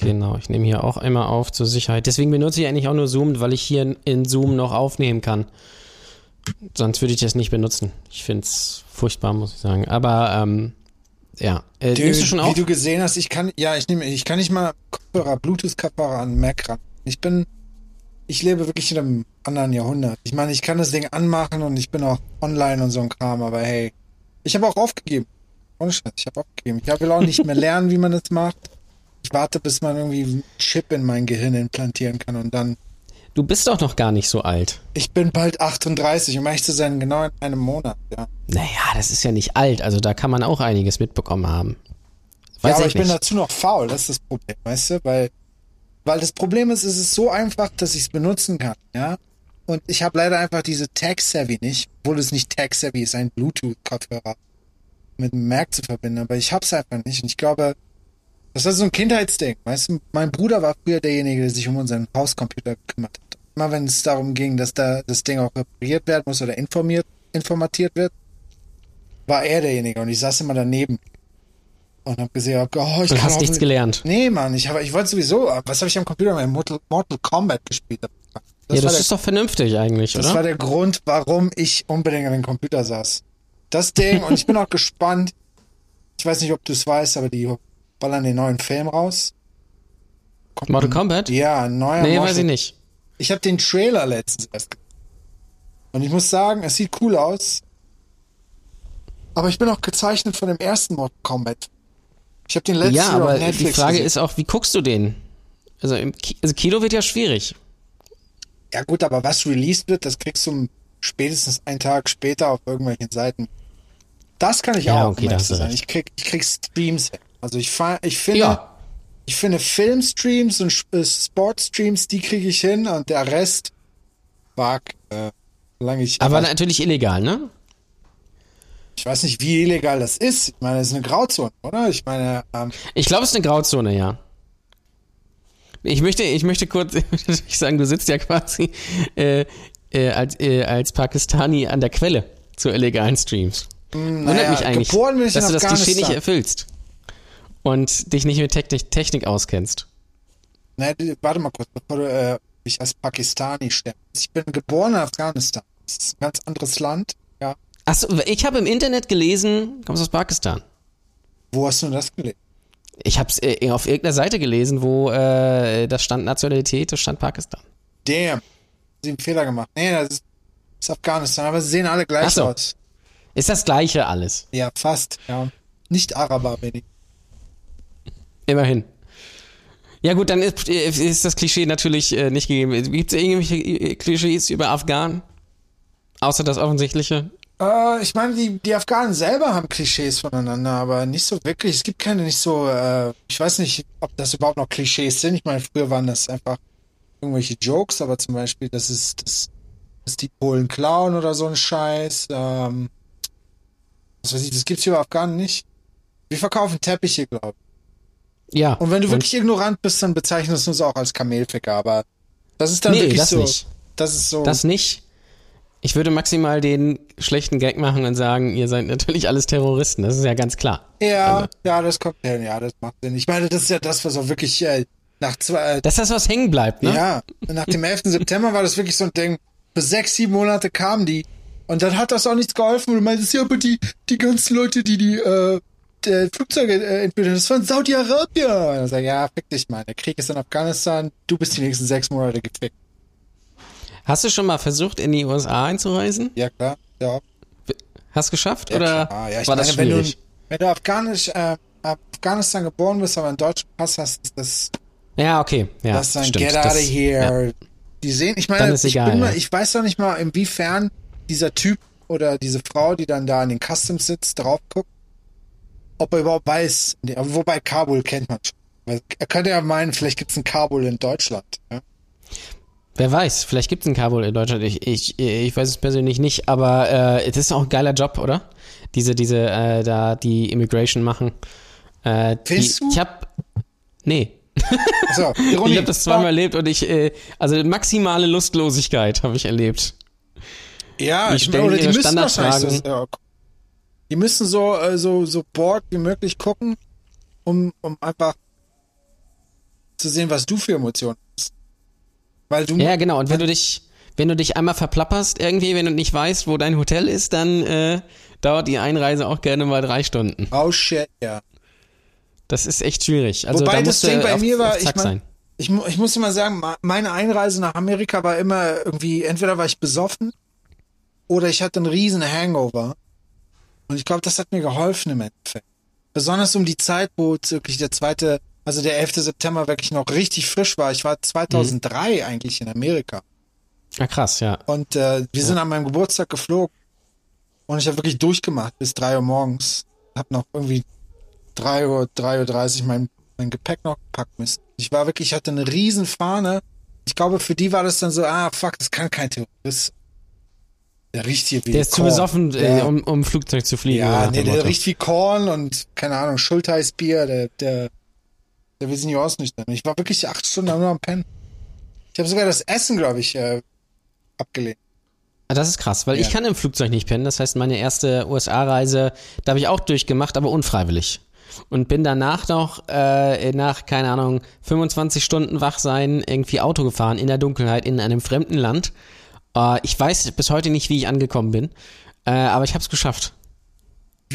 Genau, ich nehme hier auch immer auf zur Sicherheit. Deswegen benutze ich eigentlich auch nur Zoom, weil ich hier in Zoom noch aufnehmen kann. Sonst würde ich das nicht benutzen. Ich finde es furchtbar, muss ich sagen. Aber ähm, ja. Äh, du, nimmst du schon auf? Wie du gesehen hast, ich kann, ja, ich nehme, ich kann nicht mal Kopfhörer, Bluetooth-Kopfhörer an Mac ran. Ich bin, ich lebe wirklich in einem anderen Jahrhundert. Ich meine, ich kann das Ding anmachen und ich bin auch online und so ein Kram, aber hey, ich habe auch aufgegeben. Ohne Scheiß, ich habe aufgegeben. Ich will auch nicht mehr lernen, wie man das macht. Ich warte, bis man irgendwie einen Chip in mein Gehirn implantieren kann und dann. Du bist doch noch gar nicht so alt. Ich bin bald 38, um ehrlich zu sein, genau in einem Monat, ja. Naja, das ist ja nicht alt, also da kann man auch einiges mitbekommen haben. Weiß ja, aber ich, ich bin dazu noch faul, das ist das Problem, weißt du? Weil, weil das Problem ist, es ist so einfach, dass ich es benutzen kann, ja. Und ich habe leider einfach diese Tag-Savvy nicht, obwohl es nicht Tag-Savvy ist, ein Bluetooth-Kopfhörer mit einem Mac zu verbinden, aber ich hab's einfach nicht. Und ich glaube, das war so ein Kindheitsding. Weißt du, mein Bruder war früher derjenige, der sich um unseren Hauscomputer gekümmert hat. Immer wenn es darum ging, dass da das Ding auch repariert werden muss oder informiert, informatiert wird, war er derjenige und ich saß immer daneben und hab gesehen, oh, ich du hast nichts gelernt. Nee, Mann, ich habe ich wollte sowieso, was habe ich am Computer mein Mortal, Mortal Kombat gespielt? Das ja, das ist der, doch vernünftig eigentlich, das oder? Das war der Grund, warum ich unbedingt an den Computer saß. Das Ding und ich bin auch gespannt. Ich weiß nicht, ob du es weißt, aber die ballern den neuen Film raus. Kommt Mortal Kombat? Ja, ein neuer Nee, Mortal weiß ich nicht. Ich habe den Trailer letztens erst Und ich muss sagen, es sieht cool aus. Aber ich bin auch gezeichnet von dem ersten Mortal Kombat. Ich habe den letzten Ja, aber die Frage gesehen. ist auch, wie guckst du den? Also im Ki also Kino wird ja schwierig. Ja gut, aber was released wird, das kriegst du spätestens einen Tag später auf irgendwelchen Seiten. Das kann ich ja, auch, okay, sein. Ich krieg, ich krieg Streams. Also ich, ich finde, ja. ich finde Filmstreams und äh, Sportstreams, die kriege ich hin und der Rest, fuck, äh, solange ich. Aber natürlich illegal, ne? Ich weiß nicht, wie illegal das ist. Ich meine, das ist eine Grauzone, oder? Ich meine, ähm, Ich glaube, es ist eine Grauzone, ja. Ich möchte, ich möchte kurz ich sagen, du sitzt ja quasi äh, äh, als, äh, als Pakistani an der Quelle zu illegalen Streams. Hm, naja, Wundert mich eigentlich, dass du das Klischee nicht erfüllst und dich nicht mit Technik, Technik auskennst. Nein, warte mal kurz, bevor du äh, mich als Pakistani stellst. Ich bin geboren in Afghanistan. Das ist ein ganz anderes Land, ja. Achso, ich habe im Internet gelesen, kommst aus Pakistan. Wo hast du das gelesen? Ich habe es äh, auf irgendeiner Seite gelesen, wo äh, das stand Nationalität, das stand Pakistan. Damn. Sie haben einen Fehler gemacht. Nee, das ist, das ist Afghanistan, aber sie sehen alle gleich so. aus. Ist das gleiche alles? Ja, fast, ja. Nicht Araber, bin ich. Immerhin. Ja gut, dann ist, ist das Klischee natürlich äh, nicht gegeben. Gibt es irgendwelche äh, Klischees über Afghanen? Außer das Offensichtliche? Äh, ich meine, die, die Afghanen selber haben Klischees voneinander, aber nicht so wirklich. Es gibt keine nicht so, äh, ich weiß nicht, ob das überhaupt noch Klischees sind. Ich meine, früher waren das einfach irgendwelche Jokes, aber zum Beispiel, das ist, das, das ist die Polen klauen oder so ein Scheiß. Ähm, was weiß ich, das gibt's hier über Afghanen nicht. Wir verkaufen Teppiche, glaube ich. Ja. Und wenn du wirklich ignorant bist, dann bezeichnest du uns auch als Kamelficker, aber das ist dann nee, wirklich das so. Nicht. Das ist so. Das nicht. Ich würde maximal den schlechten Gag machen und sagen, ihr seid natürlich alles Terroristen. Das ist ja ganz klar. Ja, also. ja, das kommt hin. Ja, das macht Sinn. Ich meine, das ist ja das, was auch wirklich äh, nach zwei. Äh, das ist das, was hängen bleibt, ne? Ja. Nach dem 11. September war das wirklich so ein Ding. Für sechs, sieben Monate kamen die. Und dann hat das auch nichts geholfen. Und du meintest, ja, aber die, die ganzen Leute, die die äh, äh, Flugzeuge äh, entweder das von Saudi-Arabien. Und sag, ja, fick dich mal. Der Krieg ist in Afghanistan. Du bist die nächsten sechs Monate gefickt. Hast du schon mal versucht, in die USA einzureisen? Ja, klar. Ja. Hast geschafft? Ja, oder klar. Ja, ich war meine, das schwierig? Wenn du, wenn du Afghanisch, äh, Afghanistan geboren bist, aber einen deutschen Pass hast, ist das. Ja, okay. Ja, das ist dann stimmt. get out of here. Ja. Die sehen, ich meine, ich, egal, bin mal, ich weiß doch nicht mal, inwiefern dieser Typ oder diese Frau, die dann da in den Customs sitzt, drauf guckt, ob er überhaupt weiß, wobei Kabul kennt man schon. Er könnte ja meinen, vielleicht gibt es ein Kabul in Deutschland. Ja? Wer weiß, vielleicht gibt es ein Kabul in Deutschland. Ich, ich, ich weiß es persönlich nicht, aber äh, es ist auch ein geiler Job, oder? Diese, diese, äh, da die Immigration machen. Äh, Willst die, du? Ich hab. Nee. So, ich habe das zweimal erlebt und ich, äh, also maximale Lustlosigkeit habe ich erlebt. Ja, ich meine, oder die müssen wahrscheinlich so, ja, die müssen so, äh, so, so bored wie möglich gucken, um, um einfach zu sehen, was du für Emotionen hast. Weil du. Ja, genau. Und wenn du dich, wenn du dich einmal verplapperst irgendwie, wenn du nicht weißt, wo dein Hotel ist, dann äh, dauert die Einreise auch gerne mal drei Stunden. Oh shit, ja. Das ist echt schwierig. Also Wobei da das Ding bei auf, mir war, ich, mein, ich, ich muss immer sagen, meine Einreise nach Amerika war immer irgendwie, entweder war ich besoffen oder ich hatte einen riesen Hangover. Und ich glaube, das hat mir geholfen im Endeffekt. Besonders um die Zeit, wo wirklich der zweite, also der 11. September wirklich noch richtig frisch war. Ich war 2003 mhm. eigentlich in Amerika. Ja, krass, ja. Und äh, wir ja. sind an meinem Geburtstag geflogen. Und ich habe wirklich durchgemacht bis drei Uhr morgens. Hab noch irgendwie drei Uhr, drei Uhr dreißig mein, mein Gepäck noch gepackt müssen. Ich war wirklich, ich hatte eine riesen Fahne. Ich glaube, für die war das dann so, ah, fuck, das kann kein Terrorist. Der riecht hier wie Der ist Korn. zu besoffen, äh, ja. um, um Flugzeug zu fliegen. Ja, nee, der riecht wie Korn und, keine Ahnung, Schultheißbier, der, der, der will sich nicht ausnüchtern. Ich war wirklich acht Stunden nur am Pennen. Ich habe sogar das Essen, glaube ich, äh, abgelehnt. Ah, das ist krass, weil ja. ich kann im Flugzeug nicht pennen. Das heißt, meine erste USA-Reise, da habe ich auch durchgemacht, aber unfreiwillig. Und bin danach noch, äh, nach, keine Ahnung, 25 Stunden wach sein, irgendwie Auto gefahren in der Dunkelheit in einem fremden Land. Äh, ich weiß bis heute nicht, wie ich angekommen bin, äh, aber ich habe es geschafft.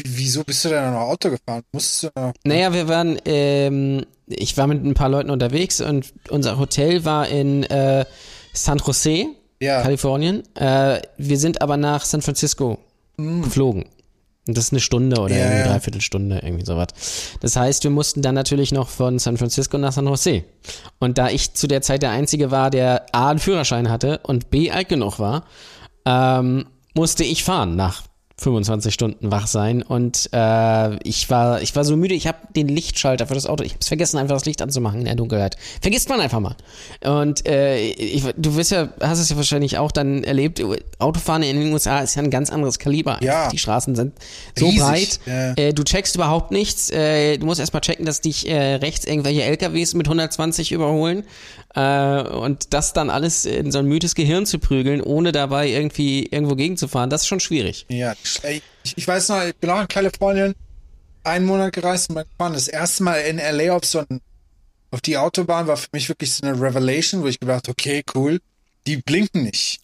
Wieso bist du denn noch Auto gefahren? Musstest du noch naja, wir waren, ähm, ich war mit ein paar Leuten unterwegs und unser Hotel war in äh, San Jose ja. Kalifornien. Äh, wir sind aber nach San Francisco mm. geflogen. Und das ist eine Stunde oder ja, eine Dreiviertelstunde, irgendwie sowas. Das heißt, wir mussten dann natürlich noch von San Francisco nach San Jose. Und da ich zu der Zeit der Einzige war, der A, einen Führerschein hatte und B, alt genug war, ähm, musste ich fahren nach 25 Stunden wach sein und äh, ich war ich war so müde, ich habe den Lichtschalter für das Auto, ich habe es vergessen einfach das Licht anzumachen in der Dunkelheit. Vergisst man einfach mal. Und äh, ich, du wirst ja hast es ja wahrscheinlich auch dann erlebt, Autofahren in den USA ist ja ein ganz anderes Kaliber. Ja. Die Straßen sind so Riesig. breit, ja. äh, du checkst überhaupt nichts, äh, du musst erstmal checken, dass dich äh, rechts irgendwelche LKWs mit 120 überholen äh, und das dann alles in so ein müdes Gehirn zu prügeln, ohne dabei irgendwie irgendwo gegenzufahren, das ist schon schwierig. Ja, ich, ich weiß noch, ich bin auch in Kalifornien einen Monat gereist und gefahren. Das erste Mal in LA auf so ein, auf die Autobahn war für mich wirklich so eine Revelation, wo ich gedacht, okay, cool, die blinken nicht.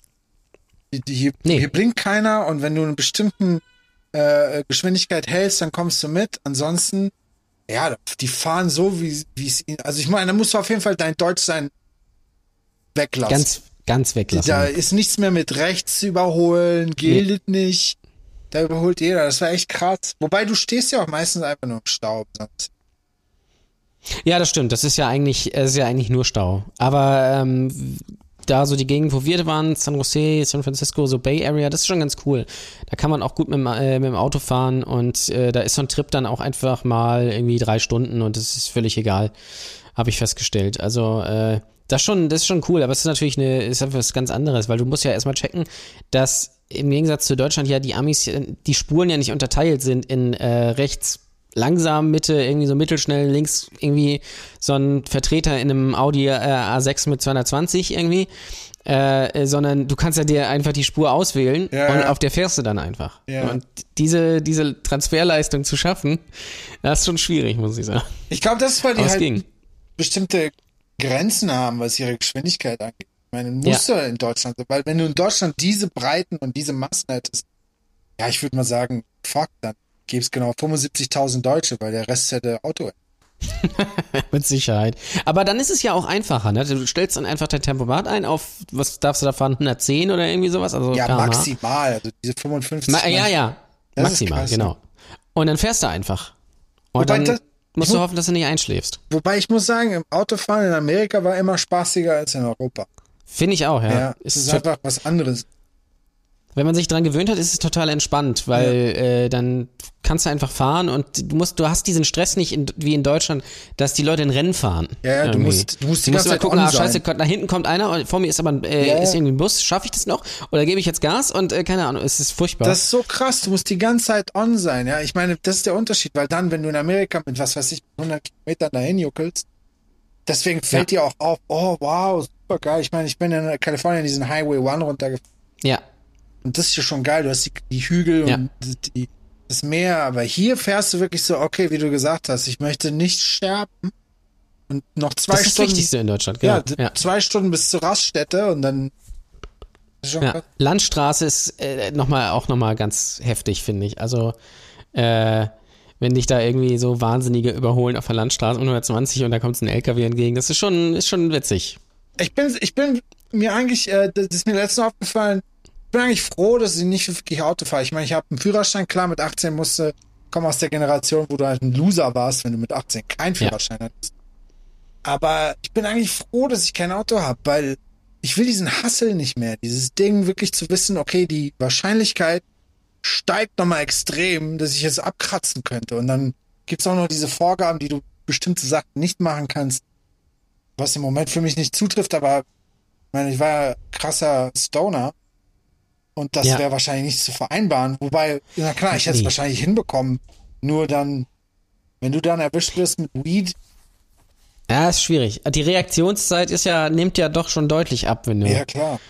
Die, die, hier, nee. hier blinkt keiner und wenn du eine bestimmten äh, Geschwindigkeit hältst, dann kommst du mit. Ansonsten, ja, die fahren so, wie es ihnen. Also ich meine, da musst du auf jeden Fall dein Deutsch sein weglassen. Ganz, ganz weglassen. Da ist nichts mehr mit rechts überholen, gilt nee. nicht. Da überholt jeder. Das war echt krass. Wobei du stehst ja auch meistens einfach nur im Stau. Ja, das stimmt. Das ist ja eigentlich, ist ja eigentlich nur Stau. Aber ähm, da so die Gegend, wo wir waren, San Jose, San Francisco, so Bay Area, das ist schon ganz cool. Da kann man auch gut mit, äh, mit dem Auto fahren und äh, da ist so ein Trip dann auch einfach mal irgendwie drei Stunden und das ist völlig egal, habe ich festgestellt. Also äh, das schon, das ist schon cool, aber es ist natürlich eine, ist etwas ganz anderes, weil du musst ja erstmal checken, dass im Gegensatz zu Deutschland ja die Amis, die Spuren ja nicht unterteilt sind in äh, rechts langsam, Mitte, irgendwie so mittelschnell, links irgendwie so ein Vertreter in einem Audi äh, A6 mit 220 irgendwie, äh, sondern du kannst ja dir einfach die Spur auswählen ja, und ja. auf der fährst du dann einfach. Ja. Und diese, diese Transferleistung zu schaffen, das ist schon schwierig, muss ich sagen. Ich glaube, das ist, weil die halt ging. bestimmte Grenzen haben, was ihre Geschwindigkeit angeht. Ich meine, muss ja. in Deutschland, weil wenn du in Deutschland diese Breiten und diese Massen hättest, ja, ich würde mal sagen, fuck, dann gäbe es genau 75.000 Deutsche, weil der Rest hätte Auto. Mit Sicherheit. Aber dann ist es ja auch einfacher, ne? Du stellst dann einfach dein Tempomat ein auf, was darfst du da fahren, 110 oder irgendwie sowas? Also ja, kmh. maximal, also diese 55. Ma ja, ja, maximal, genau. Und dann fährst du einfach. Und Wobei dann, das, Musst du hoffen, dass du nicht einschläfst. Wobei ich muss sagen, im Autofahren in Amerika war immer spaßiger als in Europa. Finde ich auch, ja. Ja, es ist, ist einfach was anderes. Wenn man sich dran gewöhnt hat, ist es total entspannt, weil ja. äh, dann kannst du einfach fahren und du musst, du hast diesen Stress nicht in, wie in Deutschland, dass die Leute in Rennen fahren. Ja, ja du musst, du musst die du musst ganze gucken, ah, scheiße, da hinten kommt einer, vor mir ist aber ein, äh, ja, ist irgendwie ein Bus, schaffe ich das noch? Oder gebe ich jetzt Gas? Und äh, keine Ahnung, es ist furchtbar. Das ist so krass, du musst die ganze Zeit on sein, ja. Ich meine, das ist der Unterschied, weil dann, wenn du in Amerika mit, was weiß ich, 100 Kilometern dahin juckelst, deswegen fällt dir auch auf, oh wow, super geil. Ich meine, ich bin in Kalifornien diesen Highway One runtergefahren. Ja. Und das ist ja schon geil. Du hast die, die Hügel ja. und die, das Meer. Aber hier fährst du wirklich so, okay, wie du gesagt hast, ich möchte nicht sterben. Und noch zwei das ist Stunden. Das Wichtigste in Deutschland, genau. Ja, ja, zwei Stunden bis zur Raststätte und dann. Ja. Landstraße ist äh, noch mal, auch nochmal ganz heftig, finde ich. Also, äh, wenn dich da irgendwie so Wahnsinnige überholen auf der Landstraße 120 und da kommt ein LKW entgegen, das ist schon, ist schon witzig. Ich bin, ich bin mir eigentlich, äh, das ist mir letztens aufgefallen, bin eigentlich froh, dass ich nicht wirklich Auto fahre. Ich meine, ich habe einen Führerschein, klar, mit 18 musste, komme aus der Generation, wo du halt ein Loser warst, wenn du mit 18 keinen Führerschein ja. hattest. Aber ich bin eigentlich froh, dass ich kein Auto habe, weil ich will diesen Hassel nicht mehr. Dieses Ding wirklich zu wissen, okay, die Wahrscheinlichkeit steigt nochmal extrem, dass ich es abkratzen könnte. Und dann gibt's auch noch diese Vorgaben, die du bestimmte Sachen nicht machen kannst, was im Moment für mich nicht zutrifft, aber ich meine, ich war ja krasser Stoner und das ja. wäre wahrscheinlich nicht zu vereinbaren. Wobei, na klar, ich hätte es wahrscheinlich hinbekommen. Nur dann, wenn du dann erwischt wirst mit Weed. Ja, ist schwierig. Die Reaktionszeit ist ja, nimmt ja doch schon deutlich ab, wenn du ja, klar.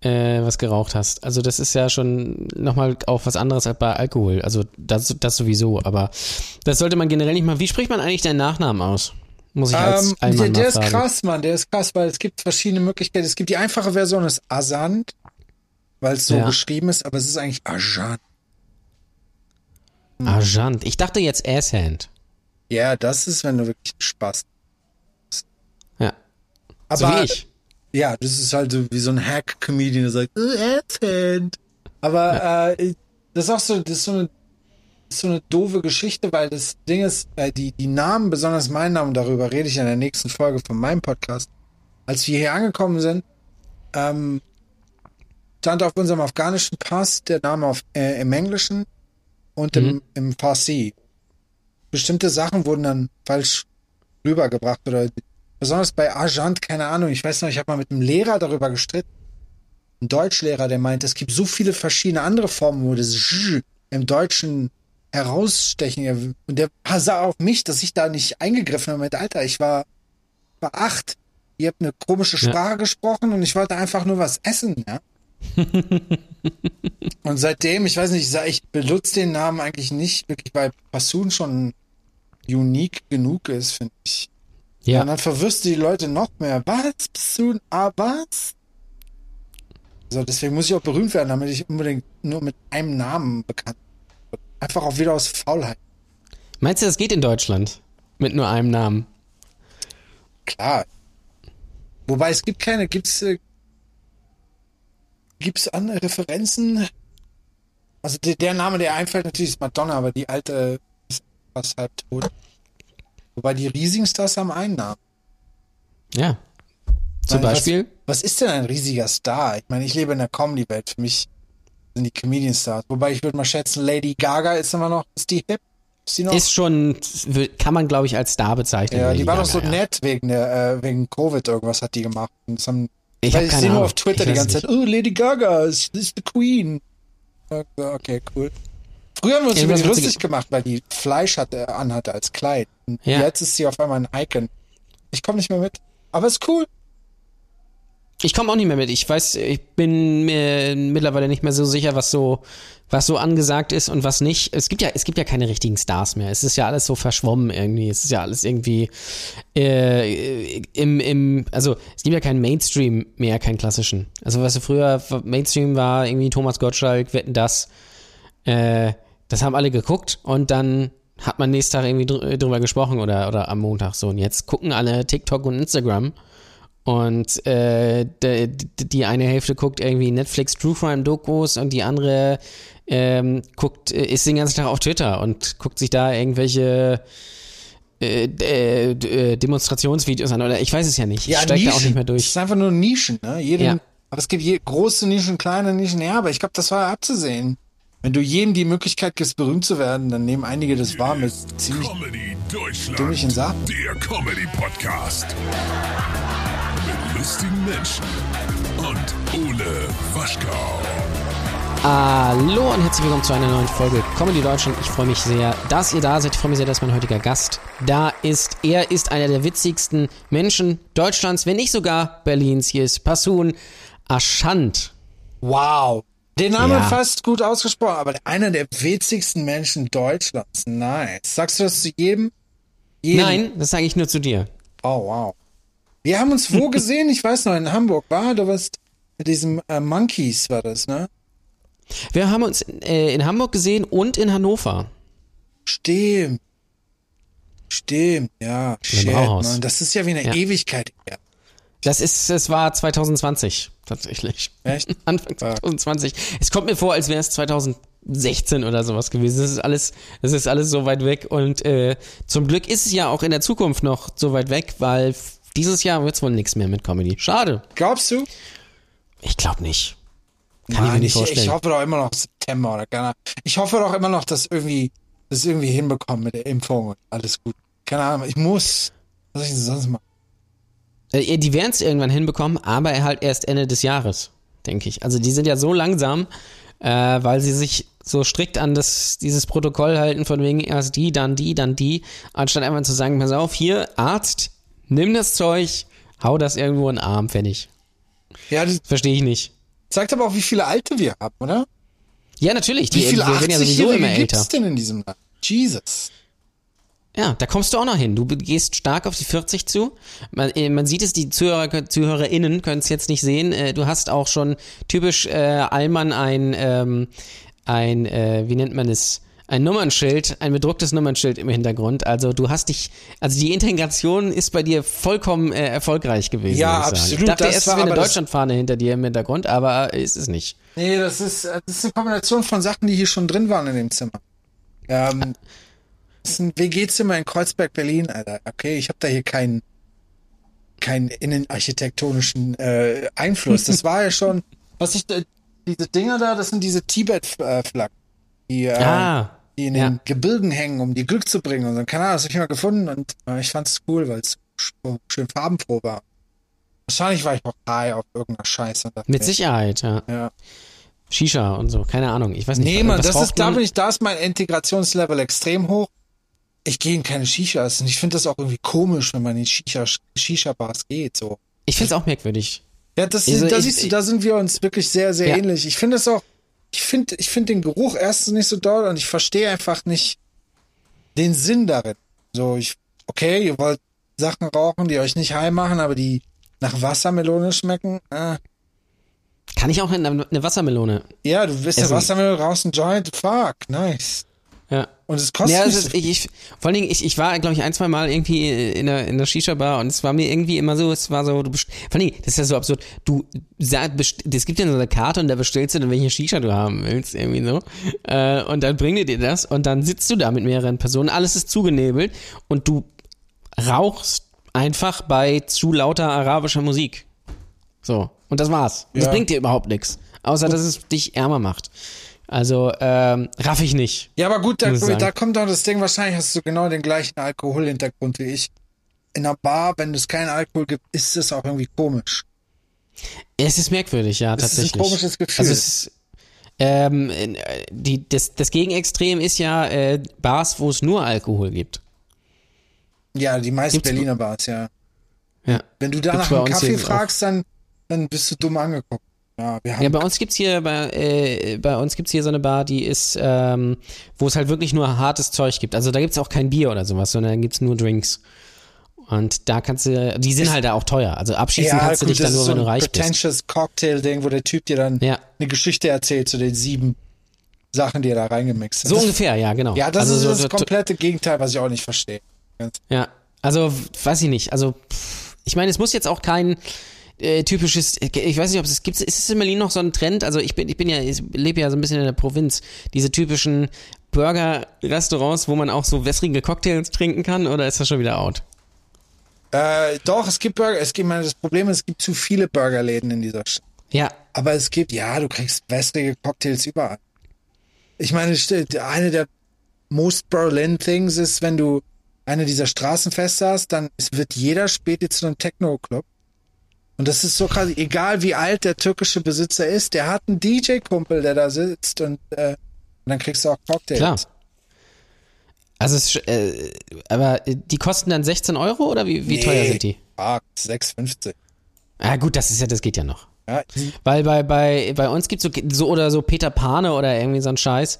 Äh, was geraucht hast. Also das ist ja schon nochmal auch was anderes als bei Alkohol. Also das, das sowieso, aber das sollte man generell nicht mal. Wie spricht man eigentlich deinen Nachnamen aus? Muss ich als ähm, Der, der ist krass, Mann, der ist krass, weil es gibt verschiedene Möglichkeiten. Es gibt die einfache Version, ist Asant weil es so ja. geschrieben ist, aber es ist eigentlich Ajant. Hm. Ajant. Ich dachte jetzt Asshand. Ja, das ist, wenn du wirklich Spaß hast. Ja. Aber, so wie ich. Ja, das ist halt so wie so ein Hack-Comedian, der sagt, oh, Asshand. Aber ja. äh, das ist auch so, das ist so eine, ist so eine doofe Geschichte, weil das Ding ist, äh, die, die Namen, besonders mein Name, darüber rede ich in der nächsten Folge von meinem Podcast. Als wir hier angekommen sind, ähm, stand auf unserem afghanischen Pass der Name auf, äh, im Englischen und mhm. im, im Farsi. Bestimmte Sachen wurden dann falsch rübergebracht oder besonders bei Ajant, keine Ahnung, ich weiß noch, ich habe mal mit einem Lehrer darüber gestritten. Ein Deutschlehrer, der meint, es gibt so viele verschiedene andere Formen, wo das J im Deutschen herausstechen. Und der sah auf mich, dass ich da nicht eingegriffen habe. Mit Alter, ich war, war acht. Ihr habt eine komische Sprache ja. gesprochen und ich wollte einfach nur was essen, ja. und seitdem, ich weiß nicht, ich benutze den Namen eigentlich nicht wirklich, weil Passun schon unique genug ist, finde ich. Ja. Und dann verwirrst du die Leute noch mehr. Was? Passun? Ah, was? So, deswegen muss ich auch berühmt werden, damit ich unbedingt nur mit einem Namen bekannt bin. Einfach auch wieder aus Faulheit. Meinst du, das geht in Deutschland? Mit nur einem Namen? Klar. Wobei es gibt keine, gibt's, äh, Gibt es andere Referenzen? Also der, der, Name, der einfällt, natürlich ist Madonna, aber die alte ist fast halb tot. Wobei die riesigen Stars haben einen Namen. Ja. Zum meine, Beispiel? Was, was, ist denn ein riesiger Star? Ich meine, ich lebe in der Comedy-Welt. Für mich sind die Comedian-Stars. Wobei ich würde mal schätzen, Lady Gaga ist immer noch, ist die hip? Ist, die noch? ist schon, kann man glaube ich als Star bezeichnen. Ja, Lady die war doch so nett wegen der, äh, wegen Covid irgendwas hat die gemacht. Und das haben ich, ich sehe nur auf Twitter die ganze Zeit, oh, Lady Gaga ist, ist the Queen. Okay, cool. Früher haben wir uns über die lustig gemacht, weil die Fleisch hatte, anhatte als Kleid. Ja. jetzt ist sie auf einmal ein Icon. Ich komme nicht mehr mit. Aber ist cool. Ich komme auch nicht mehr mit. Ich weiß, ich bin mir mittlerweile nicht mehr so sicher, was so, was so angesagt ist und was nicht. Es gibt ja, es gibt ja keine richtigen Stars mehr. Es ist ja alles so verschwommen irgendwie. Es ist ja alles irgendwie äh, im, im, also es gibt ja keinen Mainstream mehr, keinen klassischen. Also was früher Mainstream war, irgendwie Thomas Gottschalk, wetten das. Äh, das haben alle geguckt und dann hat man nächsten Tag irgendwie drüber gesprochen oder, oder am Montag so. Und jetzt gucken alle TikTok und Instagram und äh, de, die eine Hälfte guckt irgendwie Netflix True Crime Dokus und die andere ähm, guckt, äh, ist den ganzen Tag auf Twitter und guckt sich da irgendwelche äh, äh, äh Demonstrationsvideos an oder ich weiß es ja nicht. Ja, steigt da auch nicht mehr durch. Es ist einfach nur Nischen, ne? Jedem, ja. Aber es gibt je, große Nischen, kleine Nischen, ja, aber ich glaube, das war abzusehen. Wenn du jedem die Möglichkeit gibst, berühmt zu werden, dann nehmen einige das wahr mit ziemlich dummigen Sachen. Der Comedy Podcast lustigen Menschen und Ole Waschkau. Hallo und herzlich willkommen zu einer neuen Folge Comedy Deutschland. Ich freue mich sehr, dass ihr da seid. Ich freue mich sehr, dass mein heutiger Gast da ist. Er ist einer der witzigsten Menschen Deutschlands, wenn nicht sogar Berlins. Hier ist Passun Aschant. Wow. Den Namen ja. fast gut ausgesprochen, aber einer der witzigsten Menschen Deutschlands. Nice. Sagst du das zu jedem? jedem? Nein, das sage ich nur zu dir. Oh, wow. Wir haben uns wo gesehen? Ich weiß noch, in Hamburg war, du warst mit diesem äh, Monkeys war das, ne? Wir haben uns äh, in Hamburg gesehen und in Hannover. Stimmt. Stimmt, ja. Shit, Mann. Das ist ja wie eine ja. Ewigkeit her. Das ist, es war 2020 tatsächlich. Echt? Anfang 2020. Es kommt mir vor, als wäre es 2016 oder sowas gewesen. Das ist alles, das ist alles so weit weg und äh, zum Glück ist es ja auch in der Zukunft noch so weit weg, weil dieses Jahr wird es wohl nichts mehr mit Comedy. Schade. Glaubst du? Ich glaube nicht. Kann Nein, ich mir nicht vorstellen. Ich, hoffe doch immer noch September oder keine Ahnung. Ich hoffe doch immer noch, dass irgendwie das irgendwie hinbekommen mit der Impfung und alles gut. Keine Ahnung, ich muss. Was soll ich denn sonst machen? Äh, die werden es irgendwann hinbekommen, aber halt erst Ende des Jahres, denke ich. Also die sind ja so langsam, äh, weil sie sich so strikt an das, dieses Protokoll halten, von wegen erst die, dann die, dann die, anstatt einfach zu sagen, pass auf, hier, Arzt, nimm das Zeug, hau das irgendwo in den Arm, fertig. Ja, das verstehe ich nicht. Zeigt aber auch, wie viele Alte wir haben, oder? Ja, natürlich. Die, wie viele wir werden ja sowieso immer älter. gibt's denn in diesem Land? Jesus. Ja, da kommst du auch noch hin. Du gehst stark auf die 40 zu. Man, äh, man sieht es, die Zuhörer, ZuhörerInnen können es jetzt nicht sehen. Äh, du hast auch schon typisch äh, Allmann ein, ähm, ein äh, wie nennt man es? Ein Nummernschild, ein bedrucktes Nummernschild im Hintergrund. Also du hast dich, also die Integration ist bei dir vollkommen äh, erfolgreich gewesen. Ja, absolut. Ich dachte das erst, es wäre eine Deutschlandfahne hinter dir im Hintergrund, aber ist es nicht. Nee, das ist, das ist eine Kombination von Sachen, die hier schon drin waren in dem Zimmer. Ähm, das ist ein WG-Zimmer in Kreuzberg, Berlin, Alter. Okay, ich habe da hier keinen keinen innenarchitektonischen äh, Einfluss. Das war ja schon, was ich, äh, diese Dinger da, das sind diese Tibet-Flaggen, die, äh, ah, die in ja. den Gebilden hängen, um dir Glück zu bringen. Und dann, keine Ahnung, das habe ich mal gefunden und äh, ich fand es cool, weil es schön farbenfroh war. Wahrscheinlich war ich auch high auf irgendeiner Scheiße. Mit Sicherheit, ja. ja. Shisha und so, keine Ahnung, ich weiß nicht. Nee, man, das ist, da bin ich, da ist mein Integrationslevel extrem hoch ich gehe in keine Shishas und ich finde das auch irgendwie komisch, wenn man in Shisha, Shisha-Bars geht, so. Ich finde es auch merkwürdig. Ja, das, also, da ich, siehst du, da sind wir uns wirklich sehr, sehr ja. ähnlich. Ich finde es auch, ich finde, ich finde den Geruch erstens nicht so doll und ich verstehe einfach nicht den Sinn darin. So, ich, okay, ihr wollt Sachen rauchen, die euch nicht heim machen, aber die nach Wassermelone schmecken, äh. Kann ich auch eine, eine Wassermelone? Ja, du bist eine Wassermelone, rauchst ein Joint, fuck, nice. Und es kostet. Ja, ist, ich, ich, vor allen Dingen, ich, ich war, glaube ich, ein, zwei Mal irgendwie in der, in der Shisha-Bar und es war mir irgendwie immer so, es war so, du vor allen Dingen, das ist ja so absurd, du, es gibt ja so eine Karte und da bestellst du dann, welche Shisha du haben willst, irgendwie so. Äh, und dann bringen die dir das und dann sitzt du da mit mehreren Personen, alles ist zugenebelt und du rauchst einfach bei zu lauter arabischer Musik. So. Und das war's. Ja. Das bringt dir überhaupt nichts. Außer, dass es dich ärmer macht. Also ähm, raff ich nicht. Ja, aber gut, da, da kommt doch das Ding, wahrscheinlich hast du genau den gleichen Alkoholhintergrund wie ich. In einer Bar, wenn es keinen Alkohol gibt, ist es auch irgendwie komisch. Es ist merkwürdig, ja, es tatsächlich. Es ist ein komisches Gefühl. Also es ist, ähm, die, das, das Gegenextrem ist ja äh, Bars, wo es nur Alkohol gibt. Ja, die meisten Gibt's Berliner Bars, ja. ja. Wenn du da nach einem Kaffee fragst, dann, dann bist du dumm angeguckt. Ja, wir haben ja, bei uns gibt's hier bei, äh, bei uns gibt's hier so eine Bar, die ist, ähm, wo es halt wirklich nur hartes Zeug gibt. Also da gibt's auch kein Bier oder sowas, sondern da gibt's nur Drinks. Und da kannst du, die sind ist, halt da auch teuer. Also abschießen ja, kannst gut, du dich dann nur, so wenn du reich bist. Pretentious Cocktail-Ding, wo der Typ dir dann ja. eine Geschichte erzählt zu den sieben Sachen, die er da reingemixt hat. So das, ungefähr, ja, genau. Ja, das also ist so, das komplette Gegenteil, was ich auch nicht verstehe. Ja, also weiß ich nicht. Also ich meine, es muss jetzt auch kein äh, typisches, ich weiß nicht, ob es gibt, ist es in Berlin noch so ein Trend? Also ich bin, ich bin ja, ich lebe ja so ein bisschen in der Provinz. Diese typischen Burger-Restaurants, wo man auch so wässrige Cocktails trinken kann, oder ist das schon wieder out? Äh, doch, es gibt Burger, es gibt, meine, das Problem ist, es gibt zu viele Burgerläden in dieser Stadt. Ja. Aber es gibt, ja, du kriegst wässrige Cocktails überall. Ich meine, eine der most Berlin Things ist, wenn du eine dieser Straßenfeste hast, dann wird jeder später zu einem Techno-Club und das ist so quasi, egal wie alt der türkische Besitzer ist, der hat einen DJ-Kumpel, der da sitzt und, äh, und dann kriegst du auch Cocktails. Klar. Also es, äh, aber die kosten dann 16 Euro oder wie, wie nee, teuer sind die? Ah, 6,50. Ah, gut, das ist ja, das geht ja noch. Ja. Weil bei, bei, bei uns gibt's so, so oder so Peter Pane oder irgendwie so ein Scheiß,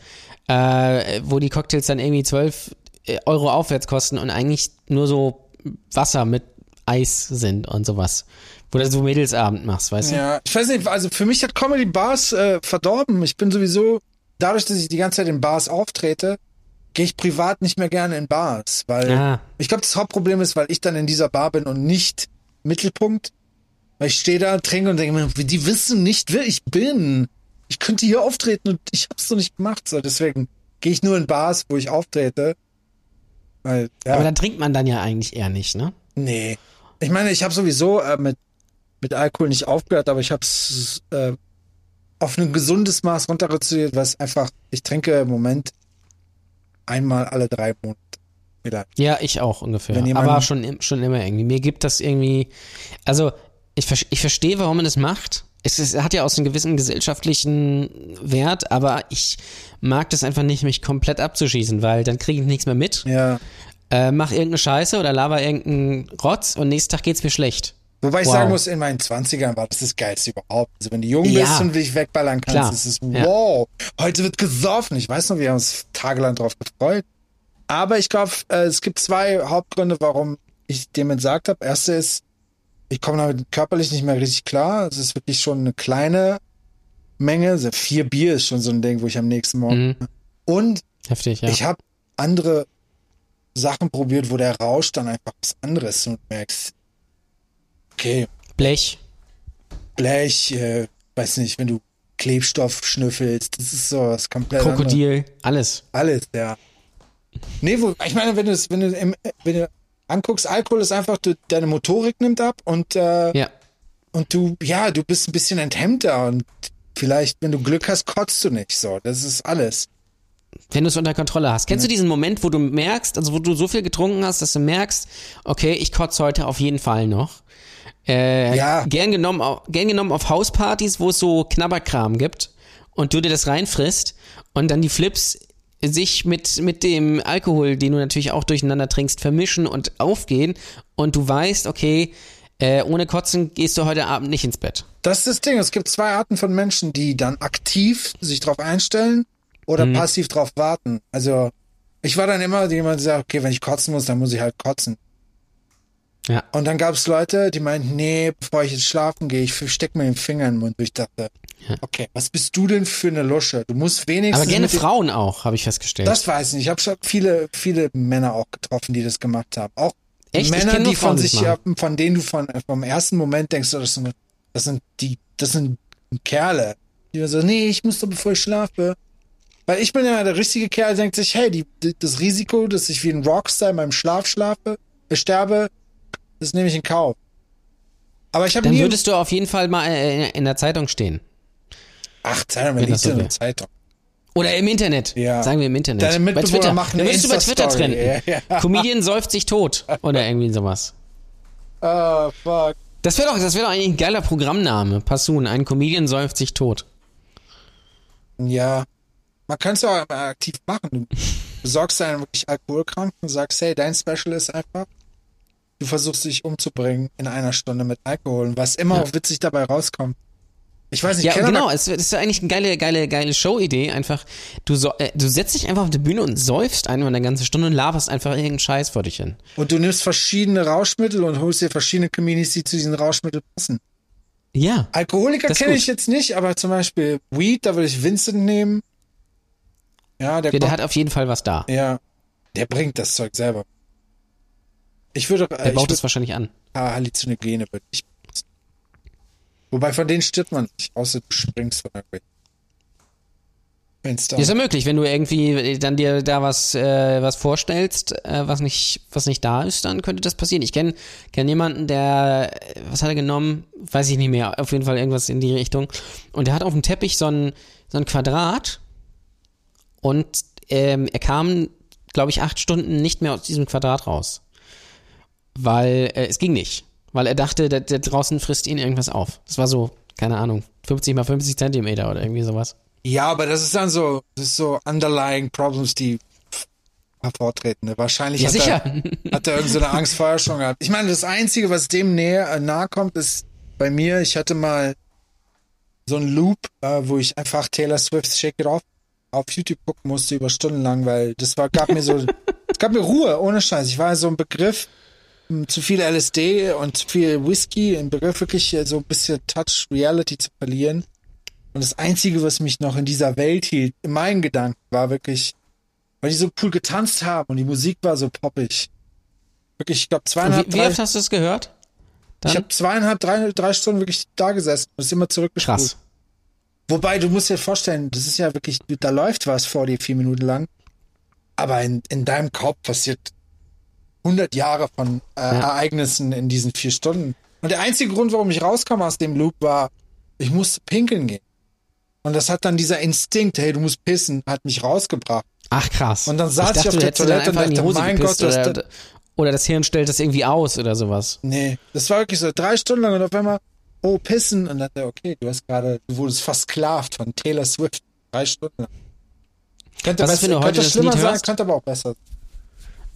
äh, wo die Cocktails dann irgendwie 12 äh, Euro aufwärts kosten und eigentlich nur so Wasser mit Eis sind und sowas. Du so Mädelsabend machst, weißt du? Ja, ich weiß nicht, also für mich hat Comedy Bars äh, verdorben. Ich bin sowieso, dadurch, dass ich die ganze Zeit in Bars auftrete, gehe ich privat nicht mehr gerne in Bars, weil Ah. ich glaube, das Hauptproblem ist, weil ich dann in dieser Bar bin und nicht Mittelpunkt. Weil ich stehe da, trinke und denke mir, die wissen nicht, wer ich bin. Ich könnte hier auftreten und ich hab's doch nicht gemacht. So, deswegen gehe ich nur in Bars, wo ich auftrete. Weil, ja, Aber dann trinkt man dann ja eigentlich eher nicht, ne? nee. Ich meine, ich habe sowieso äh, mit, mit Alkohol nicht aufgehört, aber ich habe es äh, auf ein gesundes Maß runter reduziert, was einfach, ich trinke im Moment einmal alle drei Monate. Vielleicht. Ja, ich auch ungefähr. Aber schon, schon immer irgendwie. Mir gibt das irgendwie, also ich, ich verstehe, warum man das macht. Es, ist, hat ja auch so einen gewissen gesellschaftlichen Wert, aber ich mag das einfach nicht, mich komplett abzuschießen, weil dann kriege ich nichts mehr mit. Ja. Äh, mach irgendeine Scheiße oder laber irgendeinen Rotz und nächsten Tag geht's mir schlecht. Wobei ich Wow. sagen muss, in meinen 20ern war das das Geilste überhaupt. Also wenn du jung Ja. bist und dich wegballern kannst, Klar. ist es Ja. wow. Heute wird gesoffen. Ich weiß noch, wir haben uns tagelang drauf gefreut. Aber ich glaube, äh, es gibt zwei Hauptgründe, warum ich dem entsagt habe. Erste ist, ich komme damit körperlich nicht mehr richtig klar. Es ist wirklich schon eine kleine Menge. Also vier Bier ist schon so ein Ding, wo ich am nächsten Morgen. Mhm. Und Heftig, ja. ich habe andere Sachen probiert, wo der Rausch dann einfach was anderes ist und merkst, okay, Blech. Blech, äh, weiß nicht, wenn du Klebstoff schnüffelst, das ist so was komplett. Krokodil, alles. Alles, ja. Nee, wo, ich meine, wenn du es, wenn du, im, wenn du anguckst, Alkohol ist einfach, du, deine Motorik nimmt ab und, äh, Ja. und du, ja, du bist ein bisschen enthemmter und vielleicht, wenn du Glück hast, kotzt du nicht so. Das ist alles. Wenn du es unter Kontrolle hast. Kennst du diesen Moment, wo du merkst, also wo du so viel getrunken hast, dass du merkst, okay, ich kotze heute auf jeden Fall noch. Äh, Ja. gern, genommen, gern genommen auf Hauspartys, wo es so Knabberkram gibt und du dir das reinfrisst und dann die Flips sich mit, mit dem Alkohol, den du natürlich auch durcheinander trinkst, vermischen und aufgehen und du weißt, okay, äh, ohne Kotzen gehst du heute Abend nicht ins Bett. Das ist das Ding. Es gibt zwei Arten von Menschen, die dann aktiv sich drauf einstellen oder Mhm. passiv drauf warten. Also, ich war dann immer jemand, der sagt, okay, wenn ich kotzen muss, dann muss ich halt kotzen. Ja. Und dann gab es Leute, die meinten, nee, bevor ich jetzt schlafen gehe, ich steck mir den Finger in den Mund. Und ich dachte, Ja. okay, was bist du denn für eine Lusche? Du musst wenigstens. Aber gerne Frauen auch, habe ich festgestellt. Das weiß ich nicht. Ich habe schon viele, viele Männer auch getroffen, die das gemacht haben. Auch Echt? Männer, die von sich, ja, von denen du von, vom ersten Moment denkst, das sind, das sind die, das sind Kerle. Die so, nee, ich muss doch bevor ich schlafe. Weil ich bin ja der richtige Kerl, der denkt sich, hey, die, die, das Risiko, dass ich wie ein Rockstar in meinem Schlaf schlafe, äh, sterbe, das nehme ich in Kauf. Aber ich habe Dann würdest du auf jeden Fall mal äh, in der Zeitung stehen. ach, Zeitung, Wenn liest so in der. Zeitung. Oder im Internet. Ja. Sagen wir im Internet. Deine bei Mitbewohner Twitter. machen Dann eine würdest du bei Twitter trenden. Ja, ja. Comedian säuft sich tot. Oder irgendwie sowas. Oh, fuck. Das wäre doch, das wäre doch eigentlich ein geiler Programmname. Passun, ein Comedian säuft sich tot. Ja, man kann es ja aktiv machen. Du besorgst einen wirklich Alkoholkranken und sagst, hey, dein Special ist einfach, du versuchst dich umzubringen in einer Stunde mit Alkohol, was immer Ja. auch witzig dabei rauskommt. Ich weiß nicht, Ja, genau. Es ist eigentlich eine geile, geile, geile Show-Idee. Einfach, du, so, äh, du setzt dich einfach auf die Bühne und säufst einfach eine ganze Stunde und laberst einfach irgendeinen Scheiß vor dich hin. Und du nimmst verschiedene Rauschmittel und holst dir verschiedene Comedians, die zu diesen Rauschmitteln passen. Ja. Alkoholiker kenne ich jetzt nicht, aber zum Beispiel Weed, da würde ich Vincent nehmen. Ja, der, ja der hat auf jeden Fall was da. ja, der bringt das Zeug selber. Ich würde, äh, Der ich baut es wahrscheinlich an. Ah, Halluzinogene würde ich. Wobei von denen stirbt man nicht, außer du springst von irgendwelchen. Wenn's da. Ist ja möglich, wenn du irgendwie dann dir da was, äh, was vorstellst, äh, was nicht, was nicht da ist, dann könnte das passieren. Ich kenne kenn jemanden, der, äh, was hat er genommen? Weiß ich nicht mehr. Auf jeden Fall irgendwas in die Richtung. Und der hat auf dem Teppich so ein, so ein Quadrat und ähm, er kam, glaube ich, acht Stunden nicht mehr aus diesem Quadrat raus. Weil äh, es ging nicht. Weil er dachte, der, der draußen frisst ihn irgendwas auf. Das war so, keine Ahnung, 50 mal 50 Zentimeter oder irgendwie sowas. Ja, aber das ist dann so, das ist so underlying Problems, die hervortreten. ne? Wahrscheinlich Ja, hat, sicher. Er, hat er irgendeine Angst vorher schon gehabt. Ich meine, das Einzige, was dem näher, äh, nahe kommt, ist bei mir, ich hatte mal so einen Loop, äh, wo ich einfach Taylor Swift's Shake It Off auf YouTube gucken musste über Stunden lang, weil das war, gab mir so, es gab mir Ruhe, ohne Scheiß. Ich war so ein Begriff, zu viel LSD und zu viel Whisky im Begriff wirklich äh, so ein bisschen Touch Reality zu verlieren. Und das Einzige, was mich noch in dieser Welt hielt, in meinen Gedanken, war wirklich, weil die so cool getanzt haben und die Musik war so poppig. Wirklich, ich glaube, zweieinhalb, wie, wie oft hast du es gehört? Dann? Ich habe zweieinhalb, drei, drei Stunden wirklich da gesessen und ist immer zurückgespult. Krass. Wobei, du musst dir vorstellen, das ist ja wirklich, da läuft was vor dir vier Minuten lang. Aber in, in deinem Kopf passiert 100 Jahre von äh, ja. Ereignissen in diesen vier Stunden. Und der einzige Grund, warum ich rauskam aus dem Loop, war, ich musste pinkeln gehen. Und das hat dann dieser Instinkt, hey, du musst pissen, hat mich rausgebracht. Ach krass. Und dann saß ich, dachte, ich auf der Toilette und dachte, mein Gott, das, oder, oder das Hirn stellt das irgendwie aus oder sowas. Nee, das war wirklich so drei Stunden lang und auf einmal, oh, pissen. Und dann dachte okay, du hast gerade, du wurdest versklavt von Taylor Swift. Drei Stunden lang. Könnte, Was besser, wenn du heute das schlimmer Lied sein, könnte aber auch besser.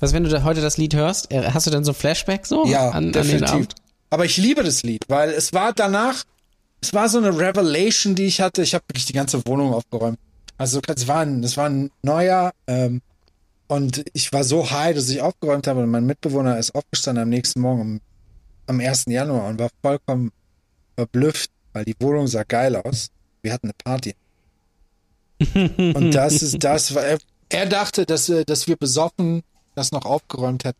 Was, wenn du heute das Lied hörst? Äh, hast du dann so ein Flashback so? Ja, an, definitiv. An aber ich liebe das Lied, weil es war danach, es war so eine Revelation, die ich hatte. Ich habe wirklich die ganze Wohnung aufgeräumt. Also es war ein, es war ein neuer ähm, und ich war so high, dass ich aufgeräumt habe und mein Mitbewohner ist aufgestanden am nächsten Morgen am, am 1. Januar und war vollkommen verblüfft, weil die Wohnung sah geil aus. Wir hatten eine Party. und das ist das, weil er, er dachte, dass, wir, dass wir besoffen das noch aufgeräumt hätten.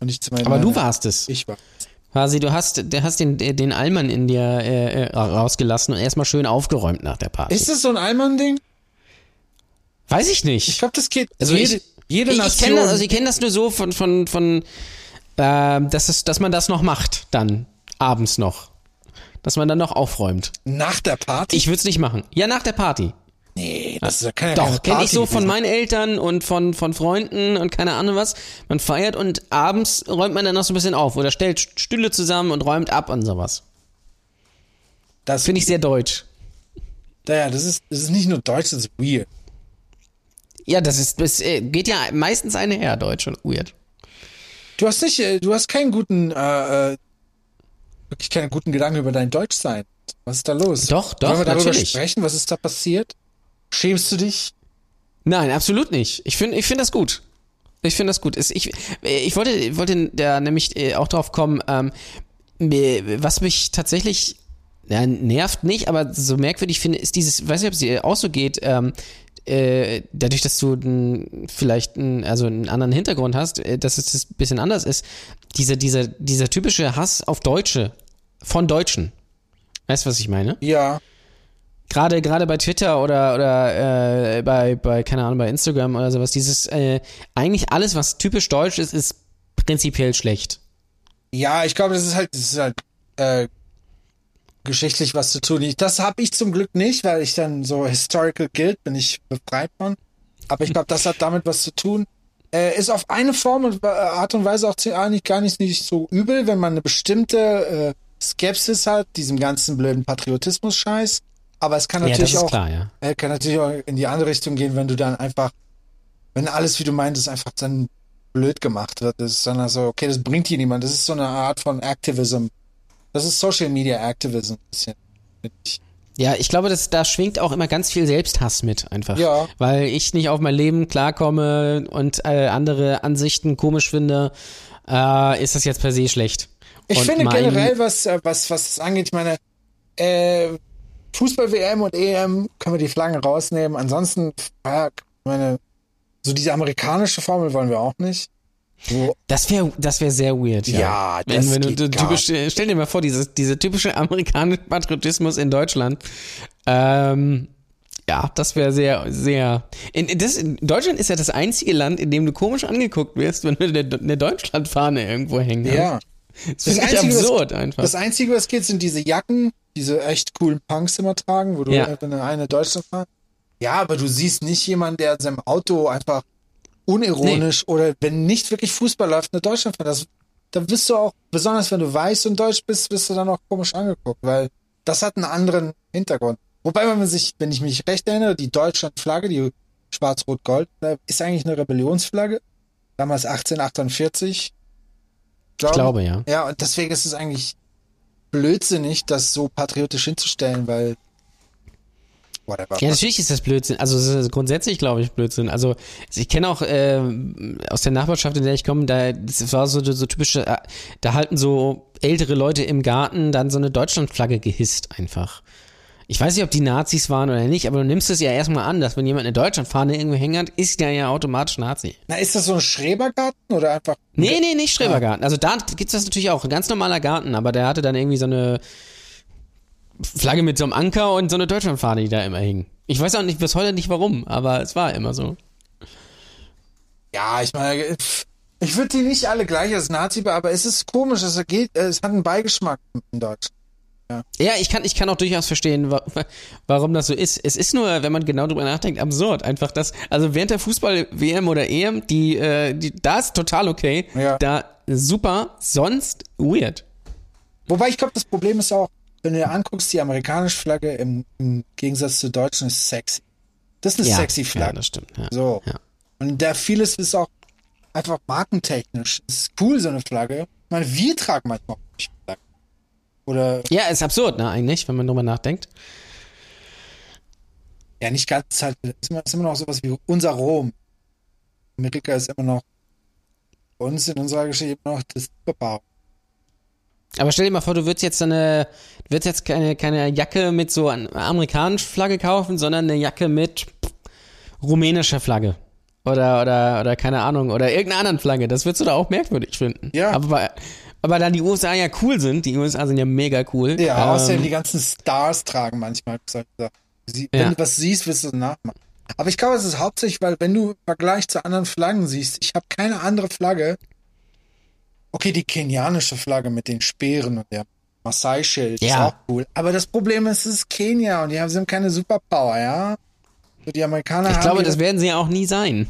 Und ich zu meinem Aber du warst es. Ich war. Quasi, du hast, du hast den, den Allmann in dir äh, äh, rausgelassen und erstmal schön aufgeräumt nach der Party. Ist das so ein Allmann-Ding? Weiß ich nicht. Ich glaube, das geht. Also jede, ich, jede ich, Nation. Ich kenne das, also ich kenne das nur so von, von, von äh, dass, es, dass man das noch macht, dann abends noch. Dass man dann noch aufräumt. Nach der Party? Ich würde es nicht machen. Ja, nach der Party. Nee, das ist ja Doch, kenne ich so von meinen Eltern und von, von Freunden und keine Ahnung was. Man feiert und abends räumt man dann noch so ein bisschen auf oder stellt Stühle zusammen und räumt ab und sowas. Das finde ich sehr deutsch. Naja, das ist, das ist nicht nur deutsch, das ist weird. Ja, das ist, das äh, geht ja meistens einher, deutsch und weird. Du hast nicht, äh, du hast keinen guten, äh, äh, wirklich keine guten Gedanken über dein Deutschsein. Was ist da los? Doch, doch, Wollen wir darüber natürlich. sprechen? Was ist da passiert? Schämst du dich? Nein, absolut nicht. Ich finde, ich finde das gut. Ich finde das gut. Ich, ich wollte, wollte da nämlich auch drauf kommen, ähm, was mich tatsächlich ja, nervt nicht, aber so merkwürdig finde, ist dieses, weiß nicht, ob es dir auch so geht, ähm, äh, dadurch, dass du n, vielleicht n, also einen anderen Hintergrund hast, äh, dass es das ein bisschen anders ist, dieser, dieser, dieser typische Hass auf Deutsche von Deutschen. Weißt du, was ich meine? Ja. Gerade gerade bei Twitter oder oder äh, bei bei keine Ahnung bei Instagram oder sowas dieses äh, eigentlich alles was typisch deutsch ist ist prinzipiell schlecht. Ja, ich glaube, das ist halt das ist halt äh, geschichtlich was zu tun. Das habe ich zum Glück nicht, weil ich dann so historical guild bin ich befreit von. Aber ich glaube, das hat damit was zu tun. Äh, ist auf eine Form und äh, Art und Weise auch eigentlich gar nicht, nicht so übel, wenn man eine bestimmte äh, Skepsis hat, diesem ganzen blöden Patriotismus-Scheiß. Aber es kann natürlich ja, auch, klar, ja. äh, kann natürlich auch in die andere Richtung gehen, wenn du dann einfach, wenn alles, wie du meintest, einfach dann blöd gemacht wird. Das ist dann also, okay, das bringt hier niemand. Das ist so eine Art von Activism, das ist Social Media Activism ein bisschen. Ja, ich glaube, dass da schwingt auch immer ganz viel Selbsthass mit einfach. Ja. Weil ich nicht auf mein Leben klarkomme und äh, andere Ansichten komisch finde, äh, ist das jetzt per se schlecht. Ich und finde generell, was, äh, was, was das angeht, ich meine, äh, Fußball-WM und EM können wir die Flaggen rausnehmen. Ansonsten, meine, so diese amerikanische Formel wollen wir auch nicht. Das wäre das wäre sehr weird. Ja, ja das wenn, wenn du typisch, stell dir mal vor, dieses, dieser typische amerikanische Patriotismus in Deutschland. Ähm, ja, das wäre sehr, sehr. In, das, in Deutschland ist ja das einzige Land, in dem du komisch angeguckt wirst, wenn du eine, eine Deutschlandfahne irgendwo hängen Ja. Das, das ist einzige, absurd was, einfach. Das Einzige, was geht, sind diese Jacken, diese echt coolen Punks immer tragen, wo du ja. eine, eine Deutschland fahren. Ja, aber du siehst nicht jemanden, der in seinem Auto einfach unironisch nee. oder wenn nicht wirklich Fußball läuft, eine Deutschland das, da bist du auch, besonders wenn du weiß und deutsch bist, bist du dann auch komisch angeguckt, weil das hat einen anderen Hintergrund. Wobei, wenn man sich, wenn ich mich recht erinnere, die Deutschlandflagge, die Schwarz-Rot-Gold, ist eigentlich eine Rebellionsflagge. Damals 1848. Glaube, ich glaube, ja. Ja, und deswegen ist es eigentlich blödsinnig, das so patriotisch hinzustellen, weil whatever. Ja, natürlich ist das Blödsinn. Also das ist grundsätzlich, glaube ich, Blödsinn. Also ich kenne auch äh, aus der Nachbarschaft, in der ich komme, da das war so, so typische, äh, da halten so ältere Leute im Garten dann so eine Deutschlandflagge gehisst einfach. Ich weiß nicht, ob die Nazis waren oder nicht, aber du nimmst es ja erstmal an, dass wenn jemand eine Deutschlandfahne irgendwo hängt, hat, ist der ja automatisch Nazi. Na, ist das so ein Schrebergarten oder einfach? Nee, nee, nicht Schrebergarten. Also da gibt's das natürlich auch. Ein ganz normaler Garten, aber der hatte dann irgendwie so eine Flagge mit so einem Anker und so eine Deutschlandfahne, die da immer hing. Ich weiß auch nicht bis heute nicht warum, aber es war immer so. Ja, ich meine, ich würde die nicht alle gleich als Nazi, aber es ist komisch, es geht, es hat einen Beigeschmack in Deutschland. Ja. ja, ich kann, ich kann auch durchaus verstehen, warum das so ist. Es ist nur, wenn man genau drüber nachdenkt, absurd. Einfach das, also während der Fußball-WM oder EM, die, äh, die, da ist total okay. Ja. Da super, sonst weird. Wobei ich glaube, das Problem ist auch, wenn du dir anguckst, die amerikanische Flagge im, im Gegensatz zur deutschen ist sexy. Das ist eine ja, sexy Flagge. Ja, das stimmt. Ja. So. Ja. Und da vieles ist auch einfach markentechnisch. Es ist cool, so eine Flagge. Ich meine, wir tragen manchmal Flagge. Oder. Ja, ist absurd, ne, eigentlich, wenn man drüber nachdenkt. Ja, nicht ganz halt. Ist immer, ist immer noch sowas wie unser Rom. Amerika ist immer noch bei uns in unserer Geschichte immer noch das Superpower. Aber stell dir mal vor, du würdest jetzt eine, würdest jetzt keine, keine Jacke mit so einer amerikanischen Flagge kaufen, sondern eine Jacke mit rumänischer Flagge. Oder, oder, oder keine Ahnung, oder irgendeiner anderen Flagge. Das würdest du da auch merkwürdig finden. Ja. Aber, bei, aber da die USA ja cool sind, die USA sind ja mega cool. Ja, ähm, außerdem die ganzen Stars tragen manchmal. Sie, wenn ja. du was siehst, wirst du nachmachen. Aber ich glaube, es ist hauptsächlich, weil wenn du im Vergleich zu anderen Flaggen siehst, ich habe keine andere Flagge, Okay, die kenianische Flagge mit den Speeren und der Maasai-Schild ja. ist auch cool. Aber das Problem ist, es ist Kenia und die haben, sind keine Superpower, ja? So die Amerikaner ich glaube, das werden sie ja auch nie sein.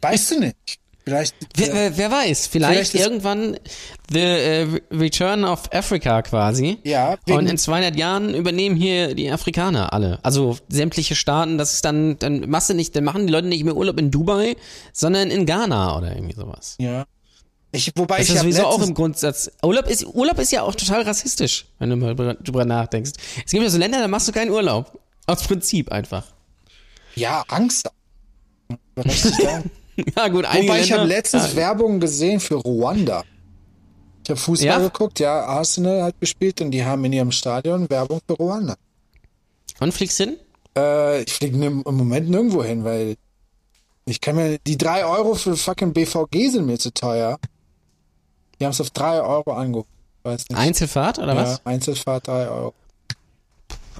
weißt du nicht. Vielleicht. Wer, wer, wer weiß, vielleicht, vielleicht irgendwann The uh, Return of Africa quasi. Ja. Und in 200 Jahren übernehmen hier die Afrikaner alle. Also sämtliche Staaten, das ist dann, dann machst du nicht, dann machen die Leute nicht mehr Urlaub in Dubai, sondern in Ghana oder irgendwie sowas. Ja. Ich, wobei das ich ist sowieso auch im Grundsatz. Urlaub ist, Urlaub ist ja auch total rassistisch, wenn du mal drüber nachdenkst. Es gibt ja so Länder, da machst du keinen Urlaub. Aus Prinzip einfach. Ja, Angst. ja, gut, einige Wobei ich habe letztens ja. Werbung gesehen für Ruanda. Ich habe Fußball ja? geguckt, ja, Arsenal hat gespielt und die haben in ihrem Stadion Werbung für Ruanda. Und fliegst hin? Äh, ich fliege im Moment nirgendwo hin, weil ich kann mir, die drei Euro für fucking BVG sind mir zu teuer. Die haben es auf 3 Euro angehoben. Einzelfahrt oder ja, was? Einzelfahrt 3 Euro.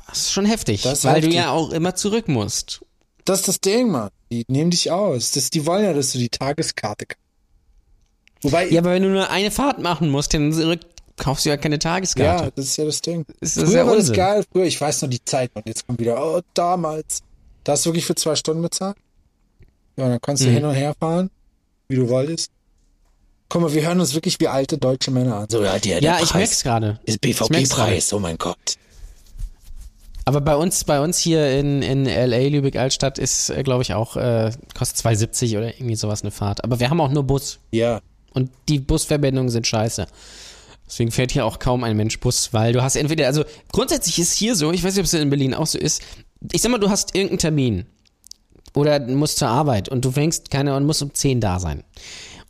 Das ist schon heftig, das weil heftig. du ja auch immer zurück musst. Das ist das Ding, Mann. Die nehmen dich aus. Das, die wollen ja, dass du die Tageskarte kaufst. Wobei. Ja, aber wenn du nur eine Fahrt machen musst, dann kaufst du ja keine Tageskarte. Ja, das ist ja das Ding. Das ist früher war das geil, früher, ich weiß noch die Zeit und jetzt kommt wieder, oh, damals. Da hast du wirklich für zwei Stunden bezahlt? Ja, dann kannst du mhm. hin und her fahren, wie du wolltest. Guck mal, wir hören uns wirklich wie alte deutsche Männer an. So, ja, der, der ja Preis ich merk's gerade. Ist BVG-Preis, oh mein Gott. Aber bei uns, bei uns hier in, in LA, Lübeck-Altstadt, ist, äh, glaube ich, auch, äh, kostet 2,70 oder irgendwie sowas eine Fahrt. Aber wir haben auch nur Bus. Ja. Und die Busverbindungen sind scheiße. Deswegen fährt hier auch kaum ein Mensch Bus, weil du hast entweder, also grundsätzlich ist hier so, ich weiß nicht, ob es in Berlin auch so ist, ich sag mal, du hast irgendeinen Termin oder musst zur Arbeit und du fängst keine und musst um 10 da sein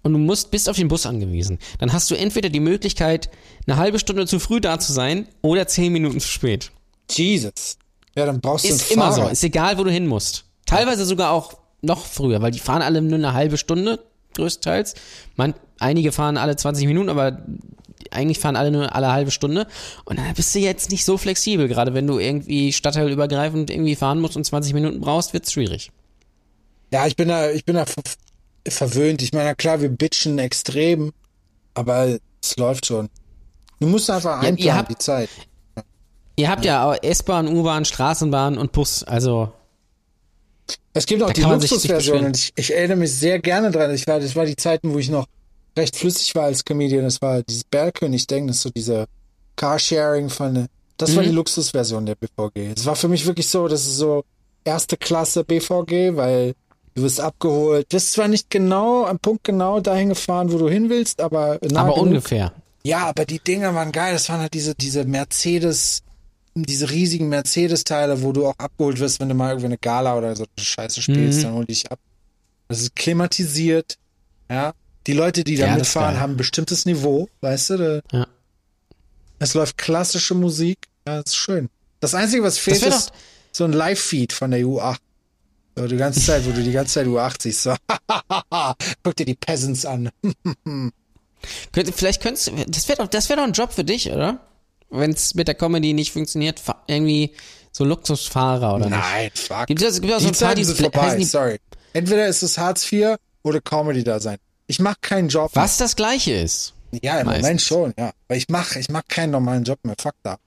und du musst, bist auf den Bus angewiesen, dann hast du entweder die Möglichkeit, eine halbe Stunde zu früh da zu sein oder zehn Minuten zu spät. Jesus. Ja, dann brauchst du Ist immer so. Ist egal, wo du hin musst. Teilweise sogar auch noch früher, weil die fahren alle nur eine halbe Stunde, größtenteils. Man, einige fahren alle 20 Minuten, aber eigentlich fahren alle nur alle halbe Stunde. Und dann bist du jetzt nicht so flexibel. Gerade wenn du irgendwie stadtteilübergreifend irgendwie fahren musst und 20 Minuten brauchst, wird's schwierig. Ja, ich bin da, ich bin da verwöhnt. Ich meine, klar, wir bitchen extrem, aber es läuft schon. Du musst einfach einplanen, ja, habt, die Zeit. Ihr habt ja, ja S-Bahn, U-Bahn, Straßenbahn und Bus, also. Es gibt auch die Luxusversion ich, ich, erinnere mich sehr gerne dran. Ich war, das war die Zeiten, wo ich noch recht flüssig war als Comedian. Das war dieses Bergkönig-Ding, das ist so diese Carsharing von, das mhm. war die Luxusversion der BVG. Es war für mich wirklich so, das ist so erste Klasse BVG, weil Du wirst abgeholt. Du bist zwar nicht genau am Punkt genau dahin gefahren, wo du hin willst, aber Aber genug. ungefähr. Ja, aber die Dinger waren geil. Das waren halt diese, diese Mercedes diese riesigen Mercedes-Teile, wo du auch abgeholt wirst, wenn du mal irgendwie eine Gala oder so Scheiße spielst, mhm. dann hol dich ab. Das ist klimatisiert, ja. Die Leute, die da ja, mitfahren, haben ein bestimmtes Niveau, weißt du? Da, ja. Es läuft klassische Musik, ja, das ist schön. Das Einzige, was fehlt, ist so ein Live-Feed von der U8. So, die ganze Zeit, wo du die ganze Zeit U8 siehst, so, guck dir die Peasants an. Vielleicht könntest das wäre doch, das wäre doch ein Job für dich, oder? Wenn es mit der Comedy nicht funktioniert, irgendwie so Luxusfahrer oder nicht? Nein, fuck. Gibt es gibt auch so Zeiten sind vorbei, sorry. Entweder ist es Hartz IV oder Comedy da sein. Ich mach keinen Job. Was mehr. das gleiche ist. Ja, im meistens. Moment schon, ja. Weil ich mach, ich mach keinen normalen Job mehr. Fuck da.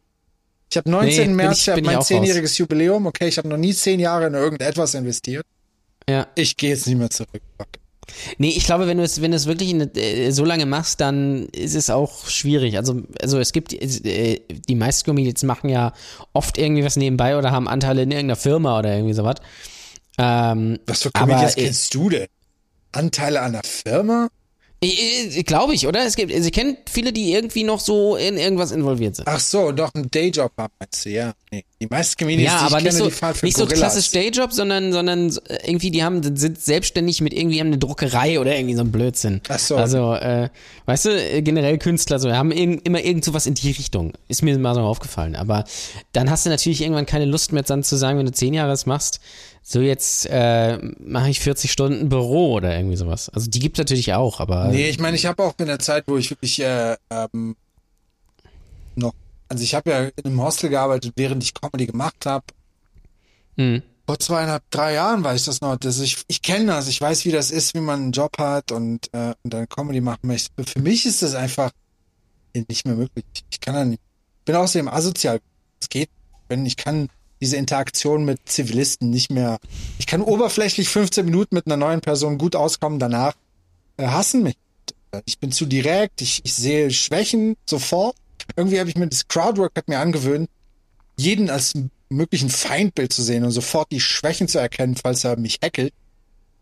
Ich habe 19. Nee, März, ich, ich habe mein zehnjähriges Jubiläum. Okay, ich habe noch nie zehn Jahre in irgendetwas investiert. Ja. Ich gehe jetzt nicht mehr zurück. Fuck. Nee, ich glaube, wenn du es, wenn du es wirklich in, äh, so lange machst, dann ist es auch schwierig. Also, also es gibt, äh, die meisten Comedians machen ja oft irgendwie was nebenbei oder haben Anteile in irgendeiner Firma oder irgendwie sowas. Ähm, was für Comedians aber, kennst du denn? Anteile an der Firma? Glaube ich, oder? Es gibt, Sie kennen viele, die irgendwie noch so in irgendwas involviert sind. Ach so, doch einen Dayjob haben, meinst du, ja. Nee. Die meisten Comedians, ja, die aber ich nicht kenne, so, die fahren für Nicht Gorillas. so klassisch Dayjob, sondern, sondern irgendwie, die haben, sind selbstständig mit irgendwie eine Druckerei oder irgendwie so ein Blödsinn. Ach so. Also, äh, weißt du, generell Künstler, so, haben irg immer irgend so was in die Richtung. Ist mir mal so aufgefallen. Aber dann hast du natürlich irgendwann keine Lust mehr dann zu sagen, wenn du zehn Jahre es machst, so jetzt äh, mache ich 40 Stunden Büro oder irgendwie sowas. Also die gibt es natürlich auch, aber. Nee, ich meine, ich habe auch in der Zeit, wo ich wirklich äh, ähm, noch, also ich habe ja in einem Hostel gearbeitet, während ich Comedy gemacht habe. Mhm. Vor zweieinhalb, drei Jahren weiß ich das noch. Dass ich ich kenne das, ich weiß, wie das ist, wie man einen Job hat und, äh, und dann Comedy machen möchte. Für mich ist das einfach nicht mehr möglich. Ich kann da nicht. Bin außerdem asozial. Es geht, wenn ich kann diese Interaktion mit Zivilisten nicht mehr. Ich kann oberflächlich 15 Minuten mit einer neuen Person gut auskommen, danach äh, hassen mich. Ich bin zu direkt, ich, ich sehe Schwächen sofort. Irgendwie habe ich mir das Crowdwork hat mir angewöhnt, jeden als möglichen Feindbild zu sehen und sofort die Schwächen zu erkennen, falls er mich hackelt.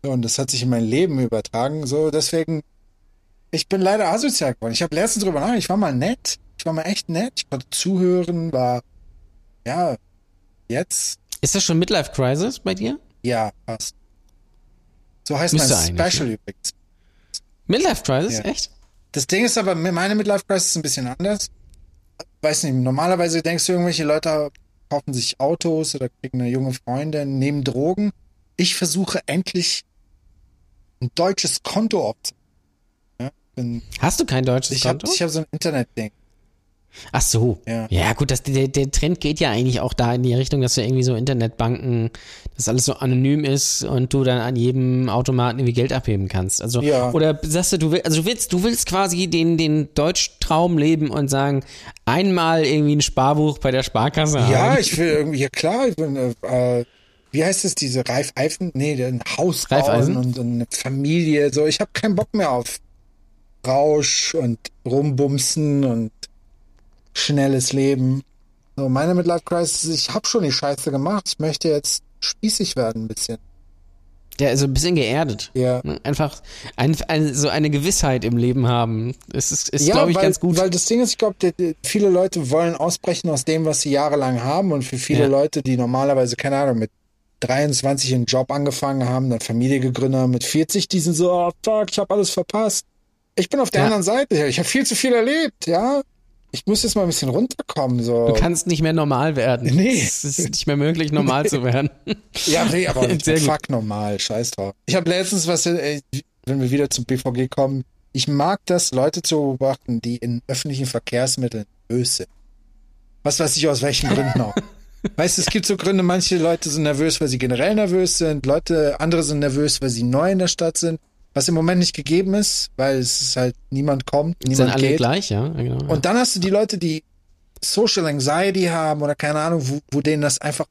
Und das hat sich in mein Leben übertragen. So, deswegen, ich bin leider asozial geworden. Ich habe letztens drüber nachgedacht, ich war mal nett. Ich war mal echt nett. Ich konnte zuhören, war, ja, Jetzt? Ist das schon Midlife Crisis bei dir? Ja, passt. So heißt Müsste mein Special ja. übrigens. Midlife Crisis? Ja. Echt? Das Ding ist aber, meine Midlife Crisis ist ein bisschen anders. Weiß nicht, normalerweise denkst du, irgendwelche Leute kaufen sich Autos oder kriegen eine junge Freundin, nehmen Drogen. Ich versuche endlich ein deutsches Konto aufzunehmen. Ja, Hast du kein deutsches ich Konto? Hab, ich habe so ein Internetding. Ach so. Ja, ja gut, das, der, der Trend geht ja eigentlich auch da in die Richtung, dass du irgendwie so Internetbanken, dass alles so anonym ist und du dann an jedem Automaten irgendwie Geld abheben kannst. Also ja. oder sagst du, du willst, also du willst, du willst quasi den den Deutschtraum leben und sagen, einmal irgendwie ein Sparbuch bei der Sparkasse haben. Ja, ich will irgendwie, ja klar, ich bin, äh, wie heißt es, diese Reifeisen? Nee, ein Haus bauen und, und eine Familie. So, ich habe keinen Bock mehr auf Rausch und Rumbumsen und schnelles Leben. So, meine Midlife Crisis, ich habe schon die Scheiße gemacht. Ich möchte jetzt spießig werden ein bisschen. Ja, also ein bisschen geerdet. Ja. Einfach ein, ein, so eine Gewissheit im Leben haben. Das ist, ist ja, glaube ich, weil, ganz gut. Weil das Ding ist, ich glaube, viele Leute wollen ausbrechen aus dem, was sie jahrelang haben. Und für viele ja. Leute, die normalerweise, keine Ahnung, mit 23 einen Job angefangen haben, eine Familie gegründet haben, mit 40, die sind so, oh fuck, ich habe alles verpasst. Ich bin auf der ja. anderen Seite. Ich habe viel zu viel erlebt, ja ich muss jetzt mal ein bisschen runterkommen. So. Du kannst nicht mehr normal werden. Nee. Es ist nicht mehr möglich, normal zu werden. ja, nee, aber fuck normal, scheiß drauf. Ich habe letztens was, ey, wenn wir wieder zum BVG kommen, ich mag das, Leute zu beobachten, die in öffentlichen Verkehrsmitteln nervös sind. Was weiß ich aus welchen Gründen auch. Weißt du, es gibt so Gründe, manche Leute sind nervös, weil sie generell nervös sind, Leute, andere sind nervös, weil sie neu in der Stadt sind was im Moment nicht gegeben ist, weil es ist halt niemand kommt, niemand sind alle geht. gleich, ja. Genau, Und dann hast du die Leute, die Social Anxiety haben oder keine Ahnung, wo, wo denen das einfach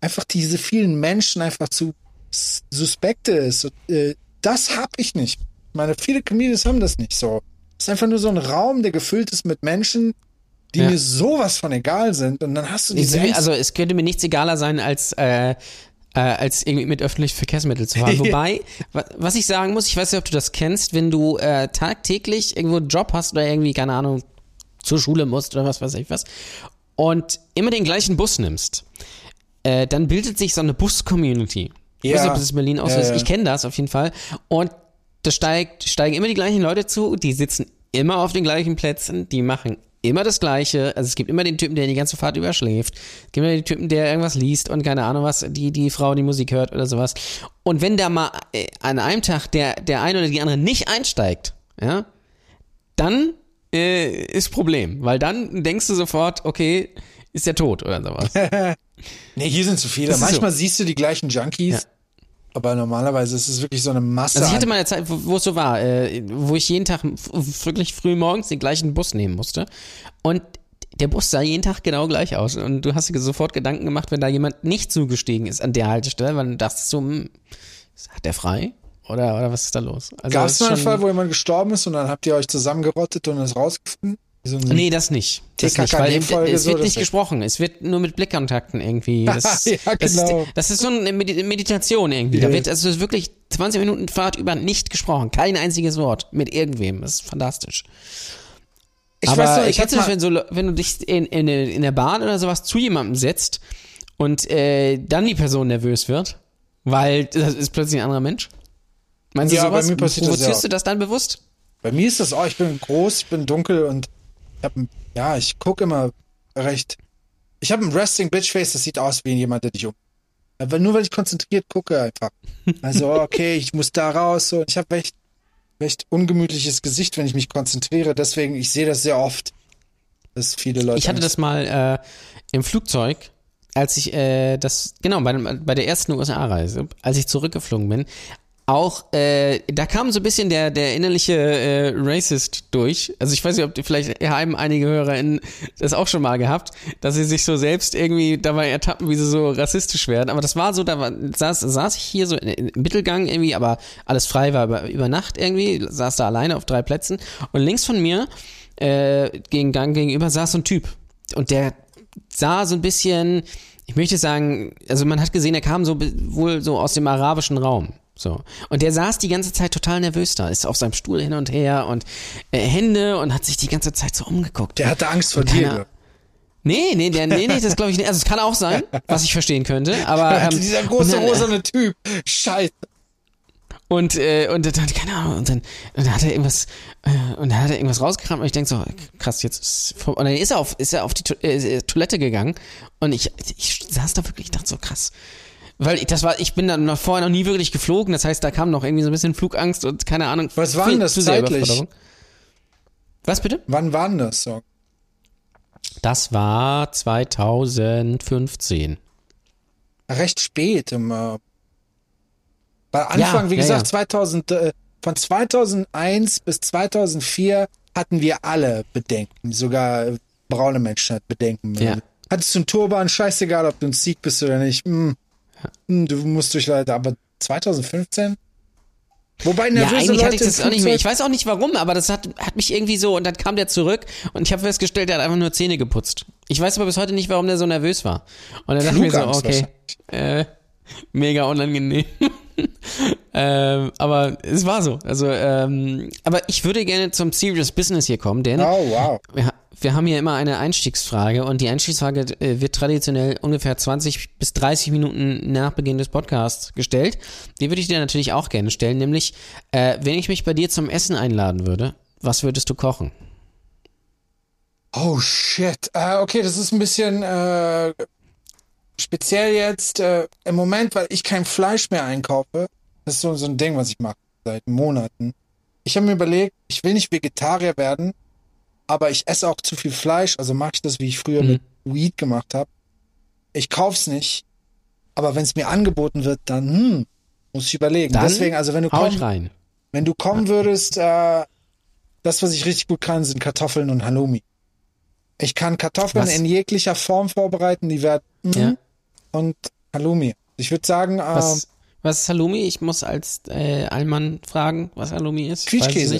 einfach diese vielen Menschen einfach zu suspekte ist. Äh, das hab ich nicht. Ich meine, viele Comedians haben das nicht so. Es ist einfach nur so ein Raum, der gefüllt ist mit Menschen, die ja. mir sowas von egal sind. Und dann hast du diese. Also es könnte mir nichts egaler sein, als äh, äh, als irgendwie mit öffentlichen Verkehrsmitteln zu fahren. Wobei, was ich sagen muss, ich weiß nicht, ob du das kennst, wenn du äh, tagtäglich irgendwo einen Job hast oder irgendwie, keine Ahnung, zur Schule musst oder was weiß ich was und immer den gleichen Bus nimmst, äh, dann bildet sich so eine Bus-Community. Ich weiß nicht, ob das in Berlin ist. Ich kenne das auf jeden Fall. Und da steigt, steigen immer die gleichen Leute zu, die sitzen immer auf den gleichen Plätzen, die machen immer das Gleiche. Also es gibt immer den Typen, der die ganze Fahrt überschläft. Es gibt immer den Typen, der irgendwas liest und keine Ahnung was, die, die Frau die Musik hört oder sowas. Und wenn da mal äh, an einem Tag der, der eine oder die andere nicht einsteigt, ja, dann äh, ist Problem. Weil dann denkst du sofort, okay, ist der tot oder sowas. nee, hier sind zu viele. Manchmal so. siehst du die gleichen Junkies. Ja. Aber normalerweise ist es wirklich so eine Masse. Also ich hatte mal eine Zeit, wo, es so war, äh, wo ich jeden Tag wirklich früh morgens den gleichen Bus nehmen musste. Und der Bus sah jeden Tag genau gleich aus. Und du hast dir sofort Gedanken gemacht, wenn da jemand nicht zugestiegen ist an der Haltestelle, weil du dachtest so, hm, hat der frei? Oder, oder was ist da los? Also Gab es mal einen Fall, wo jemand gestorben ist und dann habt ihr euch zusammengerottet und es rausgefunden? So nee, das nicht. Das nicht weil es wird so, nicht gesprochen. Es wird nur mit Blickkontakten irgendwie. Das, ja, genau. das, ist, genau. das ist so eine Meditation irgendwie. Da wird also wirklich 20 Minuten Fahrt über nicht gesprochen. Kein einziges Wort mit irgendwem. Das ist fantastisch. Ich Aber weiß noch, ich du das, wenn, so, wenn du dich in, in, in der Bahn oder sowas zu jemandem setzt und äh, dann die Person nervös wird, weil das ist plötzlich ein anderer Mensch? Meinst du ja, sowas? Bei mir passiert Provozierst das ja. du das dann bewusst? Bei mir ist das auch, ich bin groß, ich bin dunkel und ich hab, ja, ich gucke immer recht. Ich habe ein Resting Bitch Face, das sieht aus wie jemand, der dich um. Aber nur weil ich konzentriert gucke einfach. Also, okay, ich muss da raus. So. Ich habe recht, recht ungemütliches Gesicht, wenn ich mich konzentriere. Deswegen, ich sehe das sehr oft, dass viele Leute. Ich hatte das mal äh, im Flugzeug, als ich äh, das, genau, bei, bei der ersten USA-Reise, als ich zurückgeflogen bin, auch, äh, da kam so ein bisschen der, der innerliche äh, Racist durch. Also ich weiß nicht, ob die, vielleicht haben einige HörerInnen das auch schon mal gehabt, dass sie sich so selbst irgendwie dabei ertappen, wie sie so rassistisch werden. Aber das war so, da war, saß, saß ich hier so im Mittelgang irgendwie, aber alles frei war über, über Nacht irgendwie, saß da alleine auf drei Plätzen. Und links von mir, äh, gegen Gang gegenüber, saß so ein Typ. Und der sah so ein bisschen, ich möchte sagen, also man hat gesehen, er kam so wohl so aus dem arabischen Raum. So. Und der saß die ganze Zeit total nervös da, ist auf seinem Stuhl hin und her und äh, Hände und hat sich die ganze Zeit so umgeguckt. Der hatte Angst vor dir. Nee, nee, der, nee, nee, das glaube ich nicht. Also es kann auch sein, was ich verstehen könnte. Aber ähm, dieser große dann, rosane Typ. Scheiße. Und, äh, und dann, keine Ahnung, und dann, und dann hat er irgendwas, äh, und dann hat er irgendwas rausgekramt und ich denke so, krass, jetzt ist, und dann ist er auf, ist er auf die äh, Toilette gegangen und ich, ich saß da wirklich, ich dachte so, krass, weil ich, das war, ich bin dann noch vorher noch nie wirklich geflogen, das heißt, da kam noch irgendwie so ein bisschen Flugangst und keine Ahnung. Was war denn das zeitlich? Was bitte? Wann war denn das so? Das war 2015. Recht spät im äh, bei Anfang, ja, wie gesagt, ja. 2000 äh, von 2001 bis 2004 hatten wir alle Bedenken, sogar braune Menschen hatten Bedenken. Ja. Hattest du einen Turban, scheißegal, ob du ein Sieg bist oder nicht. Hm, du musst durch Leute, aber 2015? Wobei nervöse ja, eigentlich Leute hatte ich das auch nicht mehr. Ich weiß auch nicht warum, aber das hat, hat mich irgendwie so und dann kam der zurück und ich habe festgestellt, der hat einfach nur Zähne geputzt. Ich weiß aber bis heute nicht, warum der so nervös war. Und dann dachte ich mir so, okay, äh, mega unangenehm. ähm, aber es war so. Also, ähm, aber ich würde gerne zum Serious Business hier kommen, denn oh, wow. wir, wir haben hier immer eine Einstiegsfrage und die Einstiegsfrage äh, wird traditionell ungefähr 20 bis 30 Minuten nach Beginn des Podcasts gestellt. Die würde ich dir natürlich auch gerne stellen, nämlich, äh, wenn ich mich bei dir zum Essen einladen würde, was würdest du kochen? Oh shit. Äh, okay, das ist ein bisschen äh, speziell jetzt äh, im Moment, weil ich kein Fleisch mehr einkaufe. Das ist so, so ein Ding, was ich mache seit Monaten. Ich habe mir überlegt, ich will nicht Vegetarier werden, aber ich esse auch zu viel Fleisch, also mache ich das, wie ich früher mhm. mit Weed gemacht habe. Ich kauf's nicht, aber wenn es mir angeboten wird, dann hm, muss ich überlegen. Dann Deswegen, also wenn du komm, rein. wenn du kommen würdest, äh, das, was ich richtig gut kann, sind Kartoffeln und Halloumi. Ich kann Kartoffeln was? in jeglicher Form vorbereiten, die werden mm, ja. und Halloumi. Ich würde sagen, äh, was, was ist Halloumi? Ich muss als äh, Allmann fragen, was Halloumi ist. Quietschkäse.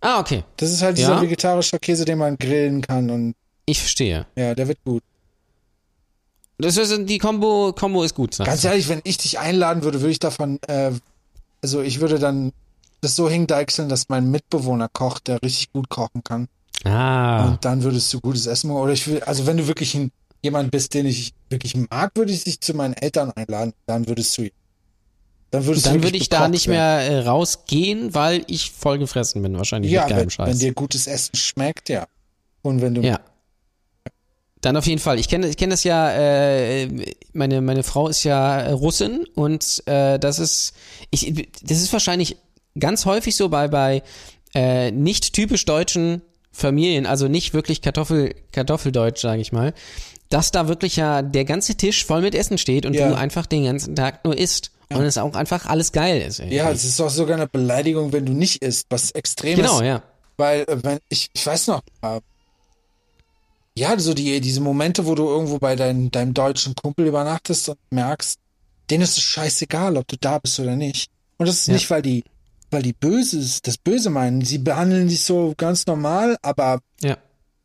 Ah, okay. Das ist halt dieser ja. vegetarische Käse, den man grillen kann und. Ich verstehe. Ja, der wird gut. Das ist, die Combo, Combo ist gut. Ganz ehrlich, wenn ich dich einladen würde, würde ich davon, äh, also ich würde dann das so hingdeichseln, dass mein Mitbewohner kocht, der richtig gut kochen kann. Ah. Und dann würdest du gutes Essen machen. Oder ich will, also wenn du wirklich ein, jemand bist, den ich wirklich mag, würde ich dich zu meinen Eltern einladen. Dann würdest du dann, würdest dann würde ich da nicht mehr äh, rausgehen, weil ich voll gefressen bin, wahrscheinlich ja, mit geilem wenn, Scheiß. wenn dir gutes Essen schmeckt, ja. Und wenn du ja. Dann auf jeden Fall. Ich kenne ich kenn das ja, äh, meine, meine Frau ist ja Russin und äh, das ist, ich, das ist wahrscheinlich ganz häufig so bei, bei äh, nicht typisch deutschen Familien, also nicht wirklich Kartoffel, Kartoffeldeutsch, sage ich mal, dass da wirklich ja der ganze Tisch voll mit Essen steht und ja. du einfach den ganzen Tag nur isst. Und es auch einfach alles geil ist. Irgendwie. Ja, es ist auch sogar eine Beleidigung, wenn du nicht isst, was extrem genau, ist. Genau, ja. Weil, äh, wenn, ich, ich weiß noch, äh, ja, so die, diese Momente, wo du irgendwo bei dein, deinem deutschen Kumpel übernachtest und merkst, denen ist es scheißegal, ob du da bist oder nicht. Und das ist ja. nicht, weil die, weil die Böses, das Böse meinen. Sie behandeln dich so ganz normal, aber ja.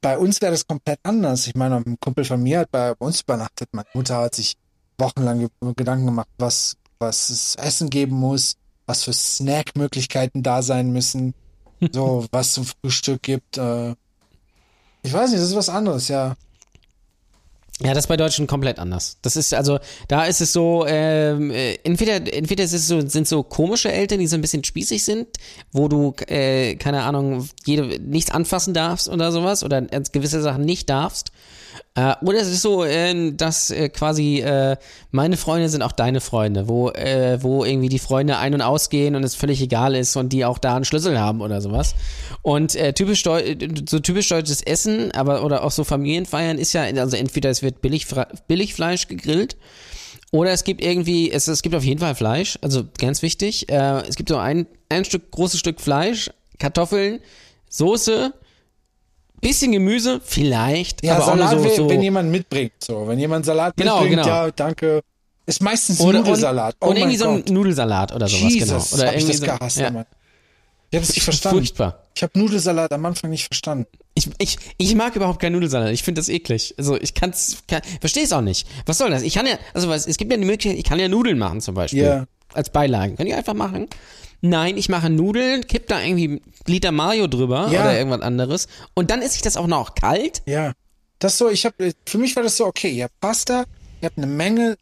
bei uns wäre das komplett anders. Ich meine, ein Kumpel von mir hat bei uns übernachtet. Meine Mutter hat sich wochenlang Gedanken gemacht, was, was es Essen geben muss, was für Snackmöglichkeiten da sein müssen, so was zum Frühstück gibt. Äh, ich weiß nicht, das ist was anderes, ja. Ja, das ist bei Deutschen komplett anders. Das ist also, da ist es so, ähm, äh, entweder, entweder ist es so, sind so komische Eltern, die so ein bisschen spießig sind, wo du, äh, keine Ahnung, jede, nichts anfassen darfst oder sowas oder gewisse Sachen nicht darfst. Äh, oder es ist so, äh, dass äh, quasi äh, meine Freunde sind auch deine Freunde, wo, äh, wo irgendwie die Freunde ein- und ausgehen und es völlig egal ist und die auch da einen Schlüssel haben oder sowas. Und äh, typisch so typisch deutsches Essen, aber oder auch so Familienfeiern ist ja, also entweder es wird billig, Billigfleisch gegrillt oder es gibt irgendwie, es, es gibt auf jeden Fall Fleisch, also ganz wichtig. Es gibt so ein, ein Stück, großes Stück Fleisch, Kartoffeln, Soße, Bisschen Gemüse, vielleicht. Ja, aber Salat, auch so, so wenn jemand mitbringt. So, wenn jemand Salat genau, mitbringt, genau. ja, danke. Ist meistens oder, Nudelsalat. Oh und irgendwie so ein Nudelsalat oder sowas, Jesus, genau. Oder hab irgendwie ich das so, gehasst, ja. Mann. Ich hab's nicht verstanden. Furchtbar. Ich habe Nudelsalat am Anfang nicht verstanden. Ich, ich, ich mag überhaupt keinen Nudelsalat. Ich finde das eklig. Also ich kann's, kann, verstehe es auch nicht. Was soll das? Ich kann ja, also was, es gibt ja die Möglichkeit, ich kann ja Nudeln machen zum Beispiel. Ja. Als Beilagen. Kann ich einfach machen. Nein, ich mache Nudeln, kipp da irgendwie Liter Mayo drüber Ja. oder irgendwas anderes. Und dann esse ich das auch noch kalt. Ja. Das so, ich habe für mich war das so, okay, ihr habt Pasta, ihr habt eine Menge,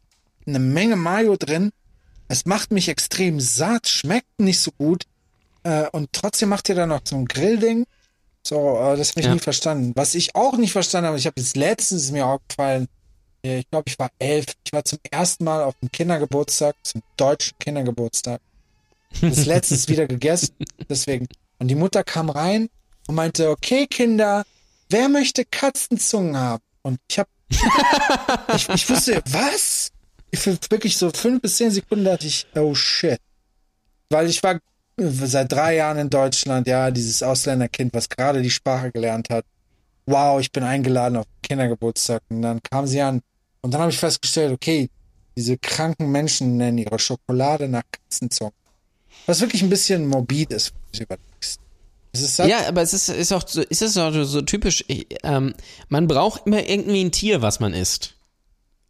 eine Menge Mayo drin. Es macht mich extrem satt, schmeckt nicht so gut. Äh, und trotzdem macht ihr da noch so ein Grillding. So, äh, das habe ich Ja. nie verstanden. Was ich auch nicht verstanden habe, ich habe jetzt letztens mir aufgefallen, äh, ich glaube, ich war elf. Ich war zum ersten Mal auf dem Kindergeburtstag, zum deutschen Kindergeburtstag. Das letztes wieder gegessen. Deswegen. Und die Mutter kam rein und meinte, okay, Kinder, wer möchte Katzenzungen haben? Und ich habe, ich, ich wusste, was? Ich wirklich so fünf bis zehn Sekunden dachte ich, oh shit. Weil ich war seit drei Jahren in Deutschland, ja, dieses Ausländerkind, was gerade die Sprache gelernt hat. Wow, ich bin eingeladen auf Kindergeburtstag. Und dann kam sie an. Und dann habe ich festgestellt, okay, diese kranken Menschen nennen ihre Schokolade nach Katzenzungen. Was wirklich ein bisschen morbid ist, es. Es ist Ja, aber es ist, ist auch so, ist es auch so typisch, ähm, man braucht immer irgendwie ein Tier, was man isst.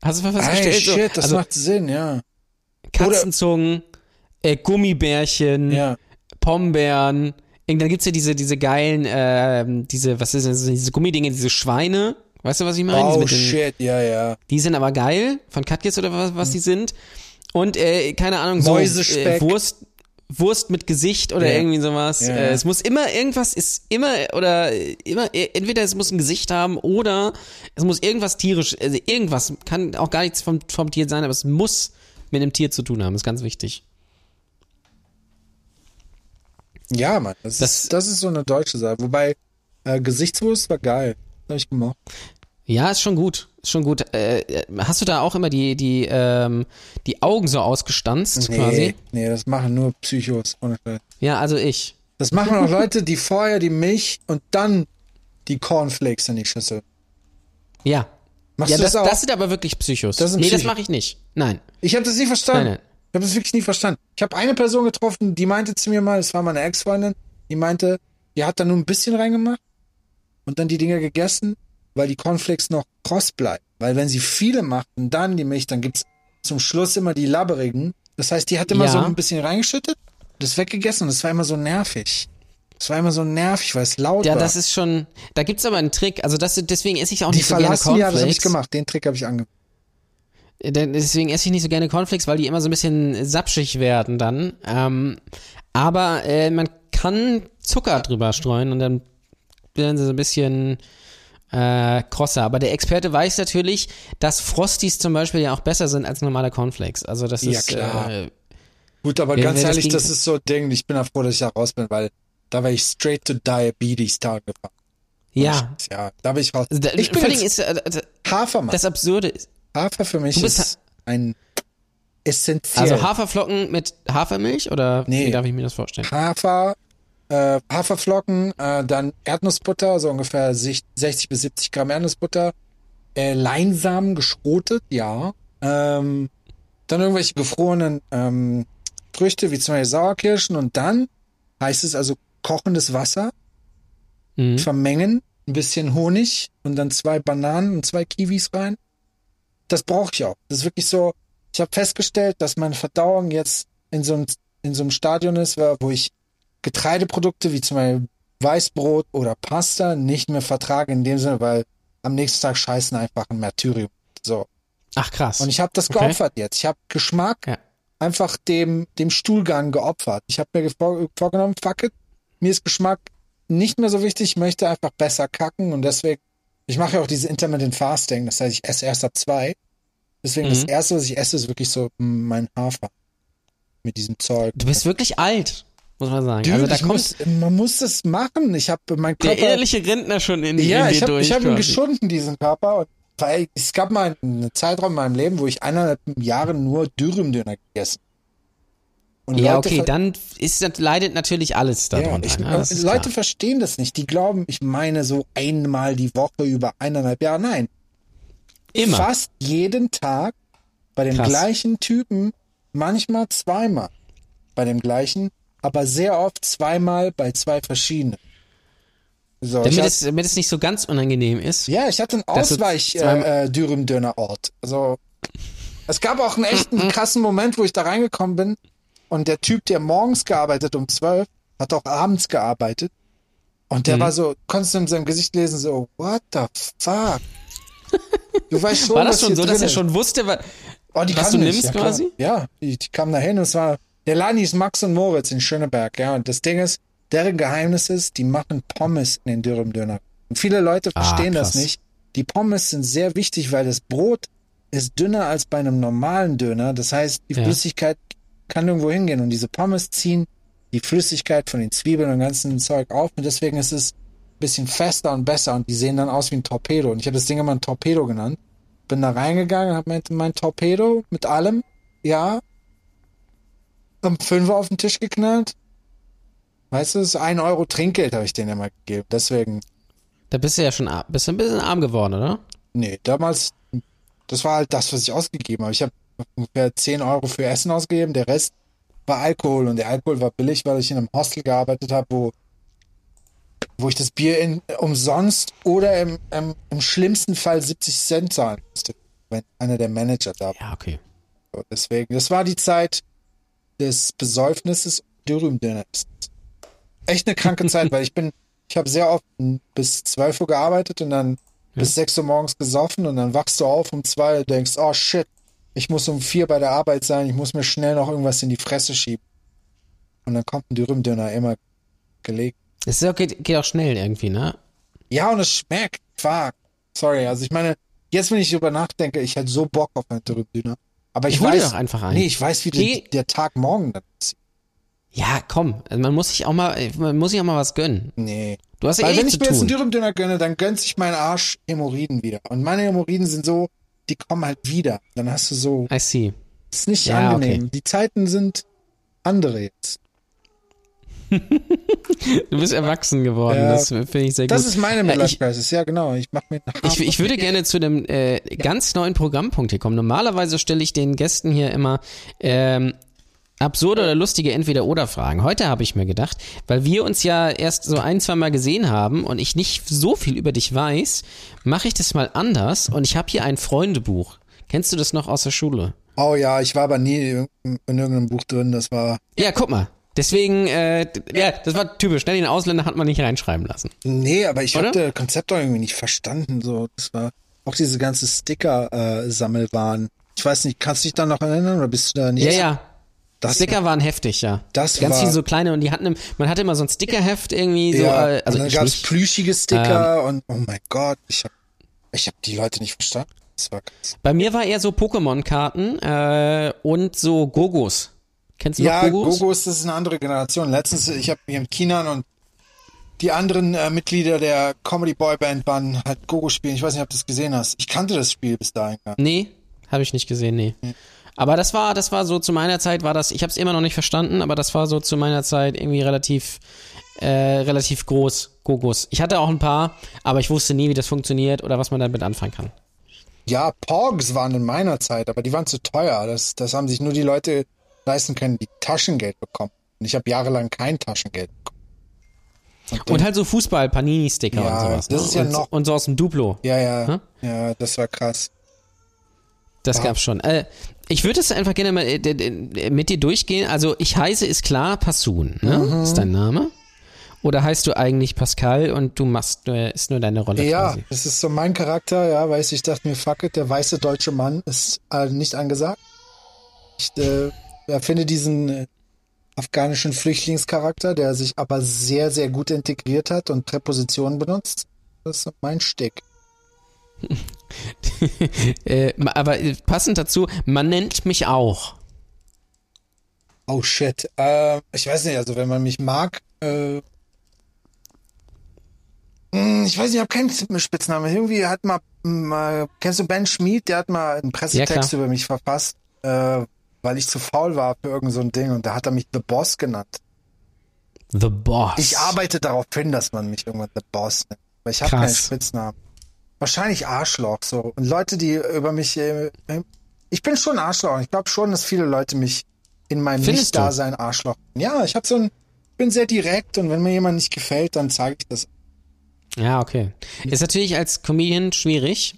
Hast du mal Ey, festgestellt? shit, so, das also macht Sinn, ja. Katzenzungen, äh, Gummibärchen, Ja. Pombeeren. Dann gibt's ja diese, diese geilen, ähm, diese, was ist das, diese Gummidinge, diese Schweine. Weißt du, was ich meine? Oh mit den- shit, ja, ja. Die sind aber geil, von Katjes oder was, was die sind. Und, äh, keine Ahnung, so äh, Wurst, Wurst mit Gesicht oder Ja. irgendwie sowas. Ja, ja. Äh, es muss immer irgendwas, ist immer, oder immer, äh, entweder es muss ein Gesicht haben oder es muss irgendwas tierisch, also irgendwas, kann auch gar nichts vom, vom Tier sein, aber es muss mit einem Tier zu tun haben, ist ganz wichtig. Ja, Mann, das, Das- ist, das ist so eine deutsche Sache. Wobei, äh, Gesichtswurst war geil. Hab ich gemacht. Ja, ist schon gut. Schon gut. Äh, hast du da auch immer die, die, ähm, die Augen so ausgestanzt Nee, quasi? nee, das machen nur Psychos. Ja, also ich. Das machen auch Leute, die vorher die Milch und dann die Cornflakes in die Schüssel. Ja. Machst ja, du das, das auch? das sind aber wirklich Psychos. Das nee, das Psycho- mache ich nicht. Nein. Ich habe das nie verstanden. Nein, nein. Ich habe das wirklich nie verstanden. Ich habe eine Person getroffen, die meinte zu mir mal, das war meine Ex-Freundin, die meinte, die hat da nur ein bisschen reingemacht und dann die Dinger gegessen, weil die Cornflakes noch kross bleiben. Weil wenn sie viele macht und dann die Milch, dann gibt's zum Schluss immer die labberigen. Das heißt, die hat immer Ja. so ein bisschen reingeschüttet, das weggegessen und das war immer so nervig. Es war immer so nervig, weil es laut ja, war. Ja, das ist schon, da gibt's aber einen Trick. Also das, deswegen esse ich auch die nicht so gerne Cornflakes. Die habe ich nicht gemacht. Den Trick habe ich angewandt. Deswegen esse ich nicht so gerne Cornflakes, weil die immer so ein bisschen sapschig werden dann. Ähm, aber äh, man kann Zucker drüber streuen und dann werden sie so ein bisschen äh, krosser. Aber der Experte weiß natürlich, dass Frosties zum Beispiel ja auch besser sind als normale Cornflakes. Also das ja, ist klar. Äh, Gut, aber ganz das ehrlich, das ist so ein Ding. Ich bin ja froh, dass ich da raus bin, weil da wäre ich straight to diabetes Tag gefahren. ja. Ja, da bin ich raus. Also da- Ich bin jetzt ist äh, Hafermann. das Absurde ist, Hafer für mich ist ein essentiell. also Haferflocken mit Hafermilch oder Nee. wie darf ich mir das vorstellen? Hafer, äh, Haferflocken, äh, dann Erdnussbutter, so ungefähr sich- 60 bis 70 Gramm Erdnussbutter, äh, Leinsamen geschrotet, ja. Ähm, dann irgendwelche gefrorenen ähm, Früchte, wie zum Beispiel Sauerkirschen und dann heißt es also kochendes Wasser, Mhm. vermengen, ein bisschen Honig und dann zwei Bananen und zwei Kiwis rein. Das brauche ich auch. Das ist wirklich so, ich habe festgestellt, dass meine Verdauung jetzt in so einem, in so einem Stadion ist, wo ich Getreideprodukte wie zum Beispiel Weißbrot oder Pasta nicht mehr vertrage in dem Sinne, weil am nächsten Tag scheißen einfach ein Martyrium. So. Ach krass. Und ich habe das Okay. geopfert jetzt. Ich habe Geschmack Ja. einfach dem, dem Stuhlgang geopfert. Ich habe mir vor, vorgenommen, fuck it, mir ist Geschmack nicht mehr so wichtig, ich möchte einfach besser kacken und deswegen, ich mache ja auch diese Intermittent Fasting, das heißt, ich esse erst ab zwei. Deswegen das Mhm. erste, was ich esse, ist wirklich so mein Hafer. Mit diesem Zeug. du bist wirklich alt, muss man sagen. Dude, also da muss, man muss das machen. Ich habe mein der Körper. ehrliche Rentner schon in, Ja, in ich habe durch. ich hab ihn geschunden, diesen Körper. Weil es gab mal einen Zeitraum in meinem Leben, wo ich eineinhalb Jahre nur Dürümdöner gegessen. Und Ja, Leute okay, dann ist, das- leidet natürlich alles ja, darunter. ich, ne? Ist Leute klar. verstehen das nicht. Die glauben, ich meine so einmal die Woche über eineinhalb Jahre. Nein, immer. fast jeden Tag bei dem Krass. gleichen Typen, manchmal zweimal bei dem gleichen, aber sehr oft zweimal bei zwei verschiedenen. So, ich Damit hab- es, damit es nicht so ganz unangenehm ist. Ja, ich hatte einen Das ist Ausweich zweimal- äh, äh. Also es gab auch einen echten krassen Moment, wo ich da reingekommen bin und der Typ, der morgens gearbeitet um 12, hat auch abends gearbeitet und der Mhm. war so, konntest du in seinem Gesicht lesen, so, what the fuck? Du weißt schon, War das schon so, dass er schon wusste, was, Oh, was du nicht, nimmst ja, quasi? Ja, die, die kam da hin und es war, der Laden hieß Max und Moritz in Schöneberg, ja, und das Ding ist, deren Geheimnis ist, die machen Pommes in den Dürüm-Döner. Und viele Leute Ah, verstehen das krass. nicht. Die Pommes sind sehr wichtig, weil das Brot ist dünner als bei einem normalen Döner. Das heißt, die Ja. Flüssigkeit kann irgendwo hingehen und diese Pommes ziehen die Flüssigkeit von den Zwiebeln und ganzen Zeug auf und deswegen ist es ein bisschen fester und besser und die sehen dann aus wie ein Torpedo. Und ich habe das Ding immer ein Torpedo genannt. Bin da reingegangen, habe mein, mein Torpedo mit allem, ja, um Fünfer auf den Tisch geknallt. Weißt du, das ist ein Euro Trinkgeld habe ich denen immer gegeben. Deswegen, da bist du ja schon bist du ein bisschen arm geworden, oder? nee, damals, das war halt das, was ich ausgegeben habe. Ich habe ungefähr 10 Euro für Essen ausgegeben, der Rest war Alkohol und der Alkohol war billig, weil ich in einem Hostel gearbeitet habe, wo, wo ich das Bier in, umsonst oder im, im, im schlimmsten Fall 70 Cent zahlen musste, wenn einer der Manager da war. Ja, okay. So, Deswegen, das war die Zeit des Besäufnisses und Dürümdönners. Echt eine kranke Zeit, weil ich bin, ich habe sehr oft bis 12 Uhr gearbeitet und dann bis 6 Uhr morgens gesoffen und dann wachst du auf um zwei und denkst, oh shit, ich muss um vier bei der Arbeit sein, ich muss mir schnell noch irgendwas in die Fresse schieben. Und dann kommt ein Dürümdöner immer gelegt. Es ist auch, geht, geht auch schnell irgendwie, ne? Ja, und es schmeckt. Fuck. Sorry, also ich meine, jetzt wenn ich drüber nachdenke, ich hätte so Bock auf einen Dürümdöner. Aber ich, Ich weiß, doch einfach einen. nee, ich weiß, wie Geh- der, der Tag morgen dann ist. Ja, komm. Also man muss sich auch mal, man muss sich auch mal was gönnen. Nee. Du hast ja Weil eh wenn ich mir jetzt einen. Dürümdöner gönne, dann gönnt sich mein Arsch Hämorrhoiden wieder. Und meine Hämorrhoiden sind so, die kommen halt wieder. Dann hast du so, I see. ist nicht Ja, angenehm. okay. Die Zeiten sind andere jetzt. Du bist erwachsen geworden. Ja. Das finde ich sehr gut. Das ist meine Midlife Crisis. Ja, genau. Ich mach mir ich, ich würde gerne zu einem äh, ganz neuen Programmpunkt hier kommen. Normalerweise stelle ich den Gästen hier immer ähm, absurde oder lustige Entweder-Oder-Fragen. Heute habe ich mir gedacht, weil wir uns ja erst so ein, zwei Mal gesehen haben und ich nicht so viel über dich weiß, mache ich das mal anders und ich habe hier ein Freundebuch. Kennst du das noch aus der Schule? Oh ja, ich war aber nie in, in irgendeinem Buch drin. Das war, Ja, guck mal. Deswegen, äh, ja, das war typisch. Ne? Den Ausländer hat man nicht reinschreiben lassen. Nee, aber ich habe das Konzept auch irgendwie nicht verstanden. So, das war auch diese ganze Sticker-Sammelwahn. Äh, ich weiß nicht, kannst du dich da noch erinnern oder bist du da nicht? Ja, ja. Das, Sticker waren heftig, ja. Das Ganz war, viele so kleine und die hatten, man hatte immer so ein Stickerheft irgendwie so. Ja, äh, also und dann gab's plüschige Sticker ähm, und oh mein Gott, ich hab, ich hab die Leute nicht verstanden. Das war krass. Bei mir war eher so Pokémon-Karten äh, und so Gogos. Kennst du ja, noch Gogos? Gogos, das ist eine andere Generation. Letztens, ich habe hier im Kinan und die anderen äh, Mitglieder der Comedy Boy Band waren halt Gogo spielen. Ich weiß nicht, ob du das gesehen hast. Ich kannte das Spiel bis dahin. gar nicht. Nee, habe ich nicht gesehen, nee. nee. Aber das war, das war so zu meiner Zeit war das, ich habe es immer noch nicht verstanden, aber das war so zu meiner Zeit irgendwie relativ, äh, relativ groß, Gogos. Ich hatte auch ein paar, aber ich wusste nie, wie das funktioniert oder was man damit anfangen kann. Ja, Pogs waren in meiner Zeit, aber die waren zu teuer. Das, das haben sich nur die Leute leisten können, die Taschengeld bekommen. Und ich habe jahrelang kein Taschengeld bekommen. Und, und halt so Fußball-Panini-Sticker ja, und sowas. Das ne? ist ja und, noch. Und so aus dem Duplo. Ja, ja. Hm? Ja, das war krass. Das ah. gab's schon. Äh, ich würde es einfach gerne mal äh, mit dir durchgehen. Also ich heiße ist klar Passun, ne? Mhm. Ist dein Name? Oder heißt du eigentlich Pascal und du machst äh, ist nur deine Rolle Ja, quasi? das ist so mein Charakter, ja, weil ich dachte mir, fuck it, der weiße deutsche Mann ist äh, nicht angesagt. Ich äh, erfinde diesen äh, afghanischen Flüchtlingscharakter, der sich aber sehr, sehr gut integriert hat und Präpositionen benutzt. Das ist mein Stick. äh, aber passend dazu, man nennt mich auch. Oh shit. Äh, ich weiß nicht, also wenn man mich mag, äh, hm, ich weiß nicht, ich habe keinen Spitznamen. Irgendwie hat mal, mal, kennst du Ben Schmid? Der hat mal einen Pressetext ja, über mich verfasst, äh, weil ich zu faul war für irgend so ein Ding und da hat er mich The Boss genannt. The Boss. Ich arbeite darauf hin, dass man mich irgendwann The Boss nennt. Weil ich habe keinen Spitznamen. Wahrscheinlich Arschloch so. Und Leute, die über mich. Äh, ich bin schon Arschloch. Ich glaube schon, dass viele Leute mich in meinem Nicht-Dasein Arschloch. Ja, ich habe so ein. bin sehr direkt und wenn mir jemand nicht gefällt, dann zeige ich das. Ja, okay. Ist natürlich als Comedian schwierig.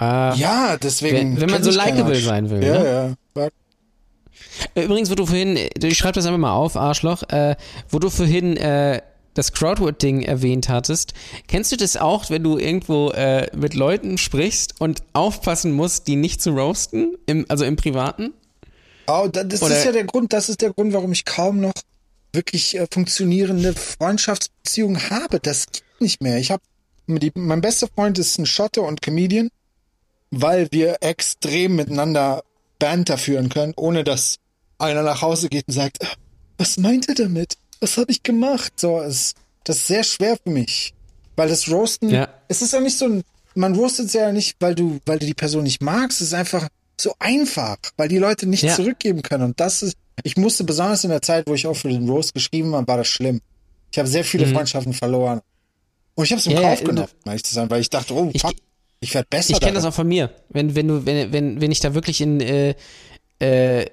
Äh, ja, deswegen. Wenn, wenn man so likable sein will. Ja, ne? ja. Übrigens, wo du vorhin, ich schreibe das einfach mal auf, Arschloch, äh, wo du vorhin äh, das Crowdwood-Ding erwähnt hattest. Kennst du das auch, wenn du irgendwo äh, mit Leuten sprichst und aufpassen musst, die nicht zu roasten, im, also im Privaten? Oh, das Oder ist ja der Grund, das ist der Grund, warum ich kaum noch wirklich äh, funktionierende Freundschaftsbeziehungen habe. Das geht nicht mehr. Ich habe mein bester Freund ist ein Schotte und Comedian, weil wir extrem miteinander Banter führen können, ohne dass einer nach Hause geht und sagt, was meint er damit? Was habe ich gemacht? So, es, das ist sehr schwer für mich. Weil das Roasten, ja. es ist ja nicht so ein, man roastet ja nicht, weil du, weil du die Person nicht magst, es ist einfach so einfach, weil die Leute nicht ja. zurückgeben können. Und das ist, ich musste besonders in der Zeit, wo ich auch für den Roast geschrieben habe, war das schlimm. Ich habe sehr viele mhm. Freundschaften verloren. Und ich habe es im ja, Kauf genommen, um ehrlich zu sein, weil ich dachte, oh, fuck, ich, ich werde besser. Ich kenne das auch von mir. Wenn, wenn du, wenn, wenn, wenn ich da wirklich in, äh, äh,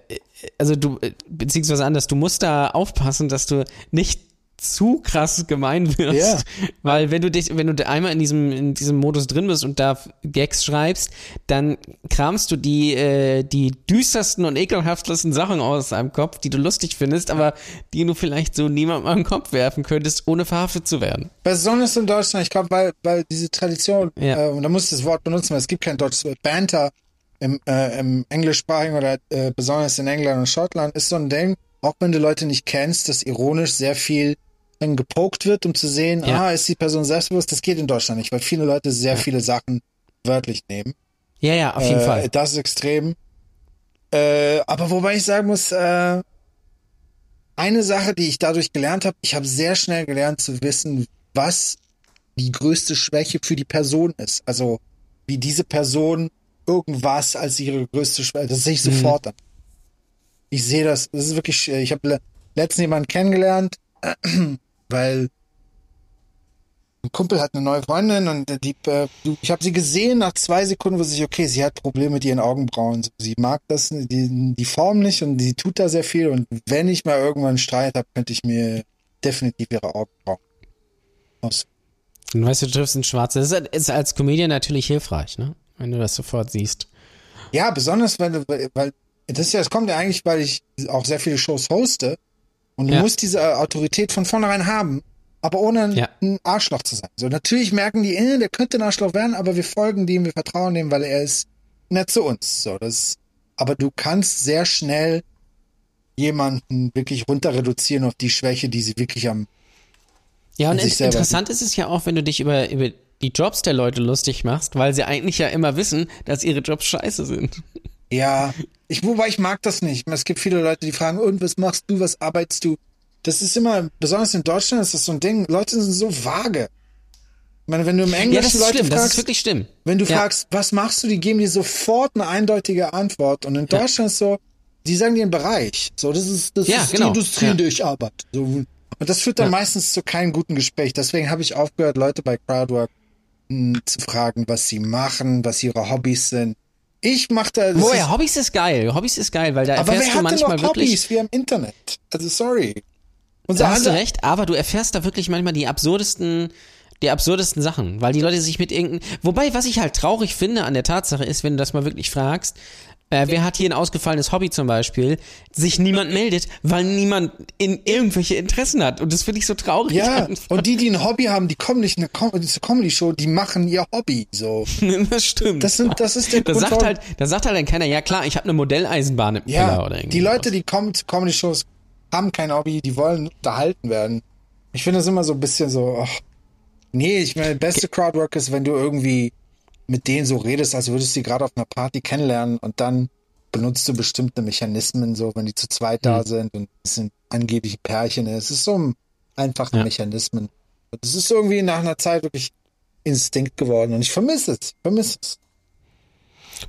also du, äh, beziehungsweise anders, du musst da aufpassen, dass du nicht zu krass gemein wirst, ja. weil wenn du dich, wenn du einmal in diesem in diesem Modus drin bist und da Gags schreibst, dann kramst du die äh, die düstersten und ekelhaftesten Sachen aus deinem Kopf, die du lustig findest, aber die du vielleicht so niemandem am Kopf werfen könntest, ohne verhaftet zu werden. Besonders in Deutschland, ich glaube, weil weil diese Tradition ja. äh, und da muss ich das Wort benutzen, weil es gibt kein deutsches Banter im, äh, im englischsprachigen oder äh, besonders in England und Schottland ist so ein Ding, auch wenn du Leute nicht kennst, dass ironisch sehr viel dann gepokt wird, um zu sehen, ja. ah, ist die Person selbstbewusst. Das geht in Deutschland nicht, weil viele Leute sehr viele Sachen wörtlich nehmen. Ja, ja, auf jeden äh, Fall. Das ist extrem. Äh, aber wobei ich sagen muss, äh, eine Sache, die ich dadurch gelernt habe, ich habe sehr schnell gelernt zu wissen, was die größte Schwäche für die Person ist. Also wie diese Person irgendwas als ihre größte Schwäche. Das sehe ich mhm. sofort mhm. an. Ich sehe das. Das ist wirklich. Ich habe letztens jemanden kennengelernt, weil ein Kumpel hat eine neue Freundin und die, äh, ich habe sie gesehen nach zwei Sekunden, wusste ich, okay, sie hat Probleme mit ihren Augenbrauen. Sie mag das, die, die Form nicht und sie tut da sehr viel und wenn ich mal irgendwann einen Streit habe, könnte ich mir definitiv ihre Augenbrauen aus. Und weißt du, du triffst ein Schwarzes. Das ist als Comedian natürlich hilfreich, ne? wenn du das sofort siehst. Ja, besonders, weil, weil das ja, es kommt ja eigentlich, weil ich auch sehr viele Shows hoste Und du Ja. musst diese Autorität von vornherein haben, aber ohne ein, Ja. ein Arschloch zu sein. So, natürlich merken die, äh, der könnte ein Arschloch werden, aber wir folgen dem, wir vertrauen dem, weil er ist nett zu uns. So, das, aber du kannst sehr schnell jemanden wirklich runter reduzieren auf die Schwäche, die sie wirklich am, Ja, und in- interessant ist es ja auch, wenn du dich über, über die Jobs der Leute lustig machst, weil sie eigentlich ja immer wissen, dass ihre Jobs scheiße sind. ja, ich, wobei ich mag das nicht. Es gibt viele Leute, die fragen, und was machst du, was arbeitest du? Das ist immer, besonders in Deutschland ist das so ein Ding, Leute sind so vage. Ich meine, wenn du im Ja, Englischen das ist Leute schlimm, das ist fragst, wirklich schlimm. Wenn du Ja. fragst, was machst du, die geben dir sofort eine eindeutige Antwort. Und in Deutschland ist so, die sagen dir einen Bereich. So, das ist, das Ja, ist genau. die Industrie, Ja. in der ich arbeite. So, und das führt dann Ja. meistens zu keinem guten Gespräch. Deswegen habe ich aufgehört, Leute bei Crowdwork mh, zu fragen, was sie machen, was ihre Hobbys sind. Ich mache da. das Wo ist- ja, Hobbys ist geil. Hobbys ist geil, weil da aber erfährst wer du manchmal noch wirklich. Hobbys wie am Internet? Also sorry. Unser Da hast du recht, aber du erfährst da wirklich manchmal die absurdesten, die absurdesten Sachen, weil die Leute sich mit irgendeinem, wobei, was ich halt traurig finde an der Tatsache ist, wenn du das mal wirklich fragst, äh, wer hat hier ein ausgefallenes Hobby zum Beispiel, sich niemand meldet, weil niemand in irgendwelche Interessen hat und das finde ich so traurig. Ja, einfach. und die, die ein Hobby haben, die kommen nicht in eine, Comedy-Show, die machen ihr Hobby. So. das stimmt. Das, sind, das ist der da Grund, sagt halt, da sagt halt dann keiner, ja klar, ich habe eine Modelleisenbahn im Keller Ja, oder irgendwie. die Leute, die kommen zu Comedy-Shows, haben kein Hobby, die wollen unterhalten werden. Ich finde das immer so ein bisschen so, ach, nee, ich meine, beste Crowdwork ist, wenn du irgendwie mit denen so redest, als würdest du sie gerade auf einer Party kennenlernen und dann benutzt du bestimmte Mechanismen, so wenn die zu zweit da Hm. sind und es sind angeblich Pärchen. Es ist so ein einfache Ja. Mechanismen. Das ist irgendwie nach einer Zeit wirklich Instinkt geworden und ich vermisse es, vermisse es.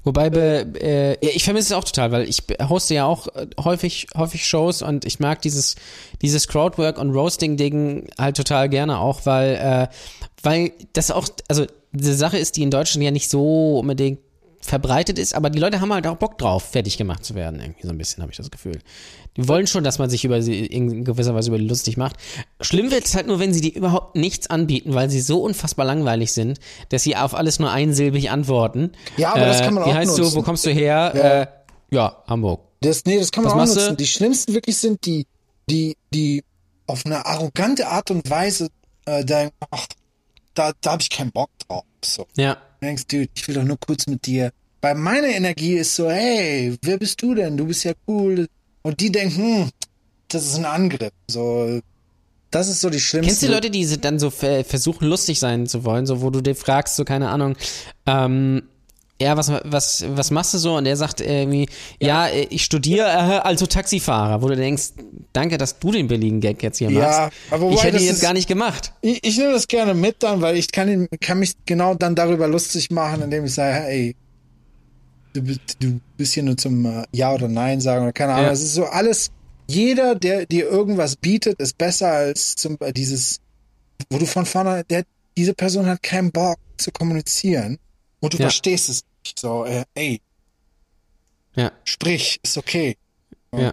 Wobei, be, äh, ich vermisse es auch total, weil ich hoste ja auch äh, häufig, häufig Shows und ich mag dieses, dieses Crowdwork und Roasting-Ding halt total gerne auch, weil, äh, weil das auch, also diese Sache ist, die in Deutschland ja nicht so unbedingt verbreitet ist, aber die Leute haben halt auch Bock drauf, fertig gemacht zu werden, irgendwie so ein bisschen, habe ich das Gefühl. Die wollen schon, dass man sich über sie in gewisser Weise über die lustig macht. Schlimm wird es halt nur, wenn sie dir überhaupt nichts anbieten, weil sie so unfassbar langweilig sind, dass sie auf alles nur einsilbig antworten. Ja, aber das kann man Wie auch heißt du, nutzen. wo kommst du her? Ja. Äh, ja, Hamburg. Das, nee, das kann man Was auch machst du? nutzen. Die schlimmsten wirklich sind die, die, die auf eine arrogante Art und Weise äh, denken, ach, da, da habe ich keinen Bock drauf. So. Ja. Du denkst, dude, ich will doch nur kurz mit dir. Weil meine Energie ist so, hey, wer bist du denn? Du bist ja cool. Und die denken, hm, das ist ein Angriff. So, das ist so die schlimmste. Kennst du Leute, die dann so ver versuchen, lustig sein zu wollen, so wo du dir fragst, so keine Ahnung, ähm, ja, was, was, was machst du so? Und er sagt irgendwie, ja, äh, ich studiere äh, also Taxifahrer, wo du denkst, danke, dass du den billigen Gag jetzt hier Ja, machst. aber wobei ich hätte ihn jetzt ist- gar nicht gemacht. Ich, ich nehme das gerne mit dann, weil ich kann, ihn, kann mich genau dann darüber lustig machen, indem ich sage, hey, du, bist- du bist hier nur zum äh, Ja oder Nein sagen oder keine Ahnung. Ja. Es ist so alles, jeder, der dir irgendwas bietet, ist besser als zum, dieses, wo du von vorne, der, diese Person hat keinen Bock zu kommunizieren und du Ja. verstehst es nicht. So, äh, ey, Ja, sprich, ist okay. ja.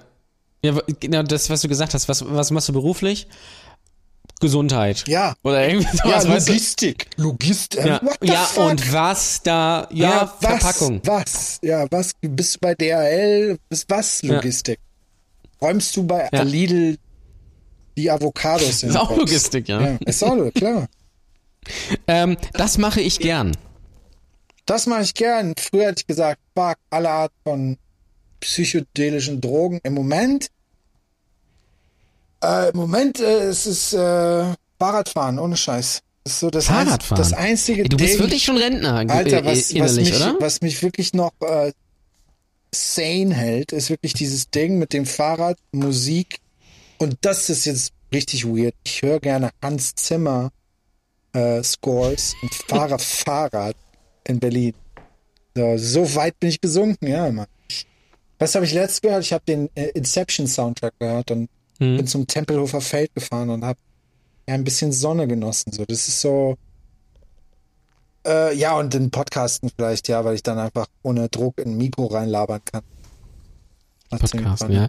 Ja, w- genau das, was du gesagt hast. Was, was machst du beruflich? Gesundheit. Ja. Oder irgendwie Ja, sowas, weißt du? Logistik. Logistik. Ja, ja und was da? Ja, was, Verpackung. Was? Ja, was? Bist du bei DHL? Bist was Logistik? Räumst du bei Ja. Lidl die Avocados in Ist auch Box? Logistik, ja. Ja, ist auch klar. Ähm, das mache ich gern. Das mache ich gern. Früher hätte ich gesagt, fuck, alle Art von psychedelischen Drogen. Im Moment, äh, im Moment äh, es ist äh, Fahrradfahren, ohne Scheiß. Das ist so das, einz- Fahrradfahren. das einzige Ey, du bist Ding. wirklich schon Rentner, Alter, äh, was, was, mich, oder? was mich wirklich noch äh, sane hält, ist wirklich dieses Ding mit dem Fahrrad, Musik. Und das ist jetzt richtig weird. Ich höre gerne Hans Zimmer äh, Scores und fahre Fahrrad in Berlin. So, so weit bin ich gesunken, ja, Mann. Was habe ich letztes gehört? Ich habe den äh, Inception Soundtrack gehört und Hm. bin zum Tempelhofer Feld gefahren und habe ja, ein bisschen Sonne genossen. So, das ist so. Äh, ja, und den Podcasten vielleicht, ja, weil ich dann einfach ohne Druck in ein Mikro reinlabern kann. Erzählen Podcast, kann. ja.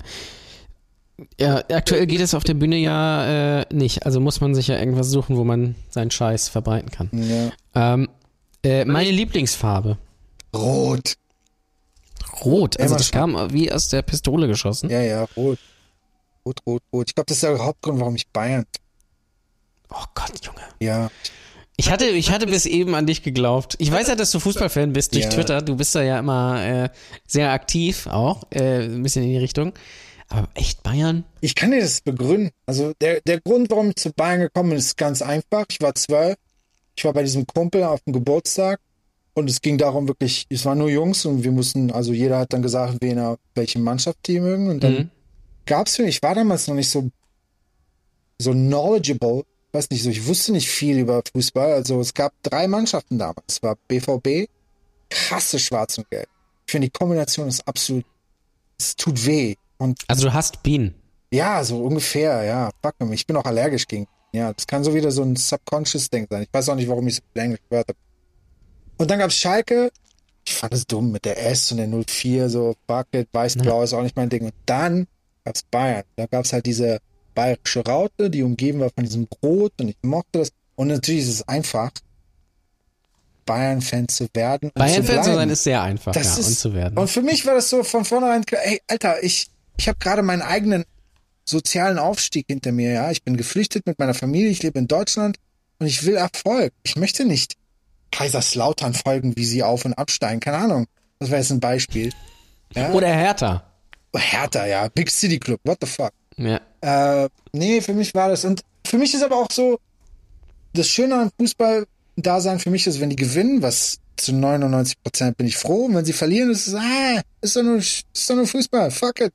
Ja, aktuell geht es auf der Bühne ja äh, nicht. Also muss man sich ja irgendwas suchen, wo man seinen Scheiß verbreiten kann. Ja. Ähm, äh, meine Lieblingsfarbe. Rot. Rot. Also das kam wie aus der Pistole geschossen. Ja, ja, rot. rot, rot, rot. Ich glaube, das ist der Hauptgrund, warum ich Bayern. Oh Gott, Junge. Ja. Ich hatte, ich hatte bis eben an dich geglaubt. Ich weiß ja, dass du Fußballfan bist durch Ja. Twitter. Du bist da ja immer äh, sehr aktiv auch, äh, ein bisschen in die Richtung. Aber echt Bayern? Ich kann dir das begründen. Also der, der Grund, warum ich zu Bayern gekommen bin, ist ganz einfach. Ich war zwölf. Ich war bei diesem Kumpel auf dem Geburtstag und es ging darum wirklich, es waren nur Jungs und wir mussten, also jeder hat dann gesagt, wen er, welche Mannschaft die mögen und dann Mhm. gab's für mich, ich war damals noch nicht so, so knowledgeable, weiß nicht so, ich wusste nicht viel über Fußball. Also es gab drei Mannschaften damals. Es war BVB, krasse Schwarz und Gelb. Ich finde die Kombination ist absolut, es tut weh. Und Also du hast Bienen. ja, so ungefähr, ja. Fuck. Ich bin auch allergisch gegen. Ja, das kann so wieder so ein Subconscious-Ding sein. Ich weiß auch nicht, warum ich so viel Englisch gehört habe. Und dann gab's Schalke. Ich fand es dumm mit der S und der 04, so fuck it, weiß-blau ist auch nicht mein Ding. Und dann gab's Bayern. Da gab's halt diese bayerische Raute, die umgeben war von diesem Rot und ich mochte das. Und natürlich ist es einfach, Bayern-Fan zu werden. Bayern-Fan zu bleiben. sein ist sehr einfach, Das ja, ist, und zu werden. Und für mich war das so von vornherein klar, ey, Alter, ich, ich habe gerade meinen eigenen sozialen Aufstieg hinter mir, ja. Ich bin geflüchtet mit meiner Familie, ich lebe in Deutschland und ich will Erfolg. Ich möchte nicht Kaiserslautern folgen, wie sie auf- und absteigen. Keine Ahnung. Das wäre jetzt ein Beispiel. Ja? Oder Hertha. Hertha, ja. Big City Club. What the fuck? Ja. Äh, nee, für mich war das. Und für mich ist aber auch so, das Schöne an Fußball-Dasein für mich ist, wenn die gewinnen, was zu 99 Prozent bin ich froh. Und wenn sie verlieren, ist es, ah, ist doch nur, ist doch nur Fußball. Fuck it.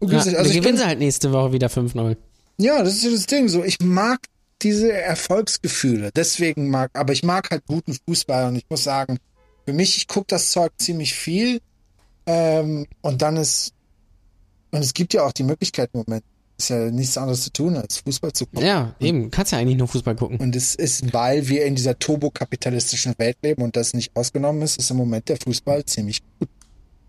Ja also ich gewinnen bin, sie halt nächste Woche wieder 5-0. ja, das ist ja das Ding. So, ich mag diese Erfolgsgefühle. Deswegen mag, aber ich mag halt guten Fußball und ich muss sagen, für mich, ich gucke das Zeug ziemlich viel. Ähm, und dann ist, und es gibt ja auch die Möglichkeit im Moment, ist ja nichts anderes zu tun, als Fußball zu gucken. Ja, eben. Kannst ja eigentlich nur Fußball gucken. Und es ist, weil wir in dieser turbokapitalistischen Welt leben und das nicht ausgenommen ist, ist im Moment der Fußball ziemlich gut.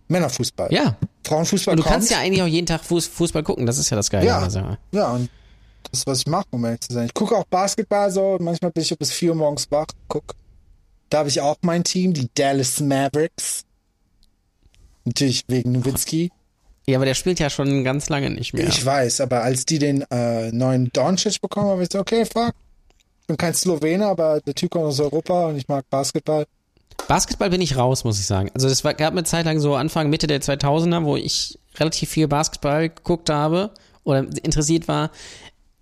Männerfußball. Ja. Frauenfußball Und du kommt. kannst ja eigentlich auch jeden Tag Fuß, Fußball gucken. Das ist ja das Geile Ja. Sache. Ja, und das ist, was ich mache, um ehrlich zu sein. Ich gucke auch Basketball so. Manchmal bin ich bis 4 Uhr morgens wach, guck. Da habe ich auch mein Team, die Dallas Mavericks. Natürlich wegen Nowitzki. Ja, aber der spielt ja schon ganz lange nicht mehr. Ich weiß, aber als die den äh, neuen Doncic bekommen haben, habe ich gesagt, okay, fuck. Ich bin kein Slowene, aber der Typ kommt aus Europa und ich mag Basketball. Basketball bin ich raus, muss ich sagen. Also es war, gab eine Zeit lang so Anfang, Mitte der 2000er, wo ich relativ viel Basketball geguckt habe oder interessiert war.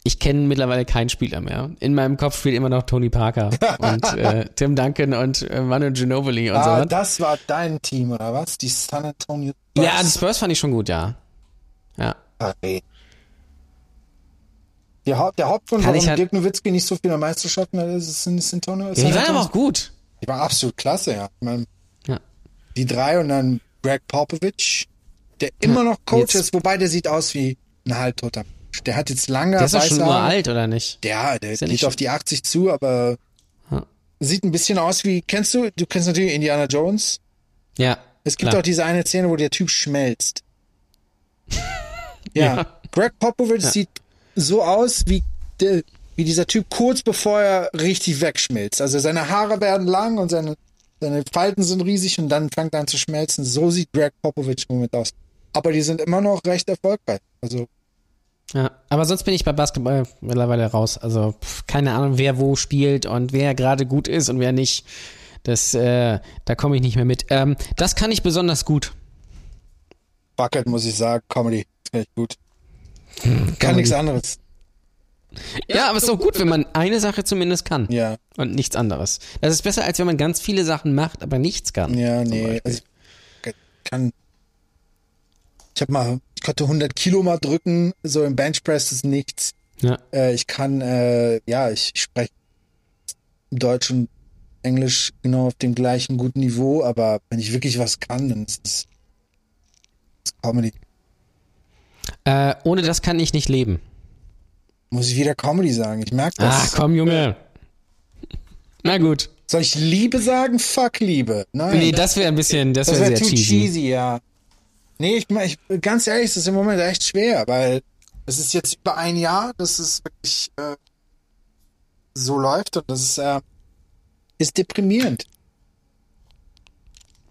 Ich kenne mittlerweile keinen Spieler mehr. In meinem Kopf spielt immer noch Tony Parker und äh, Tim Duncan und äh, Manu Ginobili und Ah, so. das war dein Team, oder was? Die San Antonio Spurs. Ja, die Spurs fand ich schon gut, ja. Ja. Ah, nee. Der, Haupt, der Hauptgrund, Kann warum ich halt- Dirk Nowitzki nicht so viele Meisterschaften hat, ist, ist in San Antonio. ja die waren aber auch gut. Die war absolut klasse, ja. Meine, Ja. die drei und dann Greg Popovich, der immer noch Coach jetzt- ist, wobei der sieht aus wie ein halbtoter Mensch. Der hat jetzt lange Der ist doch schon weiße nur Haare. alt, oder nicht? Ja, der Ist ja geht nicht auf die 80 zu, aber Ja. sieht ein bisschen aus wie, kennst du, du kennst natürlich Indiana Jones. Ja. Es gibt klar. auch diese eine Szene, wo der Typ schmelzt. ja. Ja. Greg Popovich Ja. sieht so aus wie, der, wie dieser Typ kurz bevor er richtig wegschmilzt. Also seine Haare werden lang und seine, seine Falten sind riesig und dann fängt er an zu schmelzen. So sieht Greg Popovich im Moment aus. Aber die sind immer noch recht erfolgreich. Also Ja, aber sonst bin ich bei Basketball mittlerweile raus. Also pff, keine Ahnung, wer wo spielt und wer gerade gut ist und wer nicht. Das, äh, da komme ich nicht mehr mit. Ähm, das kann ich besonders gut. Bucket muss ich sagen, Comedy. Das kann ich gut. Kann nichts anderes. Ja, aber es ist auch gut, wenn man eine Sache zumindest kann Ja, und nichts anderes. Das ist besser, als wenn man ganz viele Sachen macht, aber nichts kann. ja, nee. Also ich kann. Ich habe mal, ich konnte 100 Kilo mal drücken, so im Benchpress ist nichts. Ja. Äh, ich kann, äh, ja, ich spreche Deutsch und Englisch genau auf dem gleichen guten Niveau, aber wenn ich wirklich was kann, dann ist es Comedy. Äh, ohne das kann ich nicht leben. Muss ich wieder Comedy sagen, ich merke Ach das. komm, Junge. Na gut. Soll ich Liebe sagen? Fuck Liebe. Nein. Nee, das wäre ein bisschen, das Das wäre wäre sehr too cheesy. cheesy. ja. Nee, ich, ich ganz ehrlich, es ist im Moment echt schwer, weil es ist jetzt über ein Jahr, dass es wirklich äh, so läuft und das ist, äh, ist deprimierend.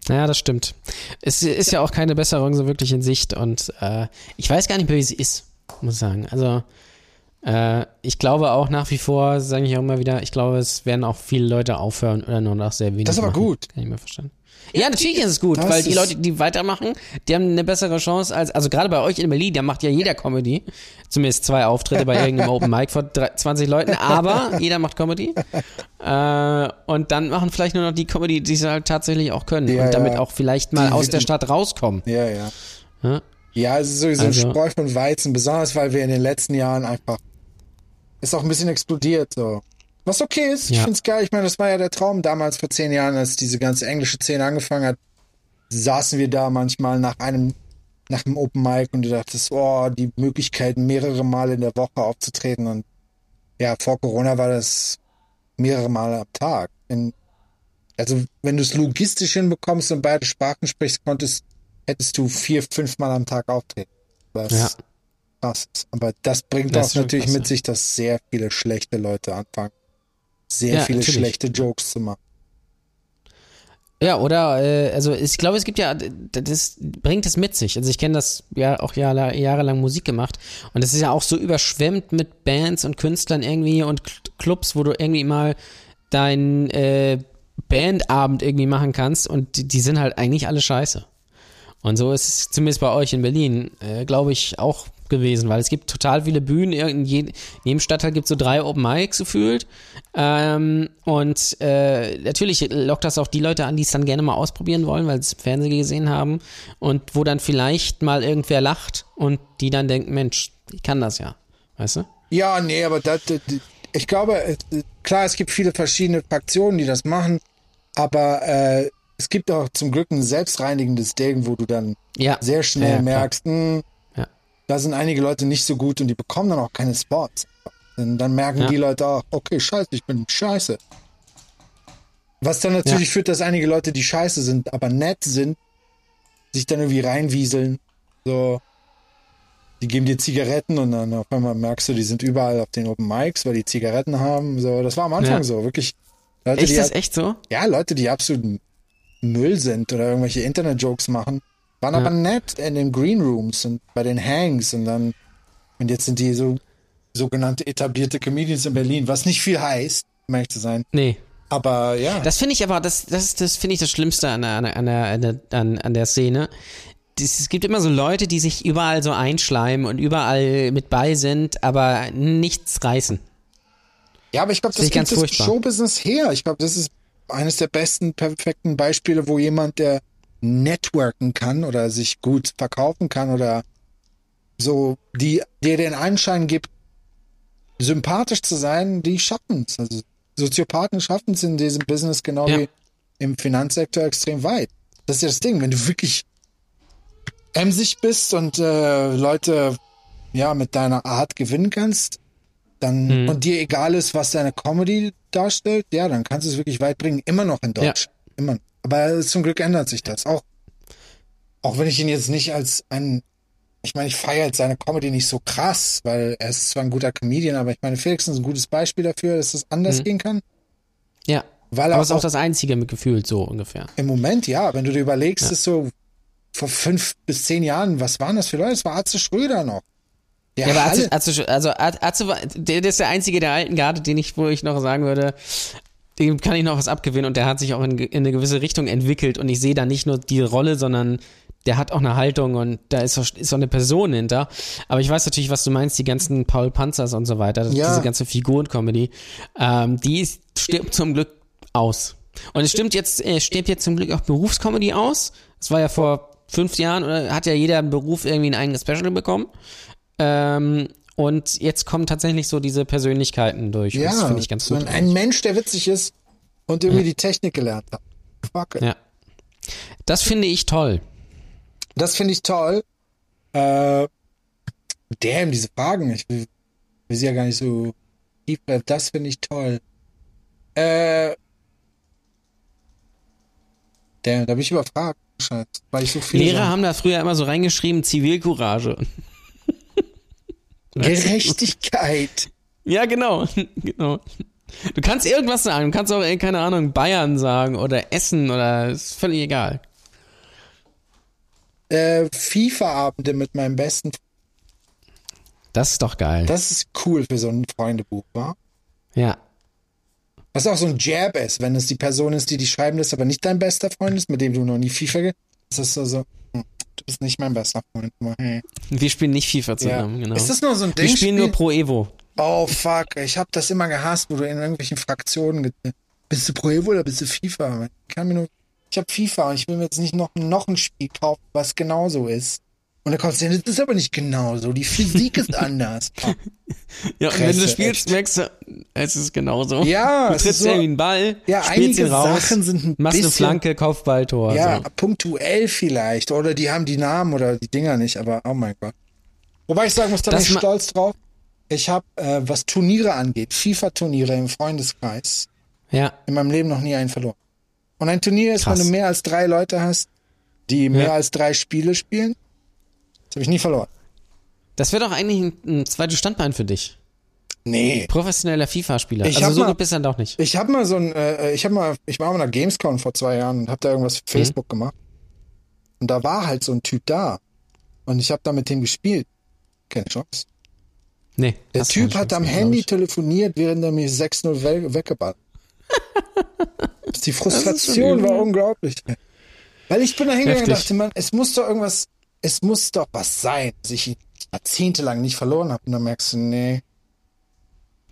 Ja, das stimmt. Es ist ja auch keine Besserung so wirklich in Sicht und äh, ich weiß gar nicht mehr, wie sie ist. muss ich sagen. Also, äh, ich glaube auch nach wie vor, sage ich auch immer wieder, ich glaube, es werden auch viele Leute aufhören oder nur noch sehr wenig. Das ist aber machen. gut. Kann ich mir verstehen. Ja, natürlich ist es gut, Das weil die Leute, die weitermachen, die haben eine bessere Chance als, also gerade bei euch in Berlin, da macht ja jeder Comedy. Zumindest zwei Auftritte bei irgendeinem Open Mic vor drei- 20 Leuten, aber jeder macht Comedy. Äh, und dann machen vielleicht nur noch die Comedy, die sie halt tatsächlich auch können Ja, und damit ja. auch vielleicht mal Die- aus der Stadt rauskommen. Ja, ja. Ja? Ja, es ist sowieso Also- ein Spreu von Weizen, besonders weil wir in den letzten Jahren einfach ist auch ein bisschen explodiert so. Was okay ist, ich Ja. find's geil. Ich meine, das war ja der Traum damals vor zehn Jahren, als diese ganze englische Szene angefangen hat. Saßen wir da manchmal nach einem nach einem Open Mic und du dachtest, oh, die Möglichkeit, mehrere Male in der Woche aufzutreten und ja, vor Corona war das mehrere Male am Tag. In, also wenn du es logistisch hinbekommst und beide Sprachen sprichst, konntest, hättest du vier, fünf Mal am Tag auftreten. Was Ja. Krass ist. Aber das bringt Das auch natürlich krass, mit sich, dass sehr viele schlechte Leute anfangen, sehr Ja, viele natürlich. schlechte Jokes zu machen. Ja, oder, äh, also ich glaube, es gibt ja, das bringt es mit sich. Also ich kenne das ja auch jahre, jahrelang Musik gemacht und es ist ja auch so überschwemmt mit Bands und Künstlern irgendwie und Cl- Clubs, wo du irgendwie mal deinen äh, Bandabend irgendwie machen kannst und die, die sind halt eigentlich alle scheiße. Und so ist es zumindest bei euch in Berlin, äh, glaube ich, auch gewesen, weil es gibt total viele Bühnen, in, je, in jedem Stadtteil gibt es so drei Open Mics gefühlt. Ähm, und äh, natürlich lockt das auch die Leute an, die es dann gerne mal ausprobieren wollen, weil sie es im Fernsehen gesehen haben und wo dann vielleicht mal irgendwer lacht und die dann denken, Mensch, ich kann das ja, weißt du? Ja, nee, aber das, ich glaube, es- klar, es gibt viele verschiedene Fraktionen, die das machen, aber äh, es gibt auch zum Glück ein selbstreinigendes Ding, wo du dann Ja. sehr schnell Ja, merkst, mh, Ja. Da sind einige Leute nicht so gut und die bekommen dann auch keine Spots. Und dann merken Ja. die Leute auch, okay, scheiße, ich bin scheiße. Was dann natürlich führt, dass einige Leute, die scheiße sind, aber nett sind, sich dann irgendwie reinwieseln. So, die geben dir Zigaretten und dann auf einmal merkst du, die sind überall auf den Open Mics, weil die Zigaretten haben. So, das war am Anfang Ja. so, wirklich. Leute, Ist die das halt- echt so? ja, Leute, die absolut Müll sind oder irgendwelche Internet-Jokes machen, waren aber nett in den Green Rooms und bei den Hangs und dann, und jetzt sind die so sogenannte etablierte Comedians in Berlin, was nicht viel heißt, um ehrlich zu sein. Nee. Aber ja, Das finde ich aber, das, das, das finde ich das Schlimmste an der, an der, an der, an an, der Szene. Das, es gibt immer so Leute, die sich überall so einschleimen und überall mit bei sind, aber nichts reißen. ja, aber ich glaube, Das das, gibt ganz das furchtbar. Showbusiness her. Ich glaube, das ist eines der besten, perfekten Beispiele, wo jemand, der networken kann oder sich gut verkaufen kann oder so, die, der den Anschein gibt, sympathisch zu sein, die schaffen es. Also Soziopathen schaffen es in diesem Business genau Ja. wie im Finanzsektor extrem weit. Das ist ja das Ding, wenn du wirklich emsig bist und äh, Leute ja mit deiner Art gewinnen kannst, dann Mhm. und dir egal ist, was deine Comedy darstellt, ja, dann kannst du es wirklich weit bringen. Immer noch in Deutsch. Immer. Aber zum Glück ändert sich das. Auch, auch wenn ich ihn jetzt nicht als ein, ich meine, ich feiere jetzt seine Comedy nicht so krass, weil er ist zwar ein guter Comedian, aber ich meine, Felix ist ein gutes Beispiel dafür, dass es anders gehen kann. Ja. Weil Aber er es ist auch das einzige mit gefühlt so ungefähr. im Moment, ja, wenn du dir überlegst, ist so vor fünf bis zehn Jahren, was waren das für Leute? Das war Atze Schröder noch. Der Ja, aber Halle- Atze, Atze, also Atze war, der, der ist der einzige der alten Garde, den ich, wo ich noch sagen würde, dem kann ich noch was abgewinnen und der hat sich auch in, in eine gewisse Richtung entwickelt und ich sehe da nicht nur die Rolle, sondern der hat auch eine Haltung und da ist auch, ist auch eine Person hinter. Aber ich weiß natürlich, was du meinst, die ganzen Paul Panzers und so weiter, Ja. diese ganze Figuren-Comedy, ähm, die ist, stirbt zum Glück aus. Und es stimmt jetzt, äh, stirbt jetzt zum Glück auch Berufscomedy aus. Das war ja vor fünf Jahren, oder hat ja jeder Beruf irgendwie ein eigenes Special bekommen. Ähm, und jetzt kommen tatsächlich so diese Persönlichkeiten durch. ja, das finde ich ganz gut. ein, ein Mensch, der witzig ist und irgendwie die Technik gelernt hat. Fuck it. ja. Das finde ich toll. Das finde ich toll. Äh, damn, diese Fragen. Ich will, will sie ja gar nicht so tief. äh, Das finde ich toll. Äh, damn, da bin ich überfragt. Scheiße, weil ich so viele Lehrer Sachen- haben da früher immer so reingeschrieben, Zivilcourage. Gerechtigkeit. Ja, genau. genau. Du kannst irgendwas sagen. Du kannst auch, keine Ahnung, Bayern sagen oder Essen oder ist völlig egal. Äh, FIFA-Abende mit meinem besten. Das ist doch geil. Das ist cool für so ein Freundebuch, wa? Ja. Was auch so ein Jab ist, wenn es die Person ist, die die schreiben lässt, aber nicht dein bester Freund ist, mit dem du noch nie FIFA Das ist so, so hm, du bist nicht mein bester Freund. Aber hey. Wir spielen nicht FIFA zusammen, Ja. genau. Ist das nur so ein Ding? Wir spielen nur Pro Evo. Oh fuck, ich hab das immer gehasst, wo du in irgendwelchen Fraktionen bist du Pro Evo oder bist du FIFA? Ich kann mir nur ich hab FIFA und ich will mir jetzt nicht noch, noch ein Spiel kaufen, was genauso ist. Und kommst du hin, das ist aber nicht genauso. Die Physik ist anders. Ja, und wenn du spielst, echt. merkst du, es ist genauso. Ja, du trittst so- irgendwie einen Ball, Ja, spielst einige ihn raus, Sachen sind ein machst eine bisschen- Flanke, Kopfballtor. Ja, so. punktuell vielleicht. Oder die haben die Namen oder die Dinger nicht, aber oh mein Gott. Wobei ich sagen muss, da bin ich stolz drauf. Ich habe, äh, was Turniere angeht, FIFA-Turniere im Freundeskreis, ja. in meinem Leben noch nie einen verloren. Und ein Turnier ist, Krass. wenn du mehr als drei Leute hast, die mehr Ja. als drei Spiele spielen. Habe ich nie verloren. Das wäre doch eigentlich ein, ein zweites Standbein für dich. Nee. Professioneller FIFA-Spieler. Ich Also so mal- gut bist du dann doch nicht. Ich habe mal so ein, äh, ich habe mal, ich war mal einer Gamescom vor zwei Jahren und habe da irgendwas für Mhm. Facebook gemacht. Und da war halt so ein Typ da. Und ich habe da mit dem gespielt. Keine Chance. Nee. Der Typ hat am Handy telefoniert, während er mich 6-0 we weggeballert. Die Frustration war unglaublich. Weil ich bin da hingegangen und dachte, man, es muss doch irgendwas, es muss doch was sein, dass ich ihn jahrzehntelang nicht verloren habe. Und dann merkst du, nee.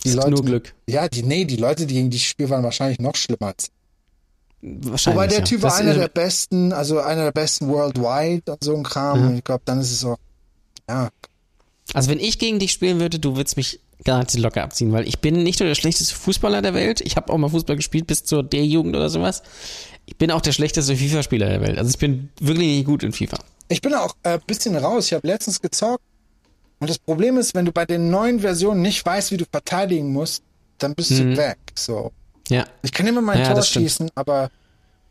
Das ist nur Glück. Ja, die, nee, die Leute, die gegen dich spielen, waren wahrscheinlich noch schlimmer als ich. Wahrscheinlich. Wobei der ja. Typ war Das, einer äh, der besten, also einer der besten worldwide und so ein Kram. Und ich glaube, dann ist es auch, ja, Also wenn ich gegen dich spielen würde, du würdest mich garantiert locker abziehen, weil ich bin nicht nur der schlechteste Fußballer der Welt. Ich habe auch mal Fußball gespielt bis zur D-Jugend oder sowas. Ich bin auch der schlechteste FIFA-Spieler der Welt. Also ich bin wirklich nicht gut in FIFA. Ich bin auch ein äh, bisschen raus. Ich habe letztens gezockt. Und das Problem ist, wenn du bei den neuen Versionen nicht weißt, wie du verteidigen musst, dann bist Mhm. du weg. So. Ja. Ich kann immer mein Ja, Tor schießen, aber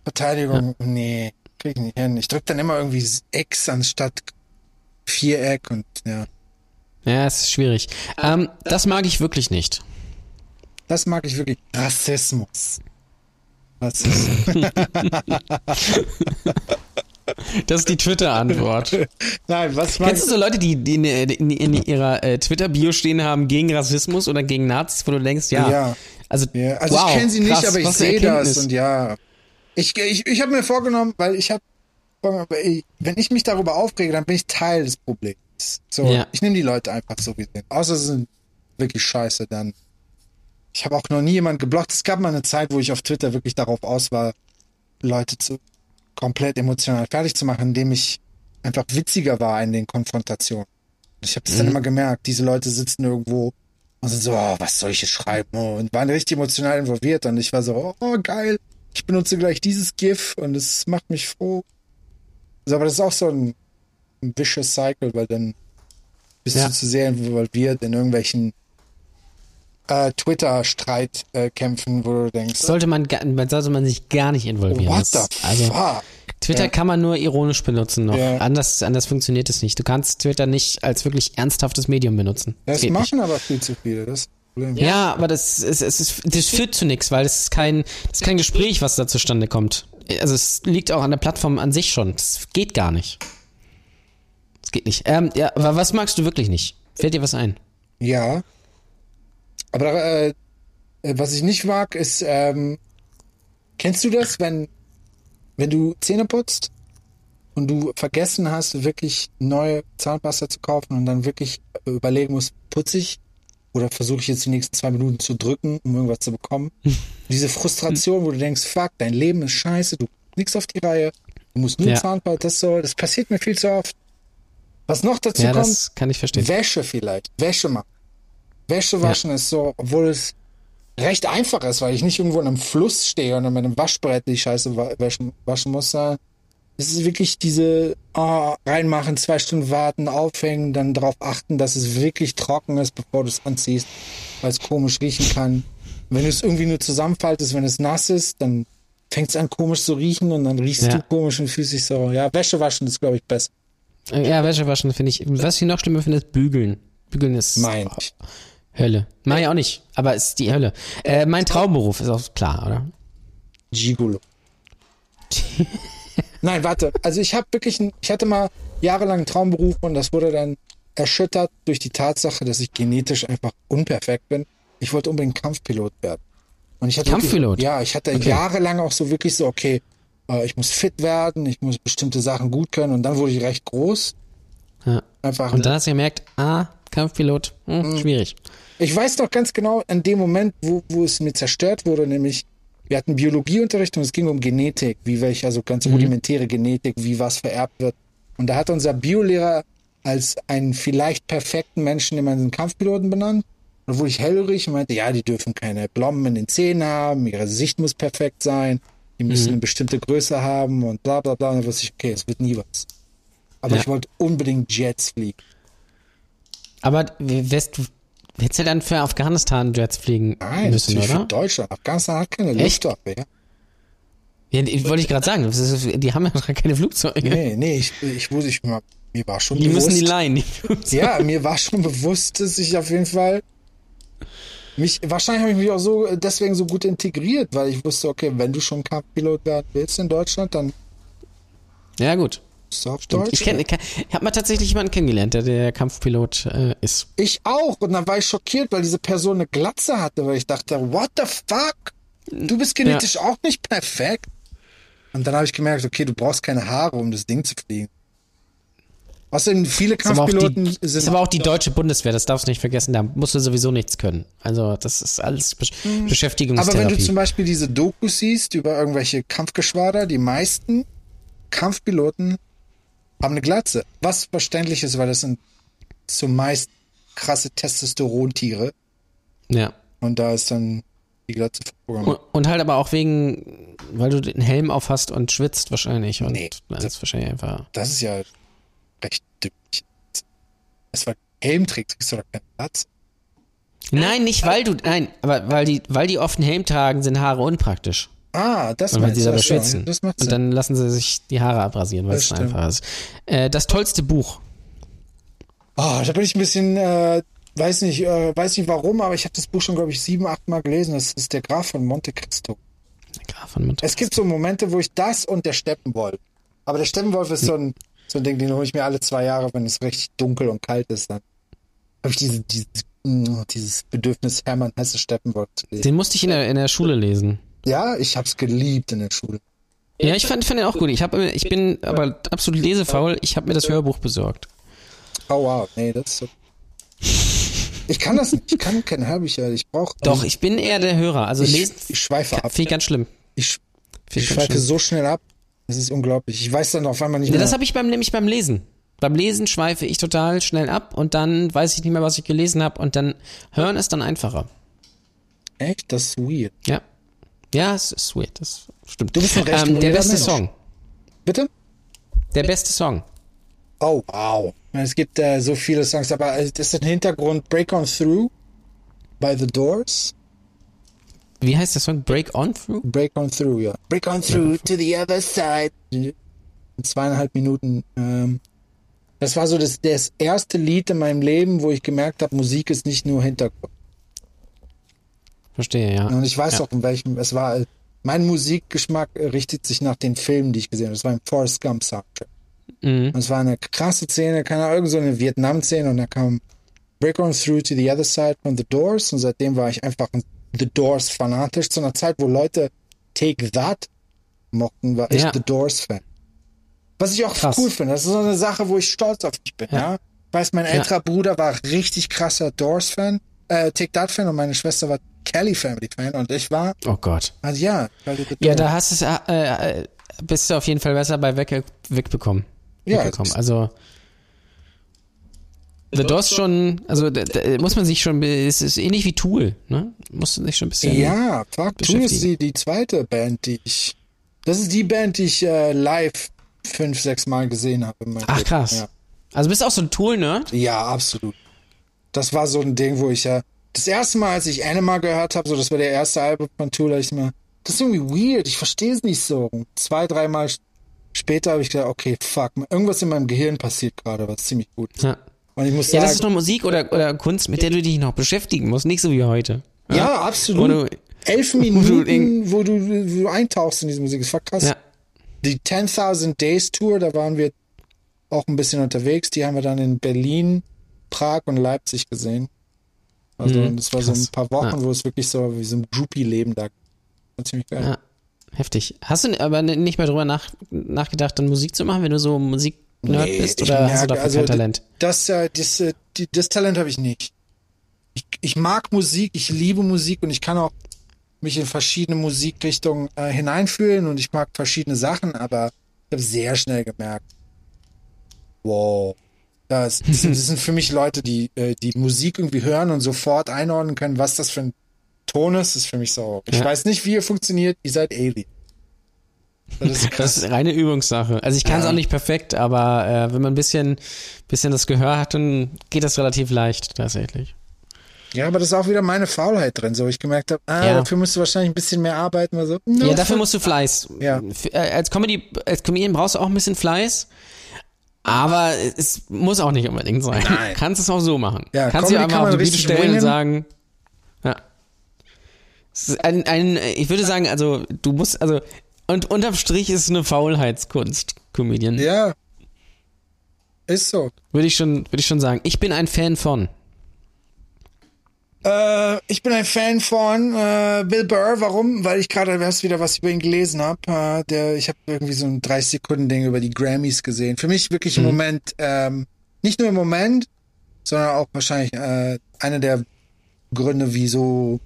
Verteidigung, nee, krieg ich nicht hin. Ich drück dann immer irgendwie X anstatt Viereck und ja. Ja, es ist schwierig. Ähm, das mag ich wirklich nicht. Das mag ich wirklich. Rassismus. Rassismus. Das ist die Twitter-Antwort. Nein, was mag Kennst du so Leute, die, die in, in, in ihrer äh, Twitter-Bio stehen haben gegen Rassismus oder gegen Nazis, wo du denkst, ja. Ja. Also, Ja, also wow, ich kenne sie nicht, krass, aber ich sehe das und ja. Ich, ich, ich habe mir vorgenommen, weil ich habe, wenn ich mich darüber aufrege, dann bin ich Teil des Problems. So, Ja. ich nehme die Leute einfach so gesehen. Außer sie sind wirklich scheiße, dann. Ich habe auch noch nie jemanden geblockt. Es gab mal eine Zeit, wo ich auf Twitter wirklich darauf aus war, Leute zu komplett emotional fertig zu machen, indem ich einfach witziger war in den Konfrontationen. Ich habe das dann Mhm. immer gemerkt. Diese Leute sitzen irgendwo und sind so, oh, was soll ich hier schreiben? Und waren richtig emotional involviert. Und ich war so, oh, geil. Ich benutze gleich dieses GIF und es macht mich froh. Also, aber das ist auch so ein, ein vicious cycle, weil dann bist Ja. du zu sehr involviert in irgendwelchen äh, Twitter-Streitkämpfen, wo du denkst, sollte man, sollte man sich gar nicht involvieren. what the Das- also, fuck? Twitter Ja. kann man nur ironisch benutzen noch. Ja. Anders, anders funktioniert es nicht. Du kannst Twitter nicht als wirklich ernsthaftes Medium benutzen. Das Geht machen aber viel zu viele. Das ist das Problem. Ja, aber das, es, es ist, das führt zu nichts, weil es ist kein, das ist kein Gespräch, was da zustande kommt. Also es liegt auch an der Plattform an sich schon. Das geht gar nicht. Das geht nicht. Ähm, ja, aber was magst du wirklich nicht? Fällt dir was ein? Ja. Aber äh, was ich nicht mag, ist, ähm, kennst du das, wenn, wenn du Zähne putzt und du vergessen hast, wirklich neue Zahnpasta zu kaufen und dann wirklich überlegen musst, putze ich oder versuche ich jetzt die nächsten zwei Minuten zu drücken, um irgendwas zu bekommen? Diese Frustration, wo du denkst, fuck, dein Leben ist scheiße, du kriegst nichts auf die Reihe, du musst nur Ja. Zahnpasta, das so, das passiert mir viel zu oft. Was noch dazu Ja, kommt, kann ich verstehen. Wäsche vielleicht. Wäsche machen. Wäsche waschen ist so, obwohl es recht einfach ist, weil ich nicht irgendwo in einem Fluss stehe und dann mit einem Waschbrett die Scheiße wa- waschen, waschen muss. Es ist wirklich diese ah, reinmachen, zwei Stunden warten, aufhängen, dann darauf achten, dass es wirklich trocken ist, bevor du es anziehst, weil es komisch riechen kann. Wenn du es irgendwie nur zusammenfaltest, wenn es nass ist, dann fängt es an komisch zu riechen und dann riechst Ja. du komisch und fühlst dich so, ja, Wäsche waschen ist, glaube ich, besser. Äh, Ja, Wäsche waschen finde ich, was ich noch schlimmer finde, ist bügeln. Bügeln ist Mein. Hölle. Mach ich auch nicht, aber es ist die Hölle. Äh, mein Traumberuf ist auch klar, oder? Gigolo. Nein, warte. Also ich habe wirklich, ein, ich hatte mal jahrelang einen Traumberuf und das wurde dann erschüttert durch die Tatsache, dass ich genetisch einfach unperfekt bin. Ich wollte unbedingt Kampfpilot werden. Und ich hatte Kampfpilot? Wirklich, ja, ich hatte okay. jahrelang auch so wirklich so, okay, äh, ich muss fit werden, ich muss bestimmte Sachen gut können und dann wurde ich recht groß. Ja. Einfach. Und dann hast du gemerkt, ah, Kampfpilot, hm, mhm. schwierig. Ich weiß noch ganz genau, an dem Moment, wo, wo es mir zerstört wurde, nämlich wir hatten Biologieunterricht und es ging um Genetik, wie welche, also ganz mhm. rudimentäre Genetik, wie was vererbt wird. Und da hat unser Biolehrer als einen vielleicht perfekten Menschen immer einen Kampfpiloten benannt. Und wurde ich hellhörig und meinte, ja, die dürfen keine Blommen in den Zähnen haben, ihre Sicht muss perfekt sein, die müssen mhm. eine bestimmte Größe haben und bla bla bla. Und dann wusste ich, okay, es wird nie was. Aber ja. ich wollte unbedingt Jets fliegen. Aber wärst du, hättest du dann für Afghanistan Jets fliegen Nein, müssen, oder? für Deutschland. Afghanistan hat keine Luftwaffe, ja. Ja, wollte ich gerade sagen, die haben ja keine Flugzeuge. Nee, nee, ich, ich wusste, ich, mir war schon die bewusst. Die müssen die leihen. Die ja, mir war schon bewusst, dass ich auf jeden Fall mich, wahrscheinlich habe ich mich auch so, deswegen so gut integriert, weil ich wusste, okay, wenn du schon Kampfpilot werden willst in Deutschland, dann. Ja, gut. Auf Deutsch, ich, kenn, ich, ich habe mal tatsächlich jemanden kennengelernt, der der Kampfpilot äh, ist. Ich auch. Und dann war ich schockiert, weil diese Person eine Glatze hatte, weil ich dachte, what the fuck? Du bist genetisch ja. auch nicht perfekt. Und dann habe ich gemerkt, okay, du brauchst keine Haare, um das Ding zu fliegen. Außerdem viele Kampfpiloten die, sind. ist aber auch die deutsche Bundeswehr, das darfst du nicht vergessen, da musst du sowieso nichts können. Also, das ist alles Be hm. Beschäftigungstherapie. Aber wenn du zum Beispiel diese Dokus siehst über irgendwelche Kampfgeschwader, die meisten Kampfpiloten haben eine Glatze. Was verständlich ist, weil das sind zumeist krasse Testosterontiere. Ja. Und da ist dann die Glatze und, und, halt aber auch wegen, weil du den Helm auf hast und schwitzt wahrscheinlich. Und nee, das, ist wahrscheinlich einfach. Das ist ja recht dümmlich. Es war Helm trägst, kriegst du doch keinen Platz. Nein, nicht weil du, nein, aber weil die, weil die oft einen Helm tragen, sind Haare unpraktisch. Ah, das und weil sie da schwitzen. Sinn. Und dann lassen sie sich die Haare abrasieren, weil das es einfach ist. Äh, das tollste Buch. Oh, da bin ich ein bisschen, äh, weiß nicht, äh, weiß nicht warum, aber ich habe das Buch schon, glaube ich, sieben, acht Mal gelesen. Das ist der Graf von Monte Cristo. Der Graf von Monte Cristo. Es gibt so Momente, wo ich das und der Steppenwolf. Aber der Steppenwolf ist so ein, so ein Ding, den hole ich mir alle zwei Jahre, wenn es richtig dunkel und kalt ist. Dann habe ich diese, diese, dieses Bedürfnis, Hermann Hesse Steppenwolf zu lesen. Den musste ich in der, in der Schule lesen. Ja, ich hab's geliebt in der Schule. Ja, ich fand, fand den auch gut. Ich, hab, ich bin aber absolut lesefaul. Ich habe mir das Hörbuch besorgt. Oh wow, nee, das ist so. Ich kann das nicht. Ich kann kein Hörbücher. Ich brauche. Doch, ich bin eher der Hörer. Also ich, lesen. Ich schweife ab. Finde ich ganz schlimm. Ich, ich schweife schlimm. so schnell ab. Das ist unglaublich. Ich weiß dann auf einmal nicht mehr. Das habe ich beim nämlich beim Lesen. Beim Lesen schweife ich total schnell ab und dann weiß ich nicht mehr, was ich gelesen habe und dann hören ist dann einfacher. Echt? Das ist weird. Ja. Ja, es ist weird, das stimmt. Du bist ein recht ähm, Der beste Mensch. Song. Bitte? Der beste Song. Oh, wow. Es gibt äh, so viele Songs, aber das ist ein Hintergrund Break On Through by The Doors. Wie heißt der Song? Break On Through? Break On Through, ja. Break On Through to the other side. In zweieinhalb Minuten. Ähm, das war so das, das erste Lied in meinem Leben, wo ich gemerkt habe, Musik ist nicht nur Hintergrund. Verstehe, ja. Und ich weiß ja. auch, in welchem, es war, mein Musikgeschmack richtet sich nach den Filmen, die ich gesehen habe. Das war ein Forrest Gump Soundtrack. Mhm. Und es war eine krasse Szene, keine Ahnung, so eine Vietnam-Szene und da kam Break On Through to the Other Side von The Doors und seitdem war ich einfach ein The Doors fanatisch. Zu einer Zeit, wo Leute Take That mochten, war ich ja. The Doors Fan. Was ich auch Krass. cool finde. Das ist so eine Sache, wo ich stolz auf mich bin, ja. ja? Ich weiß, mein älterer. Bruder war richtig krasser Doors Fan, äh, Take That Fan und meine Schwester war Kelly Family Fan und ich war. Oh Gott. Also ja. Ja, da hast du es, äh, äh, bist du auf jeden Fall besser bei weg, wegbekommen. Ja. Wegbekommen. Also. The DOS schon, also da, da muss man sich schon, es ist ähnlich wie Tool, ne? Muss man sich schon ein bisschen. Ja, fuck, Tool ist die, die zweite Band, die ich. Das ist die Band, die ich äh, live fünf, sechs Mal gesehen habe. Ach krass. Ja. Also bist du auch so ein Tool-Nerd? Ja, absolut. Das war so ein Ding, wo ich ja das erste Mal, als ich Anima gehört habe, so das war der erste Album von Tool, ich mir, das ist irgendwie weird, ich verstehe es nicht so. Und zwei, dreimal später habe ich gedacht, okay, fuck, irgendwas in meinem Gehirn passiert gerade, was ziemlich gut ist. Ja. Und ich muss sagen, ja, das ist nur Musik oder, oder Kunst, mit der du dich noch beschäftigen musst, nicht so wie heute. Ja, ja absolut. Du, Elf Minuten, wo du, wo du eintauchst in diese Musik, das war krass. Ja. Die 10.000 Days Tour, da waren wir auch ein bisschen unterwegs, die haben wir dann in Berlin Prag und Leipzig gesehen. Also, mhm, das war krass. so ein paar Wochen, ja. wo es wirklich so wie so ein Groupie-Leben da war. Ziemlich geil. Ja, heftig. Hast du aber nicht mehr drüber nach, nachgedacht, dann Musik zu machen, wenn du so Musik Nerd nee, bist oder merke, hast du dafür also kein Talent? Das, das, das, äh, das Talent habe ich nicht. Ich, ich mag Musik, ich liebe Musik und ich kann auch mich in verschiedene Musikrichtungen äh, hineinfühlen und ich mag verschiedene Sachen, aber ich habe sehr schnell gemerkt, wow, das, das, sind für mich Leute, die äh, die Musik irgendwie hören und sofort einordnen können, was das für ein Ton ist. Das ist für mich so. Ich ja. weiß nicht, wie ihr funktioniert. Ihr seid Alien. Das ist, das ist reine Übungssache. Also ich kann es ja. auch nicht perfekt, aber äh, wenn man ein bisschen, bisschen das Gehör hat, dann geht das relativ leicht tatsächlich. Ja, aber das ist auch wieder meine Faulheit drin, so ich gemerkt habe, ah, ja. dafür musst du wahrscheinlich ein bisschen mehr arbeiten oder so. No, ja, dafür musst du Fleiß. Ja. Äh, als Comedy, als Comedian brauchst du auch ein bisschen Fleiß. Aber es muss auch nicht unbedingt sein. Nein. Kannst es auch so machen. Ja, Kannst du einfach auf die Bühne stellen und sagen, ja. Ein, ein, ich würde sagen, also du musst, also und unterm Strich ist es eine Faulheitskunst, Comedian. Ja. Ist so. Würde ich schon, würde ich schon sagen. Ich bin ein Fan von. Äh, ich bin ein Fan von äh, Bill Burr. Warum? Weil ich gerade erst wieder was über ihn gelesen habe. Äh, der, ich habe irgendwie so ein 30 Sekunden Ding über die Grammys gesehen. Für mich wirklich im mhm. Moment, ähm, nicht nur im Moment, sondern auch wahrscheinlich äh, einer der Gründe, wieso,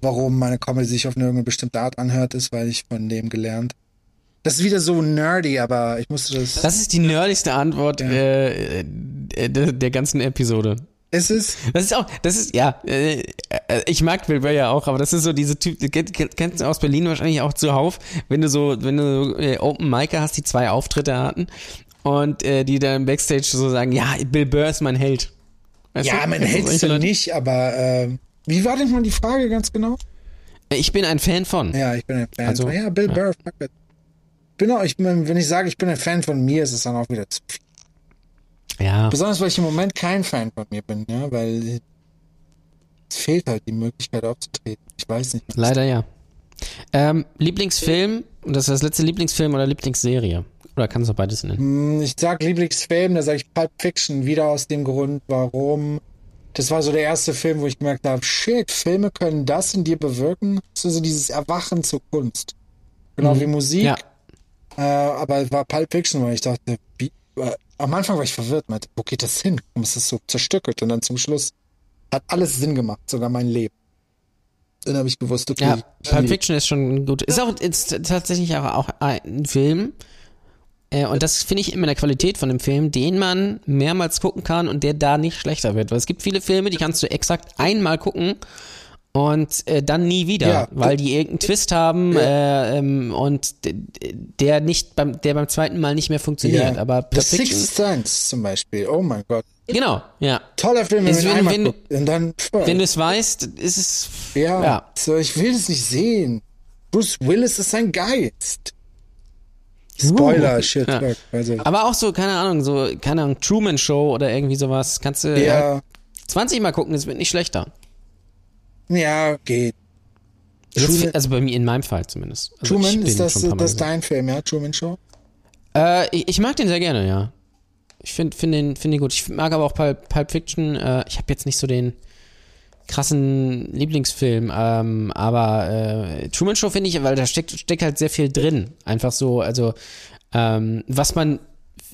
warum meine Comedy sich auf eine bestimmte Art anhört, ist, weil ich von dem gelernt. Das ist wieder so nerdy, aber ich musste das. Das ist die nerdigste Antwort ja. äh, äh der, der ganzen Episode. Es ist. Das ist auch, das ist, ja, äh, äh, ich mag Bill Burr ja auch, aber das ist so diese Typ, kennst du aus Berlin wahrscheinlich auch zuhauf, wenn du so, wenn du so äh, Open Micer hast, die zwei Auftritte hatten und äh, die dann im Backstage so sagen, ja, Bill Burr ist mein Held. Weißt ja, du? mein Held ist ja nicht, aber äh, wie war denn mal die Frage ganz genau? Ich bin ein Fan von. Ja, ich bin ein Fan also, von. Ja, Bill ja. Burr, fuck it. Bin auch, ich bin, wenn ich sage, ich bin ein Fan von mir, ist es dann auch wieder zu viel. Ja. Besonders, weil ich im Moment kein Fan von mir bin, ja, weil es fehlt halt die Möglichkeit aufzutreten. Ich weiß nicht. Leider ja. Ähm, Lieblingsfilm, und das ist das letzte Lieblingsfilm oder Lieblingsserie? Oder kannst du beides nennen? Hm, ich sag Lieblingsfilm, da sage ich Pulp Fiction, wieder aus dem Grund, warum. Das war so der erste Film, wo ich gemerkt habe, shit, Filme können das in dir bewirken. So dieses Erwachen zur Kunst. Genau mhm. wie Musik. Ja. Äh, aber war Pulp Fiction, weil ich dachte, wie, äh, am Anfang war ich verwirrt, meinte, wo geht das hin? Warum ist das so zerstückelt? Und dann zum Schluss hat alles Sinn gemacht, sogar mein Leben. Dann habe ich gewusst, okay. Ja, Pulp Fiction ist schon gut. Ist auch ist tatsächlich auch ein Film. Äh, und das finde ich immer eine Qualität von dem Film, den man mehrmals gucken kann und der da nicht schlechter wird. Weil es gibt viele Filme, die kannst du exakt einmal gucken und äh, dann nie wieder, ja. weil die irgendeinen Twist haben ja. äh, ähm, und der nicht beim der beim zweiten Mal nicht mehr funktioniert. Ja. Aber The Sixth Sense zum Beispiel. Oh mein Gott. Genau, ja. Toller Film, wenn, wenn, wenn, und dann, wenn du es weißt, ist es ja, ja. So, ich will es nicht sehen. Bruce Willis ist ein Geist. Spoiler, uh, shit. Ja. Also. Aber auch so, keine Ahnung, so, keine Ahnung, Truman Show oder irgendwie sowas. Kannst du ja. Halt 20 Mal gucken, es wird nicht schlechter. Ja, geht. Truman, also bei mir, in meinem Fall zumindest. Also Truman, ist das, das dein Film, ja? Truman Show? Äh, ich, ich, mag den sehr gerne, ja. Ich finde find den, find den gut. Ich mag aber auch Pulp, Pulp Fiction. Äh, ich habe jetzt nicht so den krassen Lieblingsfilm, ähm, aber äh, Truman Show finde ich, weil da steckt, steckt halt sehr viel drin. Einfach so, also ähm, was man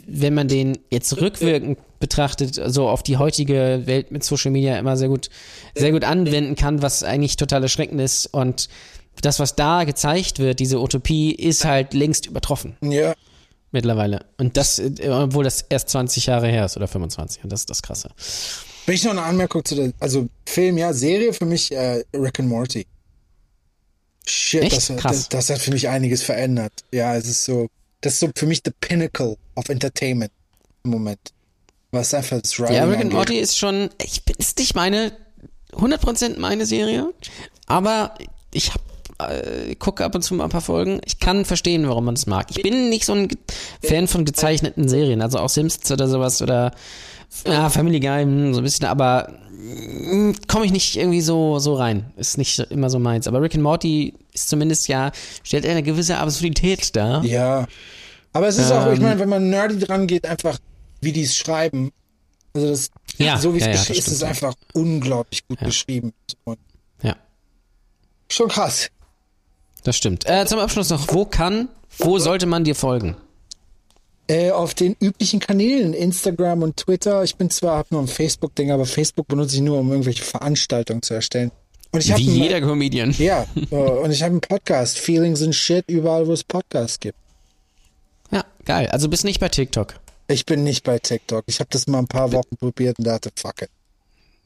wenn man den jetzt rückwirkend betrachtet, so auf die heutige Welt mit Social Media immer sehr gut, sehr gut anwenden kann, was eigentlich total erschreckend ist. Und das, was da gezeigt wird, diese Utopie, ist halt längst übertroffen. Ja. Mittlerweile. Und das, obwohl das erst 20 Jahre her ist oder 25. Und das ist das Krasse. Wenn ich noch eine Anmerkung zu der, also Film, ja, Serie für mich, äh, Rick and Morty. Shit, Echt? Das, Krass. Das, das hat für mich einiges verändert. Ja, es ist so, das ist so für mich the pinnacle of entertainment im Moment. Was einfach das Writing Ja, Rick and Morty ist schon, ich bin ist nicht meine 100% meine Serie, aber ich hab, äh, gucke ab und zu mal ein paar Folgen. Ich kann verstehen, warum man es mag. Ich bin nicht so ein Fan von gezeichneten Serien, also auch Simpsons oder sowas oder ja, Family Guy, hm, so ein bisschen, aber hm, komme ich nicht irgendwie so, so rein. Ist nicht immer so meins. Aber Rick and Morty ist zumindest ja, stellt eine gewisse Absurdität dar. Ja. Aber es ist ähm, auch, ich ähm. meine, wenn man nerdy dran geht, einfach, wie die es schreiben. Also das, Ja, so wie es ja, ja, ist, ist einfach unglaublich gut geschrieben. Ja. Schon krass. Das stimmt. Äh, zum Abschluss noch, wo kann, wo sollte man dir folgen? Äh, auf den üblichen Kanälen, Instagram und Twitter. Ich bin zwar nur ein Facebook-Ding, aber Facebook benutze ich nur, um irgendwelche Veranstaltungen zu erstellen. Und ich Wie jeder einen, Comedian. Ja, und ich habe einen Podcast, Feelings and Shit, überall, wo es Podcasts gibt. Ja, geil. Also bist nicht bei TikTok. Ich bin nicht bei TikTok. Ich habe das mal ein paar Wochen probiert und dachte, fuck it.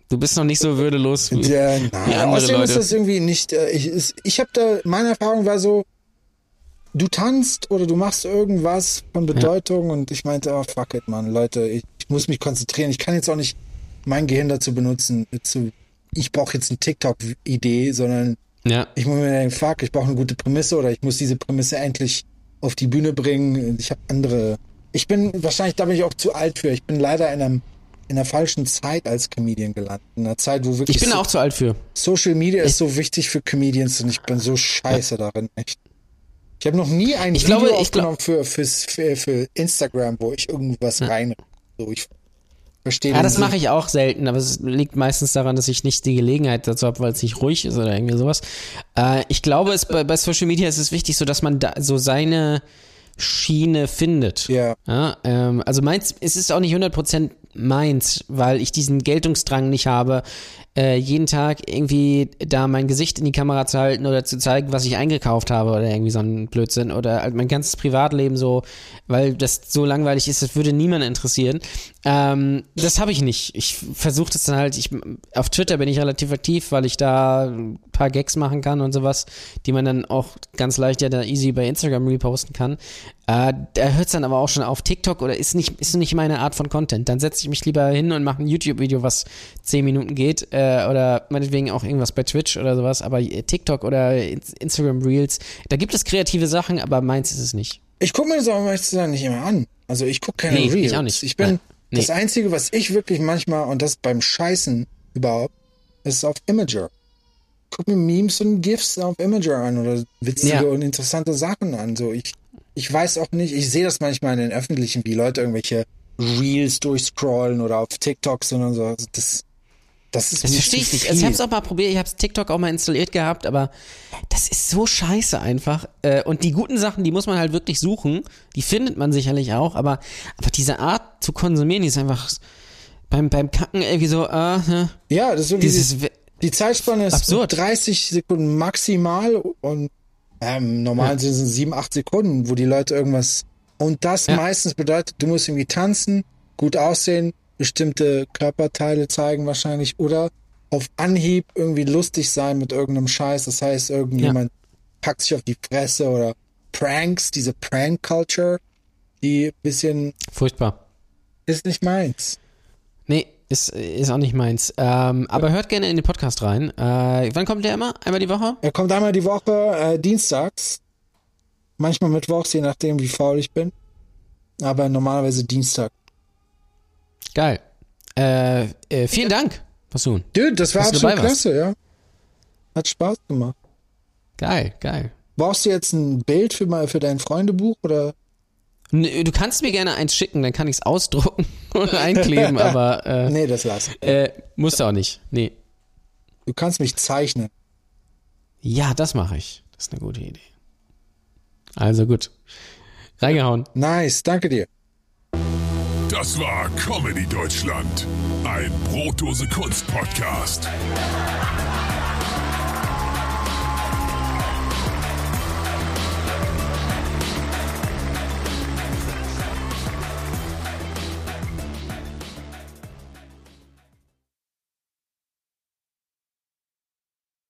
Du bist noch nicht so würdelos wie, ja, nein, wie andere außerdem Leute. ist das irgendwie nicht. Äh, ich, ich habe da, meine Erfahrung war so, du tanzt oder du machst irgendwas von Bedeutung ja. und ich meinte, oh fuck it, man, Leute, ich, ich, muss mich konzentrieren. Ich kann jetzt auch nicht mein Gehirn dazu benutzen, zu, ich brauche jetzt eine TikTok-Idee, sondern ja. ich muss mir denken, fuck, ich brauche eine gute Prämisse oder ich muss diese Prämisse endlich auf die Bühne bringen. Ich habe andere. Ich bin wahrscheinlich, da bin ich auch zu alt für. Ich bin leider in einem in der falschen Zeit als Comedian gelandet. In einer Zeit, wo wirklich. Ich bin so, auch zu alt für. Social Media ist so wichtig für Comedians und ich bin so scheiße darin, echt. Ich habe noch nie ein ich Video glaube, aufgenommen glaub, für, für, für Instagram, wo ich irgendwas ja. rein. So, ich verstehe Ja, das mache ich auch selten, aber es liegt meistens daran, dass ich nicht die Gelegenheit dazu habe, weil es nicht ruhig ist oder irgendwie sowas. Äh, ich glaube, es, bei, bei Social Media ist es wichtig, so dass man da so seine Schiene findet. Ja. ja ähm, also meins, es ist auch nicht 100% meins, weil ich diesen Geltungsdrang nicht habe, äh, jeden Tag irgendwie da mein Gesicht in die Kamera zu halten oder zu zeigen, was ich eingekauft habe oder irgendwie so ein Blödsinn oder halt mein ganzes Privatleben so, weil das so langweilig ist, das würde niemand interessieren. Ähm, das habe ich nicht. Ich versuche das dann halt, ich, auf Twitter bin ich relativ aktiv, weil ich da ein paar Gags machen kann und sowas, die man dann auch ganz leicht ja da easy bei Instagram reposten kann. Äh, da hört es dann aber auch schon auf TikTok oder ist nicht, ist nicht meine Art von Content. Dann setze ich mich lieber hin und mache ein YouTube-Video, was zehn Minuten geht, äh, oder meinetwegen auch irgendwas bei Twitch oder sowas, aber TikTok oder Instagram Reels, da gibt es kreative Sachen, aber meins ist es nicht. Ich gucke mir das auch meistens nicht immer an. Also ich gucke keine nee, Reels. Ich, auch nicht. ich bin, nee. das Einzige, was ich wirklich manchmal, und das beim Scheißen überhaupt, ist auf Imager. Guck mir Memes und GIFs auf Imager an oder witzige ja. und interessante Sachen an. So, ich ich weiß auch nicht, ich sehe das manchmal in den öffentlichen, wie Leute irgendwelche Reels durchscrollen oder auf TikTok sind und so. Also das, das ist Das verstehe ich nicht. Also ich habe es auch mal probiert, ich habe TikTok auch mal installiert gehabt, aber das ist so scheiße einfach. Äh, und die guten Sachen, die muss man halt wirklich suchen. Die findet man sicherlich auch, aber, aber diese Art zu konsumieren, die ist einfach beim, beim Kacken irgendwie so, äh, ne? Ja, das ist so dieses, die, die Zeitspanne ist absurd. 30 Sekunden maximal und ähm, normal ja. sind es sieben, acht Sekunden, wo die Leute irgendwas. Und das ja. meistens bedeutet, du musst irgendwie tanzen, gut aussehen, bestimmte Körperteile zeigen wahrscheinlich oder auf Anhieb irgendwie lustig sein mit irgendeinem Scheiß. Das heißt, irgendjemand ja. packt sich auf die Fresse oder Pranks, diese Prank-Culture, die bisschen. Furchtbar. Ist nicht meins. Ist, ist auch nicht meins. Ähm, aber hört gerne in den Podcast rein. Äh, wann kommt der immer? Einmal die Woche? Er kommt einmal die Woche, äh, dienstags. Manchmal mittwochs, je nachdem, wie faul ich bin. Aber normalerweise Dienstag. Geil. Äh, äh, vielen Dank, Basun. Dude, das war schon klasse, ja. Hat Spaß gemacht. Geil, geil. Brauchst du jetzt ein Bild für, mal, für dein Freundebuch oder? Du kannst mir gerne eins schicken, dann kann ich es ausdrucken und einkleben, aber. Äh, nee, das lass. Äh, musst du auch nicht. Nee. Du kannst mich zeichnen. Ja, das mache ich. Das ist eine gute Idee. Also gut. Reingehauen. Nice, danke dir. Das war Comedy Deutschland, ein Brotdose Kunst Podcast.